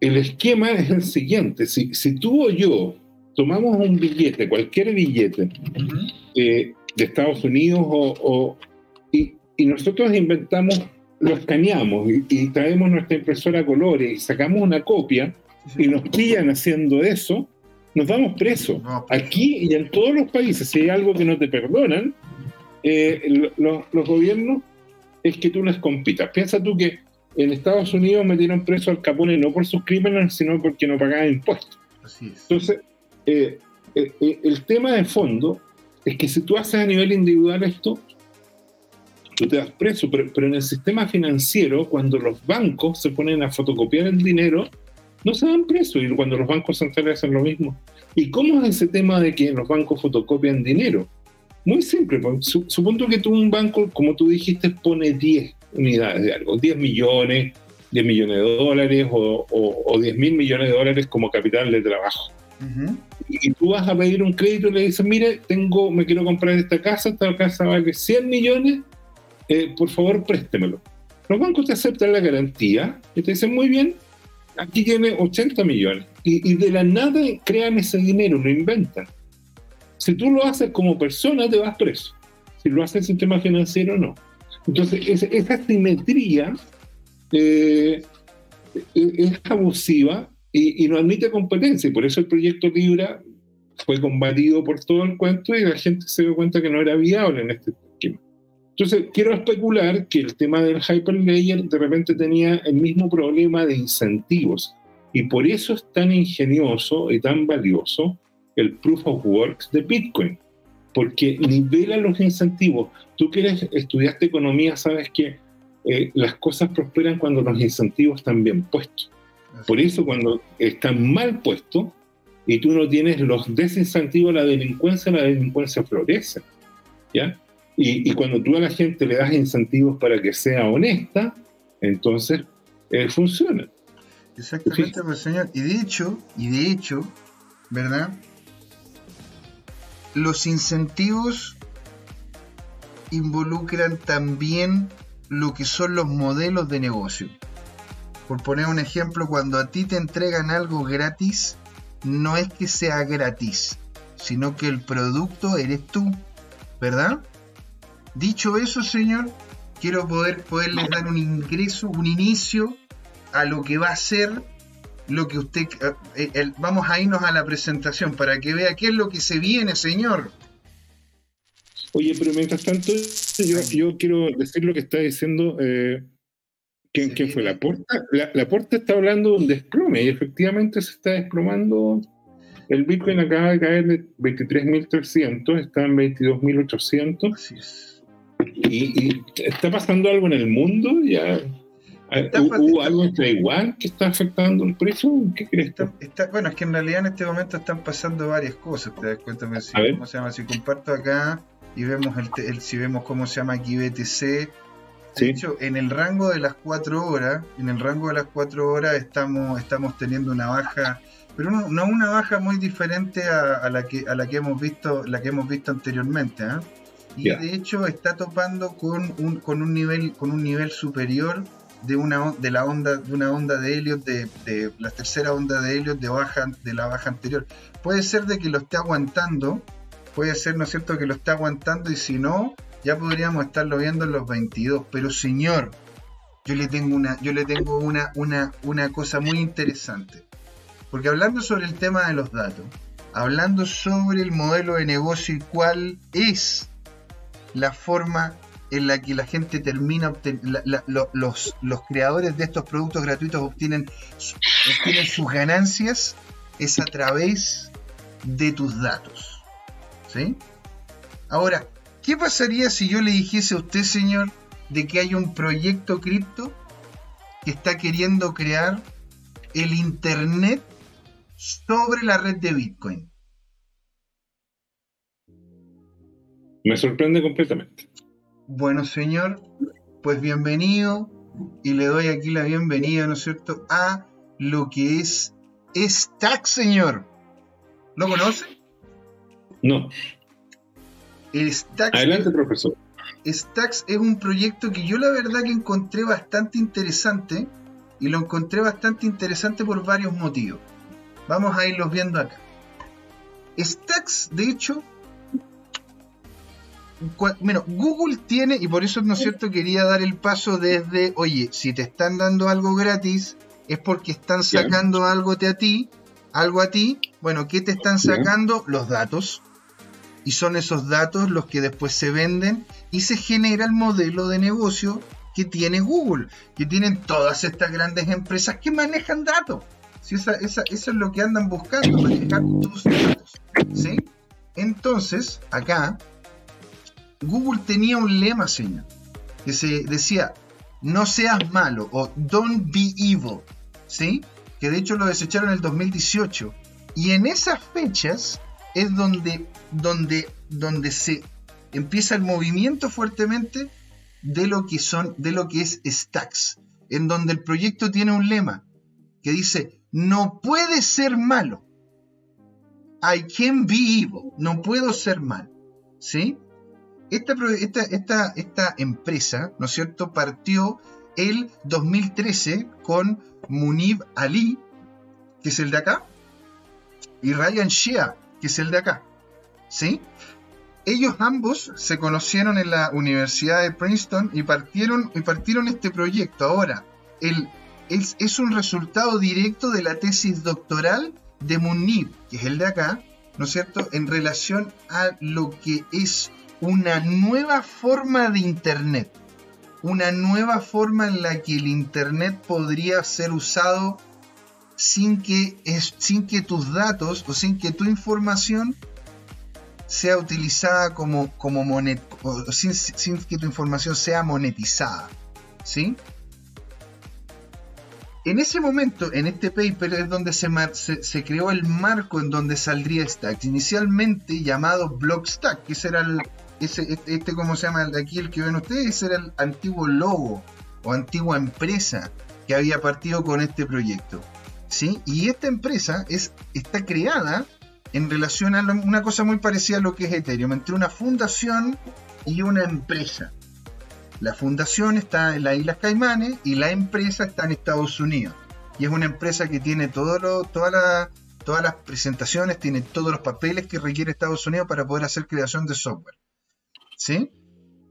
el esquema es el siguiente, si, si, tú o yo tomamos un billete, cualquier billete eh, de Estados Unidos o, y, y nosotros inventamos lo escaneamos y, traemos nuestra impresora a colores y sacamos una copia y nos pillan haciendo eso, nos vamos presos. Aquí y en todos los países, si hay algo que no te perdonan, eh, los gobiernos es que tú les compitas. Piensa tú que en Estados Unidos metieron preso al Capone no por sus crímenes, sino porque no pagaba impuestos. Entonces, eh, eh, el tema de fondo es que si tú haces a nivel individual esto, tú te das preso, pero, en el sistema financiero, cuando los bancos se ponen a fotocopiar el dinero, no se dan preso, y cuando los bancos centrales hacen lo mismo. ¿Y cómo es ese tema de que los bancos fotocopian dinero? Muy simple, pues, supongo que tú un banco, como tú dijiste, pone 10 unidades de algo, 10 millones, 10 millones de dólares o, o, 10 mil millones de dólares como capital de trabajo. y, tú vas a pedir un crédito y le dices, mire, tengo, me quiero comprar esta casa, esta casa vale 100 millones, eh, por favor préstemelo. Los bancos te aceptan la garantía y te dicen, muy bien, aquí tiene 80 millones. Y, de la nada crean ese dinero, lo inventan. Si tú lo haces como persona, te vas preso. Si lo hace el sistema financiero, no. Entonces, esa simetría eh, es abusiva y, y, no admite competencia. Y por eso el proyecto Libra fue combatido por todo el cuento y la gente se dio cuenta que no era viable en este esquema. Entonces, quiero especular que el tema del hyperlayer de repente tenía el mismo problema de incentivos. Y por eso es tan ingenioso y tan valioso el proof of work de Bitcoin. Porque nivela los incentivos. Tú que estudiaste economía, sabes que eh, las cosas prosperan cuando los incentivos están bien puestos. Por eso cuando están mal puestos y tú no tienes los desincentivos, la delincuencia, la delincuencia florece. ¿Ya? Y, cuando tú a la gente le das incentivos para que sea honesta, entonces eh, funciona. Exactamente, pues, señor. Y de hecho, y de hecho, ¿verdad? Los incentivos involucran también lo que son los modelos de negocio. Por poner un ejemplo, cuando a ti te entregan algo gratis, no es que sea gratis, sino que el producto eres tú, ¿verdad? Dicho eso, señor, quiero poder poderles dar un ingreso, un inicio a lo que va a ser lo que usted... Eh, vamos a irnos a la presentación para que vea qué es lo que se viene, señor. Oye, pero mientras tanto, yo, quiero decir lo que está diciendo... Eh, ¿Quién, fue? ¿La Porta? La, Porta está hablando de un desplome y efectivamente se está desplomando. El Bitcoin acaba de caer de 23.300, está en 22.800. Así es ¿Y, está pasando algo en el mundo? ¿Ya ¿Hubo algo en Taiwán que está afectando el precio? ¿Qué crees? bueno, es que en realidad en este momento están pasando varias cosas. ¿Te das cuenta? Si, ¿cómo se llama? Si comparto acá y vemos el, si vemos cómo se llama aquí BTC. De hecho, en el rango de las cuatro horas, en el rango de las cuatro horas estamos, estamos teniendo una baja, pero no, una baja muy diferente a, la que a la que hemos visto, la que hemos visto anteriormente. ¿eh? y de hecho está topando con un, con un nivel con un nivel superior de una de la onda de una onda de Helios de, la tercera onda de Helios de baja de la baja anterior. Puede ser de que lo esté aguantando puede ser no es cierto que lo esté aguantando y si no ya podríamos estarlo viendo en los 22, pero señor, yo le tengo una, yo le tengo una, una, una cosa muy interesante. Porque hablando sobre el tema de los datos, hablando sobre el modelo de negocio y cuál es la forma en la que la gente termina, los, los creadores de estos productos gratuitos obtienen, obtienen sus ganancias, es a través de tus datos. ¿Sí? Ahora, ¿qué pasaría si yo le dijese a usted, señor, de que hay un proyecto cripto que está queriendo crear el Internet sobre la red de Bitcoin? Me sorprende completamente. Bueno, señor, pues bienvenido y le doy aquí la bienvenida, ¿no es cierto?, a lo que es Stax, señor. ¿Lo conoce? No. Stax Adelante, profesor. Stax es un proyecto que yo la verdad que encontré bastante interesante y lo encontré bastante interesante por varios motivos. Vamos a irlos viendo acá. Stacks, de hecho, bueno, Google tiene, y por eso no es cierto, quería dar el paso desde, oye, si te están dando algo gratis, es porque están sacando algo a ti, algo a ti. Bueno, ¿qué te están sacando? Los datos. Y son esos datos los que después se venden y se genera el modelo de negocio que tiene Google, que tienen todas estas grandes empresas que manejan datos. Si esa, eso es lo que andan buscando, manejar tus datos. ¿sí? Entonces, acá, Google tenía un lema, señor, que se decía, no seas malo o don't be evil, ¿sí? Que de hecho lo desecharon en el 2018. Y en esas fechas es donde, donde, donde se empieza el movimiento fuertemente de lo que son, de lo que es Stacks, en donde el proyecto tiene un lema que dice no puede ser malo. I can be evil. No puedo ser mal. ¿Sí? Esta, esta, esta, empresa, ¿no es cierto?, partió el 2013 con Munib Ali, que es el de acá, y Ryan Shea, que es el de acá. ¿Sí? Ellos ambos se conocieron en la Universidad de Princeton y partieron, y partieron este proyecto. Ahora, el es, un resultado directo de la tesis doctoral de Munib, que es el de acá, ¿no es cierto?, en relación a lo que es una nueva forma de Internet, una nueva forma en la que el Internet podría ser usado sin que, sin que tus datos o sin que tu información sea utilizada como, como monet, sin, sin que tu información sea monetizada. ¿Sí? En ese momento, en este paper, es donde se, se, creó el marco en donde saldría Stack, inicialmente llamado Blockstack, que ese el, este, este, ¿cómo se llama? Aquí el que ven ustedes, era el antiguo logo o antigua empresa que había partido con este proyecto. ¿sí? Y esta empresa es, está creada en relación a una cosa muy parecida a lo que es Ethereum, entre una fundación y una empresa. La fundación está en las Islas Caimanes y la empresa está en Estados Unidos. Y es una empresa que tiene todo todas las presentaciones, tiene todos los papeles que requiere Estados Unidos para poder hacer creación de software. ¿Sí?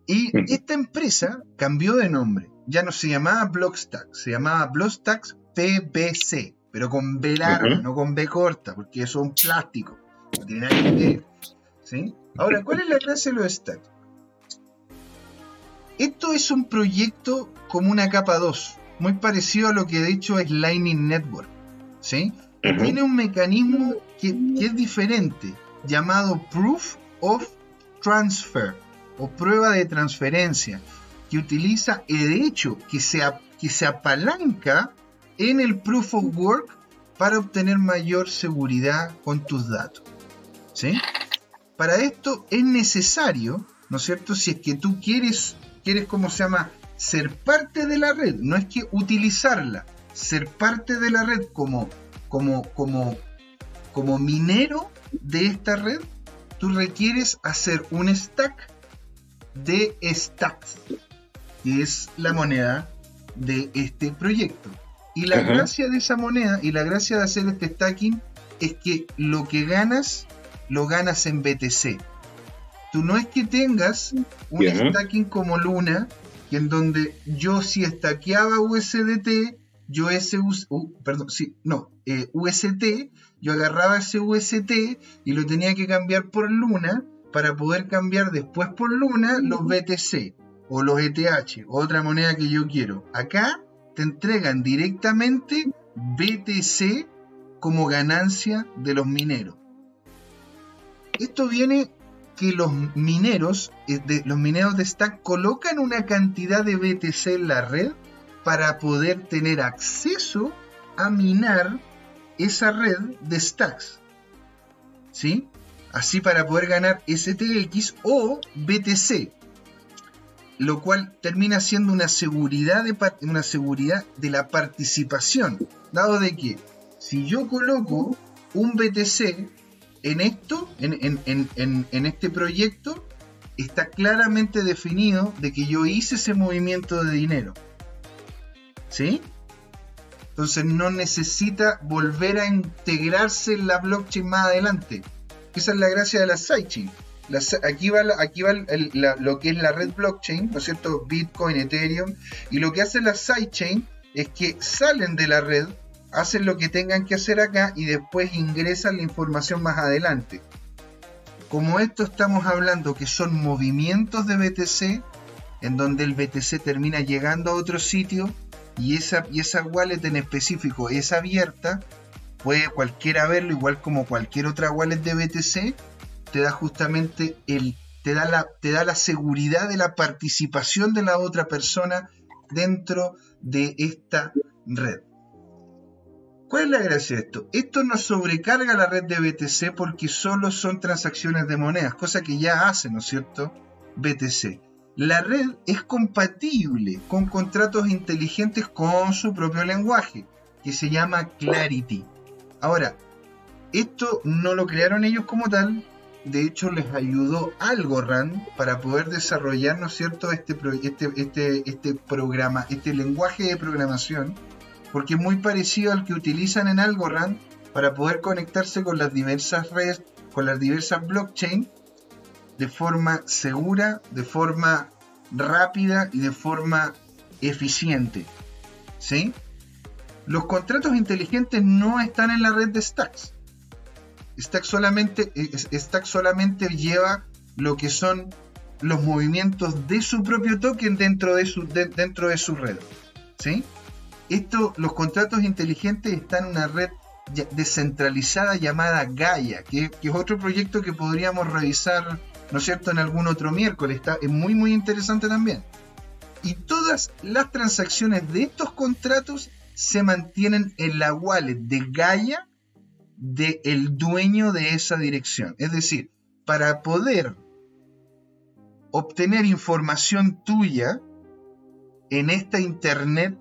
Y esta empresa cambió de nombre. Ya no se llamaba Blockstack, se llamaba Blockstack PBC, pero con B larga, no con B corta, porque eso es un plástico. No tiene nada que ver. ¿Sí? Ahora, ¿cuál es la clase de los stacks? Esto es un proyecto como una capa 2, muy parecido a lo que de hecho es Lightning Network. ¿sí? Tiene un mecanismo que, es diferente, llamado Proof of Transfer o prueba de transferencia, que utiliza el hecho que se, que se apalanca en el Proof of Work para obtener mayor seguridad con tus datos. ¿sí? Para esto es necesario, ¿no es cierto? Si es que tú quieres quieres, ¿cómo se llama? Ser parte de la red, no es que utilizarla, ser parte de la red como, como, como, como minero de esta red, tú requieres hacer un stack de stacks, que es la moneda de este proyecto. Y la gracia de esa moneda y la gracia de hacer este stacking es que lo que ganas, lo ganas en BTC Tú no es que tengas un stacking como Luna, que en donde yo si stackeaba USDT, yo ese, perdón, sí, no, eh, UST, yo agarraba ese UST y lo tenía que cambiar por Luna para poder cambiar después por Luna los BTC o los ETH, otra moneda que yo quiero. Acá te entregan directamente BTC como ganancia de los mineros. Esto viene que los mineros, eh, de, los mineros de Stack colocan una cantidad de BTC en la red para poder tener acceso a minar esa red de stacks. ¿Sí? Así para poder ganar STX o BTC. Lo cual termina siendo una seguridad de, una seguridad de la participación. Dado de que si yo coloco un BTC en esto, en, este proyecto, está claramente definido de que yo hice ese movimiento de dinero. ¿Sí? Entonces no necesita volver a integrarse en la blockchain más adelante. Esa es la gracia de la sidechain. aquí va, aquí va lo que es la red blockchain, ¿no es cierto? Bitcoin, Ethereum. Y lo que hace la sidechain es que salen de la red hacen lo que tengan que hacer acá y después ingresan la información más adelante. Como esto estamos hablando que son movimientos de BTC, en donde el BTC termina llegando a otro sitio y esa, y esa wallet en específico es abierta, puede cualquiera verlo, igual como cualquier otra wallet de BTC, te da justamente el, te da la, te da la seguridad de la participación de la otra persona dentro de esta red. ¿Cuál es la gracia de esto? Esto no sobrecarga la red de BTC porque solo son transacciones de monedas, cosa que ya hace, ¿no es cierto? BTC. La red es compatible con contratos inteligentes con su propio lenguaje, que se llama Clarity. Ahora, esto no lo crearon ellos como tal, de hecho les ayudó Algorand para poder desarrollar, ¿no es cierto?, este, este, este, este programa, este lenguaje de programación porque es muy parecido al que utilizan en Algorand para poder conectarse con las diversas redes, con las diversas blockchain de forma segura, de forma rápida y de forma eficiente. ¿Sí? Los contratos inteligentes no están en la red de Stacks. Stack solamente, Stack solamente lleva lo que son los movimientos de su propio token dentro de su, dentro de su red. ¿Sí? Esto, los contratos inteligentes están en una red descentralizada llamada Gaia, que, es otro proyecto que podríamos revisar, ¿no es cierto?, en algún otro miércoles. Está, es muy, muy interesante también. Y todas las transacciones de estos contratos se mantienen en la wallet de Gaia del el dueño de esa dirección. Es decir, para poder obtener información tuya en esta internet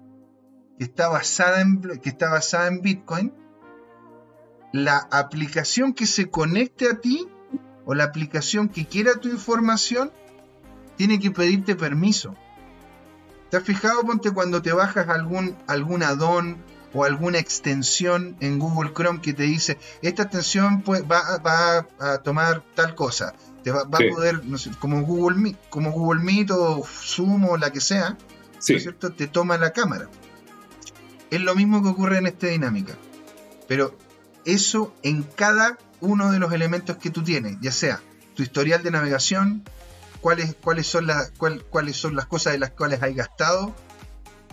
que está basada en, que está basada en Bitcoin, la aplicación que se conecte a ti o la aplicación que quiera tu información tiene que pedirte permiso. ¿Te has fijado, ponte, cuando te bajas algún, algún addon o alguna extensión en Google Chrome que te dice, esta extensión va, a tomar tal cosa? Te va, a poder, no sé, como Google Meet, como Google Meet o Zoom o la que sea, cierto? Te toma la cámara. Es lo mismo que ocurre en esta dinámica. Pero eso en cada uno de los elementos que tú tienes, ya sea tu historial de navegación, cuáles, cuáles, son, las, cuáles son las cosas de las cuales hay gastado,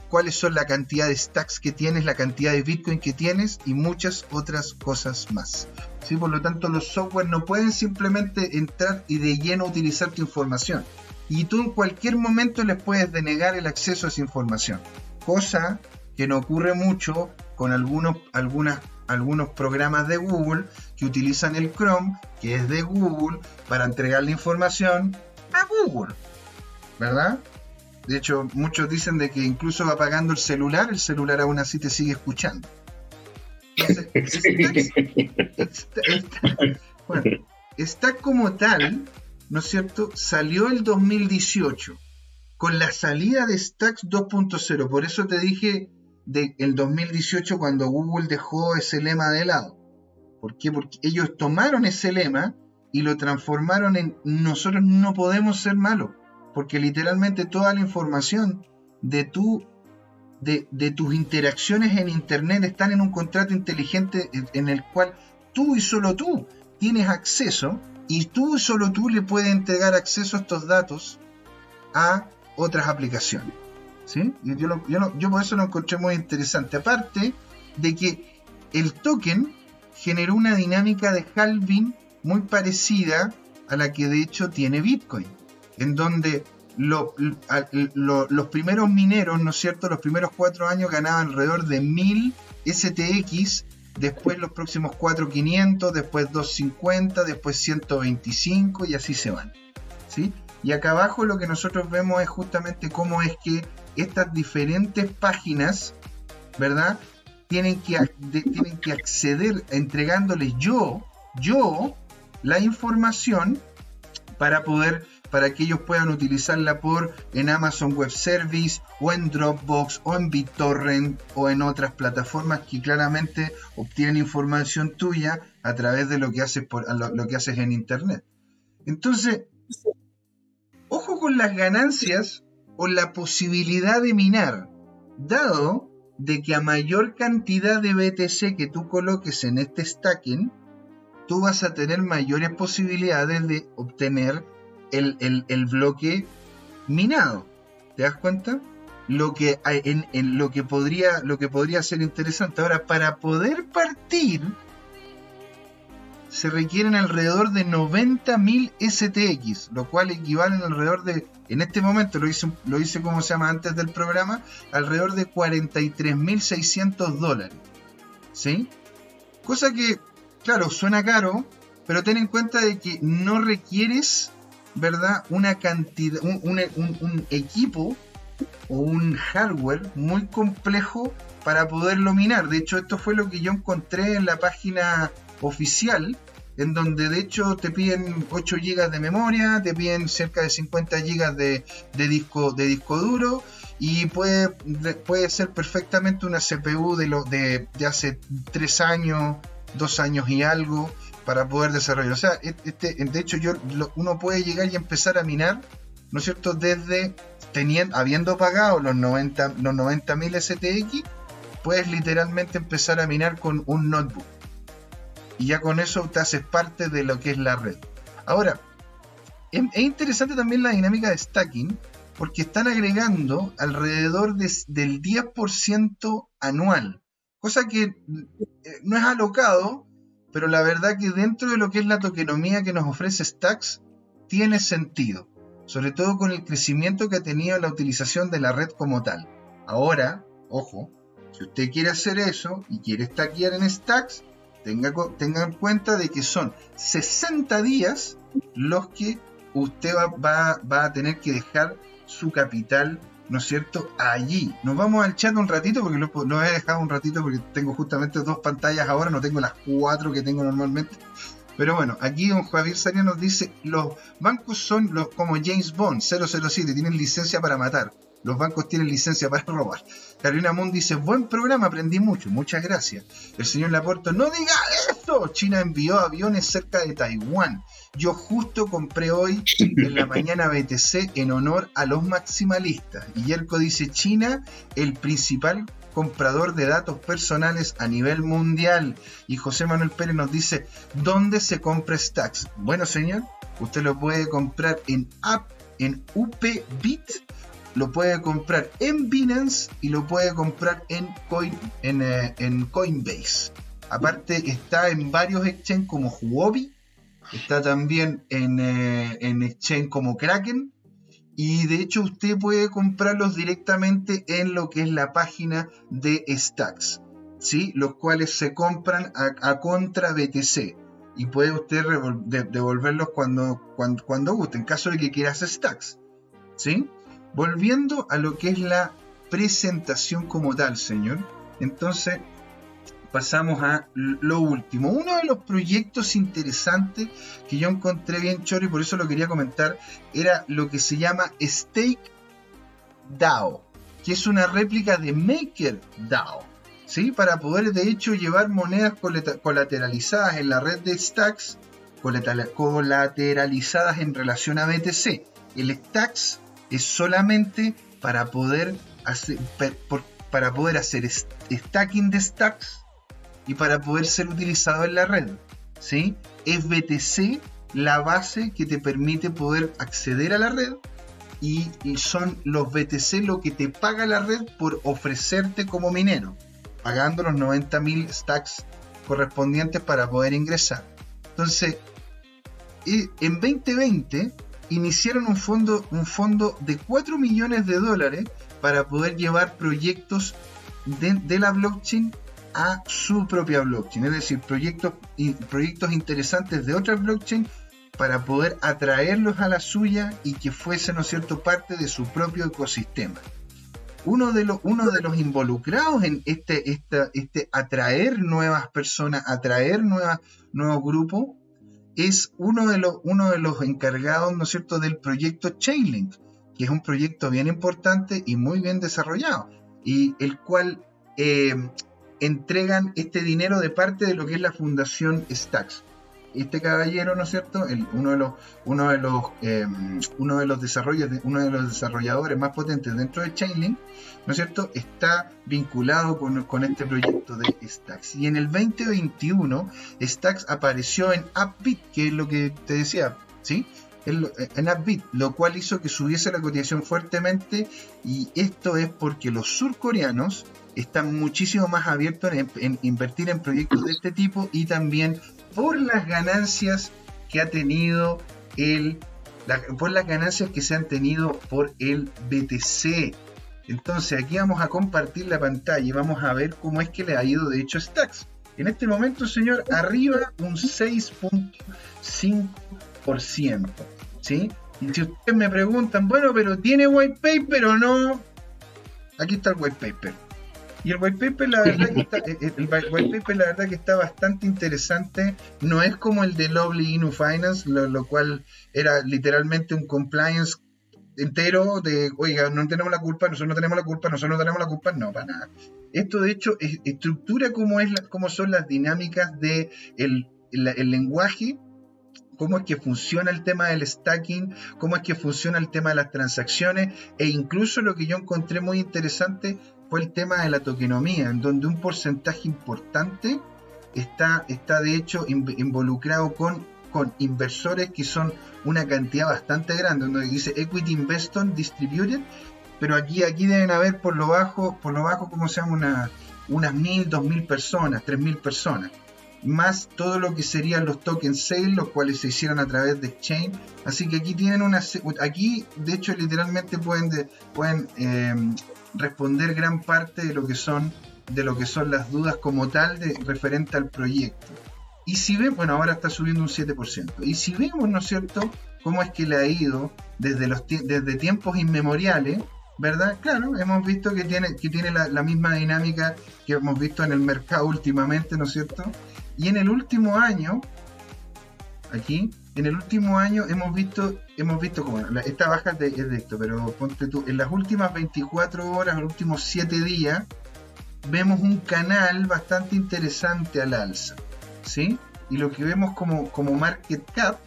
cuáles son la cantidad de stacks que tienes, la cantidad de Bitcoin que tienes y muchas otras cosas más. ¿Sí? Por lo tanto, los software no pueden simplemente entrar y de lleno utilizar tu información. Y tú en cualquier momento les puedes denegar el acceso a esa información. Cosa que no ocurre mucho con algunos, algunas, algunos programas de Google que utilizan el Chrome, que es de Google, para entregar la información Google. ¿Verdad? De hecho, muchos dicen de que incluso va apagando el celular, el celular aún así te sigue escuchando. <laughs> bueno, está como tal, ¿no es cierto? Salió el 2018 con la salida de Stacks 2.0. Por eso te dije del 2018 cuando Google dejó ese lema de lado. ¿Por qué? Porque ellos tomaron ese lema y lo transformaron en nosotros no podemos ser malos, porque literalmente toda la información de tu de, de, tus interacciones en Internet están en un contrato inteligente en el cual tú y solo tú tienes acceso y tú y solo tú le puedes entregar acceso a estos datos a otras aplicaciones. ¿sí? Yo, yo, yo por eso lo encontré muy interesante. Aparte de que el token generó una dinámica de halving muy parecida a la que de hecho tiene Bitcoin, en donde lo, los primeros mineros, ¿no es cierto? Los primeros cuatro años ganaban alrededor de 1000 STX, después los próximos 4 500, después 250, después 125 y así se van. ¿sí? Y acá abajo lo que nosotros vemos es justamente cómo es que estas diferentes páginas, ¿verdad? Tienen que, tienen que acceder entregándoles yo, yo, la información para poder para que ellos puedan utilizarla por en Amazon Web Service o en Dropbox o en BitTorrent o en otras plataformas que claramente obtienen información tuya a través de lo que haces por lo que haces en internet. Entonces, ojo con las ganancias o la posibilidad de minar, dado de que a mayor cantidad de BTC que tú coloques en este stacking, tú vas a tener mayores posibilidades de obtener el, bloque minado. ¿Te das cuenta? Lo que, en, en, lo, que podría, lo que podría ser interesante. Ahora, para poder partir, se requieren alrededor de 90.000 STX, lo cual equivale alrededor de, en este momento lo hice, lo hice como se llama antes del programa, alrededor de 43.600 dólares. ¿Sí? Cosa que, claro, suena caro, pero ten en cuenta de que no requieres ¿verdad? Una cantidad, un, equipo o un hardware muy complejo para poderlo minar. De hecho, esto fue lo que yo encontré en la página oficial, en donde de hecho te piden 8 GB de memoria, te piden cerca de 50 GB de, disco, de disco duro y puede, puede ser perfectamente una CPU de, lo, de, de hace 3 años, 2 años y algo para poder desarrollar. O sea, este, de hecho, yo, uno puede llegar y empezar a minar, ¿no es cierto? Desde teniendo, habiendo pagado los 90 los 90.000 STX, puedes literalmente empezar a minar con un notebook. Y ya con eso te haces parte de lo que es la red. Ahora, es, interesante también la dinámica de stacking, porque están agregando alrededor del 10% anual, cosa que eh, no es alocado, pero la verdad que dentro de lo que es la tokenomía que nos ofrece Stacks, tiene sentido, sobre todo con el crecimiento que ha tenido la utilización de la red como tal. Ahora, ojo, si usted quiere hacer eso y quiere stackear en Stacks, tenga, en cuenta de que son 60 días los que usted va a tener que dejar su capital ¿no es cierto? Allí. Nos vamos al chat un ratito porque lo, he dejado un ratito porque tengo justamente dos pantallas ahora, no tengo las cuatro que tengo normalmente. Pero bueno, aquí don Javier Saria nos dice, los bancos son los como James Bond 007, tienen licencia para matar. Los bancos tienen licencia para robar. Carolina Moon dice, buen programa, aprendí mucho, muchas gracias. El señor Laporto, no diga eso. China envió aviones cerca de Taiwán. Yo justo compré hoy en la mañana BTC en honor a los maximalistas. Y Yerko dice, China, el principal comprador de datos personales a nivel mundial. Y José Manuel Pérez nos dice, ¿dónde se compra Stacks? Bueno, señor, usted lo puede comprar en App, en UPBit, lo puede comprar en Binance y lo puede comprar en, Coin, en, eh, en Coinbase. Aparte está en varios exchanges como Huobi está también en, eh, en exchange como Kraken y de hecho usted puede comprarlos directamente en lo que es la página de Stacks, ¿sí? los cuales se compran a, contra BTC y puede usted devolverlos cuando, cuando, cuando, guste, en caso de que quiera hacer Stacks. ¿sí? Volviendo a lo que es la presentación como tal, señor. Entonces, pasamos a lo último. Uno de los proyectos interesantes que yo encontré bien choro y por eso lo quería comentar era lo que se llama Stake DAO, que es una réplica de Maker DAO. ¿sí? Para poder de hecho llevar monedas colateralizadas en la red de Stacks colateralizadas en relación a BTC. El Stacks es solamente para poder para poder hacer stacking de stacks y para poder ser utilizado en la red. ¿sí? Es BTC la base que te permite poder acceder a la red y, son los BTC lo que te paga la red por ofrecerte como minero, pagando los 90.000 stacks correspondientes para poder ingresar. Entonces, en 2020 iniciaron un fondo, un fondo de 4 millones de dólares para poder llevar proyectos de, la blockchain a su propia blockchain, es decir, proyectos, proyectos interesantes de otra blockchain para poder atraerlos a la suya y que fuese, ¿no es cierto?, parte de su propio ecosistema. Uno de, los, uno de los involucrados en este, este atraer nuevas personas, atraer nuevos grupos, es uno de, los, uno de los encargados, ¿no es cierto?, del proyecto Chainlink, que es un proyecto bien importante y muy bien desarrollado, y el cual eh, entregan este dinero de parte de lo que es la fundación Stacks este caballero, ¿no es cierto? uno de los, uno de los, eh, uno de los desarrollos, uno de los desarrolladores más potentes dentro de Chainlink, ¿no es cierto? Está vinculado con, este proyecto de Stacks. Y en el 2021, Stacks apareció en Upbit, que es lo que te decía, ¿sí? En Upbit, lo cual hizo que subiese la cotización fuertemente y esto es porque los surcoreanos están muchísimo más abiertos en, invertir en proyectos de este tipo y también por las ganancias que ha tenido el por las ganancias que se han tenido por el BTC. Entonces aquí vamos a compartir la pantalla y vamos a ver cómo es que le ha ido de hecho Stacks. En este momento, señor, arriba un 6.5%. ¿sí? Y si ustedes me preguntan, bueno, pero ¿tiene white paper o no? Aquí está el white paper. Y el white paper, la verdad que está, eh, el, white paper, la verdad que está bastante interesante. No es como el de Lovely Inu Finance, lo, cual era literalmente un compliance entero de, oiga, no tenemos la culpa, nosotros no tenemos la culpa, nosotros no tenemos la culpa, no, para nada. Esto de hecho estructura cómo, es cómo son las dinámicas de el, el lenguaje cómo es que funciona el tema del stacking, cómo es que funciona el tema de las transacciones e incluso lo que yo encontré muy interesante el tema de la tokenomía, en donde un porcentaje importante está, está de hecho involucrado con, con inversores que son una cantidad bastante grande, donde dice Equity Investor Distributed, pero aquí, aquí deben haber por lo bajo, por lo bajo, como se llama, una, unas mil, dos mil personas, tres mil personas más todo lo que serían los token sales, los cuales se hicieron a través de Exchange. Así que aquí tienen una. Aquí, de hecho, literalmente pueden, pueden em, responder gran parte de lo que son de lo que son las dudas como tal de referente al proyecto. Y si vemos, bueno, ahora está subiendo un 7%. Y si vemos, ¿no es cierto?, cómo es que le ha ido desde, los desde tiempos inmemoriales, ¿verdad? Claro, hemos visto que tiene, que tiene la, la, misma dinámica que hemos visto en el mercado últimamente, ¿no es cierto? Y en el último año, aquí, en el último año hemos visto, hemos visto como esta baja es de esto, pero ponte tú, en las últimas 24 horas, los últimos 7 días, vemos un canal bastante interesante al alza, ¿sí? Y lo que vemos como, como market cap,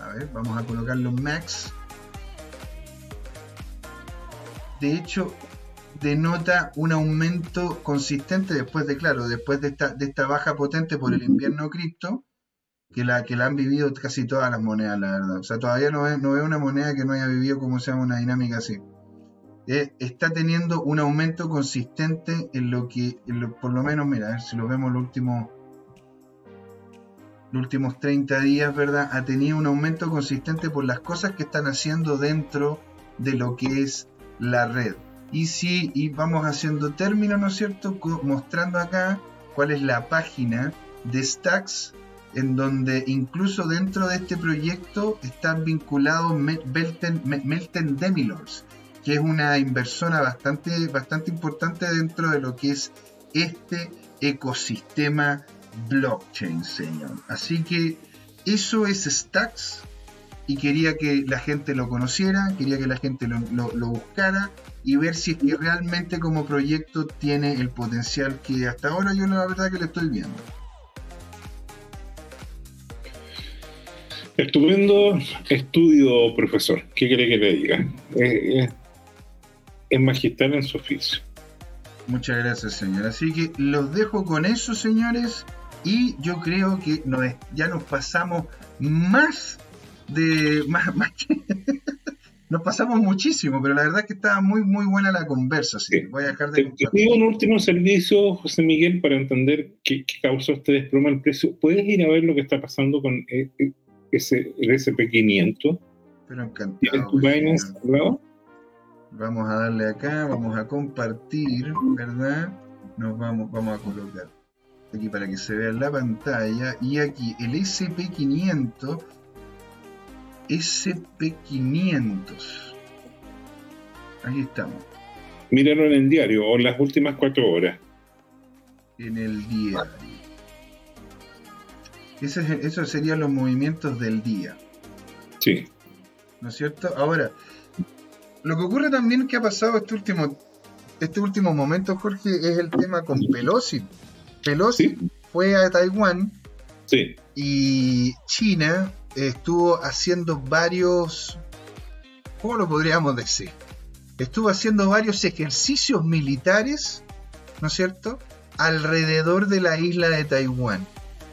a ver, vamos a colocarlo max. De hecho, denota un aumento consistente después de, claro, después de esta, de esta baja potente por el invierno cripto, que la, que la han vivido casi todas las monedas, la verdad. O sea, todavía no veo, no una moneda que no haya vivido como sea una dinámica así. Eh, está teniendo un aumento consistente en lo que, por lo menos, mira, a ver si lo vemos los últimos, los últimos 30 días, ¿verdad? Ha tenido un aumento consistente por las cosas que están haciendo dentro de lo que es la red. Y si y vamos haciendo términos, ¿no es cierto? Mostrando acá cuál es la página de Stacks, en donde incluso dentro de este proyecto están vinculados Melten, Demilors, que es una inversora bastante, bastante importante dentro de lo que es este ecosistema blockchain, señor. Así que eso es Stacks y quería que la gente lo conociera, quería que la gente lo, lo buscara y ver si es que realmente como proyecto tiene el potencial que hasta ahora yo la verdad que le estoy viendo. Estupendo estudio, profesor. ¿Qué quiere que le diga? Eh, eh, es magistral en su oficio. Muchas gracias, señor. Así que los dejo con eso, señores. Y yo creo que ya nos pasamos más de. Más, <laughs> más nos pasamos muchísimo, pero la verdad es que estaba muy, muy buena la conversa. Sí. Voy a dejar de. Te, pido un último servicio, José Miguel, para entender qué, causó este desploma del precio. ¿Puedes ir a ver lo que está pasando con eh, eh, ese, el SP500? Pero encantado. tu Binance Vamos a darle acá, vamos a compartir, ¿verdad? Nos vamos, vamos a colocar aquí para que se vea la pantalla. Y aquí el SP500 SP500. Ahí estamos. Míralo en el diario o en las últimas cuatro horas. En el diario. Ese, esos serían los movimientos del día. Sí. ¿No es cierto? Ahora, lo que ocurre también que ha pasado este último, este último momento, Jorge, es el tema con Pelosi. Pelosi fue a Taiwán sí. y China estuvo haciendo varios, ¿cómo lo podríamos decir? Estuvo haciendo varios ejercicios militares, ¿no es cierto?, alrededor de la isla de Taiwán.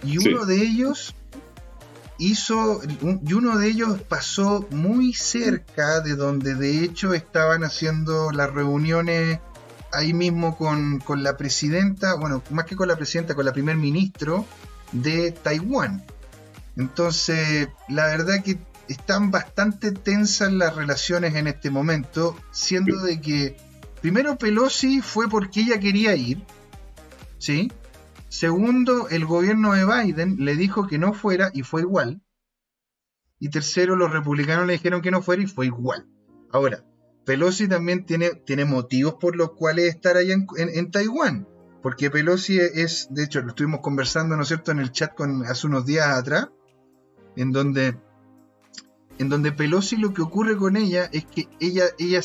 Y uno de ellos hizo, y uno de ellos pasó muy cerca de donde de hecho estaban haciendo las reuniones ahí mismo con, con la presidenta, bueno, más que con la presidenta, con la primer ministro de Taiwán. Entonces, la verdad que están bastante tensas las relaciones en este momento, siendo de que primero Pelosi fue porque ella quería ir, ¿sí? Segundo, el gobierno de Biden le dijo que no fuera y fue igual. Y tercero, los republicanos le dijeron que no fuera y fue igual. Ahora, Pelosi también tiene, tiene motivos por los cuales estar allá en, en Taiwán. Porque Pelosi es, de hecho, lo estuvimos conversando, ¿no es cierto?, en el chat con, hace unos días atrás en donde, en donde Pelosi lo que ocurre con ella es que ella, ella,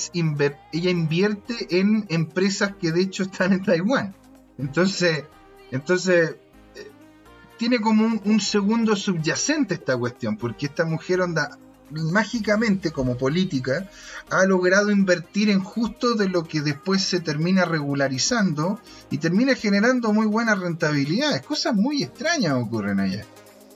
ella invierte en empresas que de hecho están en Taiwán. Entonces, entonces eh, tiene como un, segundo subyacente esta cuestión, porque esta mujer onda mágicamente como política ha logrado invertir en justo de lo que después se termina regularizando y termina generando muy buenas rentabilidades. Cosas muy extrañas ocurren allá.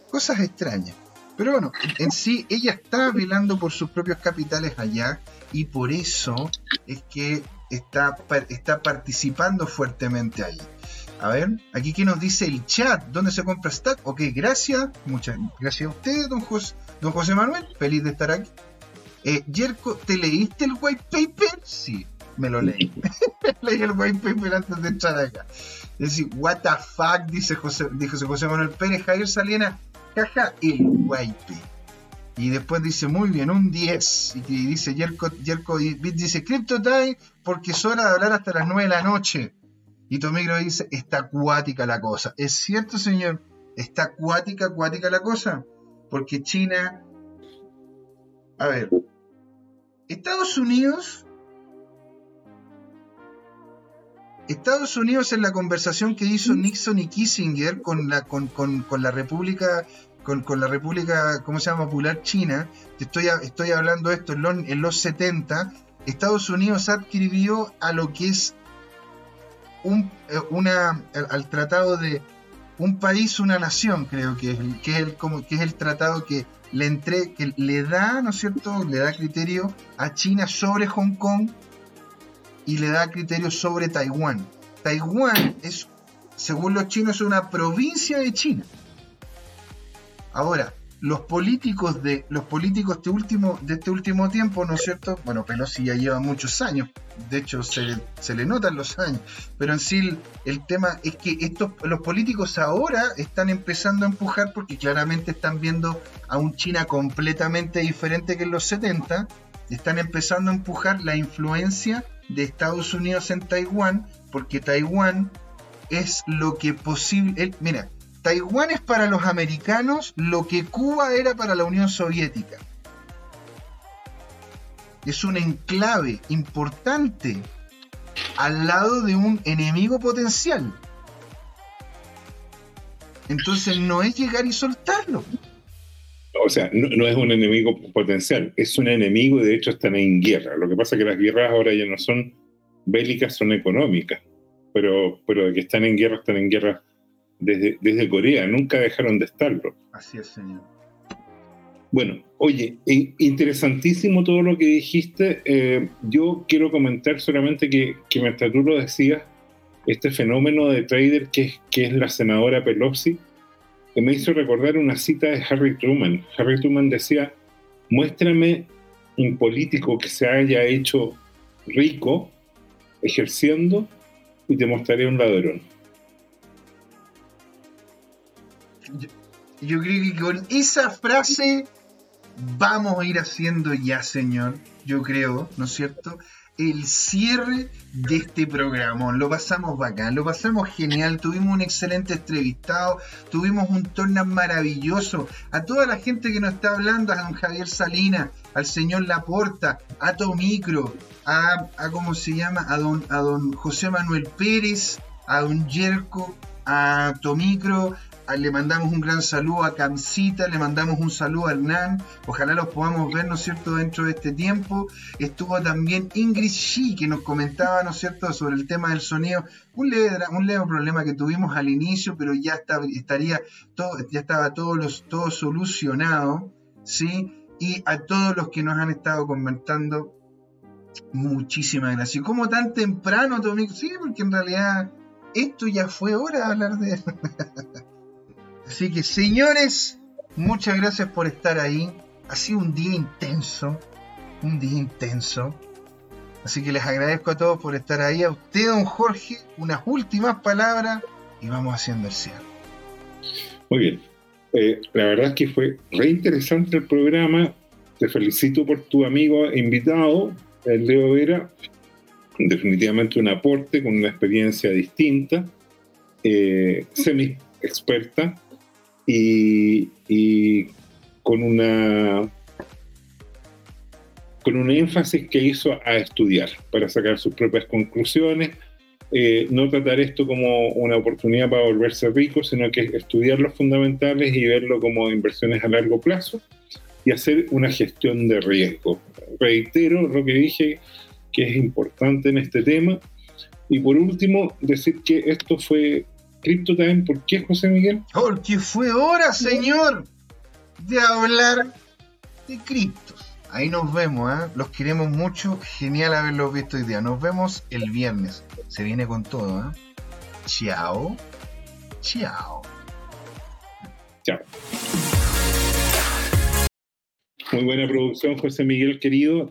Cosas extrañas. Pero bueno, en sí ella está velando por sus propios capitales allá y por eso es que está, está participando fuertemente ahí. A ver, aquí que nos dice el chat, ¿dónde se compra Stack? Ok, gracias, muchas gracias a usted, don José, don José Manuel, feliz de estar aquí. Eh, Jerko, ¿te leíste el white paper? Sí, me lo leí. <laughs> leí el white paper antes de entrar acá. Es decir, what the fuck, dice José, dice José Manuel Pérez, Javier Saliena, caja el guaype. Y después dice, muy bien, un 10. Y dice Jerko, Jerko dice, Crypto Time, porque es hora de hablar hasta las 9 de la noche. Y Tomigro dice, está acuática la cosa. ¿Es cierto, señor? ¿Está acuática, acuática la cosa? Porque China... A ver, Estados Unidos Estados Unidos en la conversación que hizo Nixon y Kissinger con la, con, la República, con, la República, ¿cómo se llama? Popular China, estoy, estoy hablando de esto en los, en los 70, Estados Unidos adquirió a lo que es un, eh, una, al, tratado de un país, una nación, creo que es, que es, el, como, que es el tratado que le, entre, que le da, ¿no es cierto?, le da criterio a China sobre Hong Kong y le da criterios sobre Taiwán. Taiwán es, según los chinos, una provincia de China. Ahora, los políticos de los políticos de, último, de este último tiempo, ¿no es cierto? Bueno, Pelosi ya lleva muchos años, de hecho se, se le notan los años, pero en sí el, tema es que estos, los políticos ahora están empezando a empujar porque claramente están viendo a un China completamente diferente que en los 70, están empezando a empujar la influencia de Estados Unidos en Taiwán, porque Taiwán es lo que posible... mira, Taiwán es para los americanos lo que Cuba era para la Unión Soviética. Es un enclave importante al lado de un enemigo potencial. Entonces no es llegar y soltarlo. o sea, no, es un enemigo potencial, es un enemigo y de hecho están en guerra. Lo que pasa es que las guerras ahora ya no son bélicas, son económicas, pero, pero de que están en guerra, están en guerra desde, desde Corea, nunca dejaron de estarlo. Así es, señor. Bueno, oye, interesantísimo todo lo que dijiste. Eh, yo quiero comentar solamente que, que mientras tú lo decías, este fenómeno de trader que es, que es la senadora Pelosi, que me hizo recordar una cita de Harry Truman. Harry Truman decía, muéstrame un político que se haya hecho rico ejerciendo y te mostraré un ladrón. Yo creo que con esa frase vamos a ir haciendo ya, señor, yo creo, ¿no es cierto? El cierre de este programa. Lo pasamos bacán, lo pasamos genial. Tuvimos un excelente entrevistado, tuvimos un torneo maravilloso. A toda la gente que nos está hablando, a don Javier Salinas, al señor Laporta, a Tomicro, a, a ¿cómo se llama? A don, a don José Manuel Pérez, a don Yerko, a Tomicro, le mandamos un gran saludo a Cancita, le mandamos un saludo a Hernán, ojalá los podamos ver, ¿no es cierto?, dentro de este tiempo. Estuvo también Ingrid Shi, que nos comentaba, ¿no es cierto?, sobre el tema del sonido, un leve, un leve problema que tuvimos al inicio, pero ya estaría todo, ya estaba todo, los, todo solucionado, ¿sí? Y a todos los que nos han estado comentando, muchísimas gracias. ¿Cómo tan temprano, Tommy? Sí, porque en realidad esto ya fue hora de hablar de <laughs> Así que señores, muchas gracias por estar ahí. Ha sido un día intenso, un día intenso. Así que les agradezco a todos por estar ahí. A usted, don Jorge, unas últimas palabras y vamos haciendo el cierre. Muy bien. Eh, la verdad es que fue re interesante el programa. Te felicito por tu amigo invitado, el Leo Vera. Definitivamente un aporte con una experiencia distinta, eh, semi experta y, con una con un énfasis que hizo a estudiar para sacar sus propias conclusiones, eh, no tratar esto como una oportunidad para volverse rico, sino que estudiar los fundamentales y verlo como inversiones a largo plazo y hacer una gestión de riesgo. Reitero lo que dije que es importante en este tema. Y por último, decir que esto fue Crypto Time. ¿Por qué, José Miguel? Porque fue hora, señor, de hablar de criptos. Ahí nos vemos, ¿eh? los queremos mucho. Genial haberlos visto hoy día. Nos vemos el viernes. Se viene con todo. ¿eh? Chao. Chao. Chao. Muy buena producción, José Miguel, querido.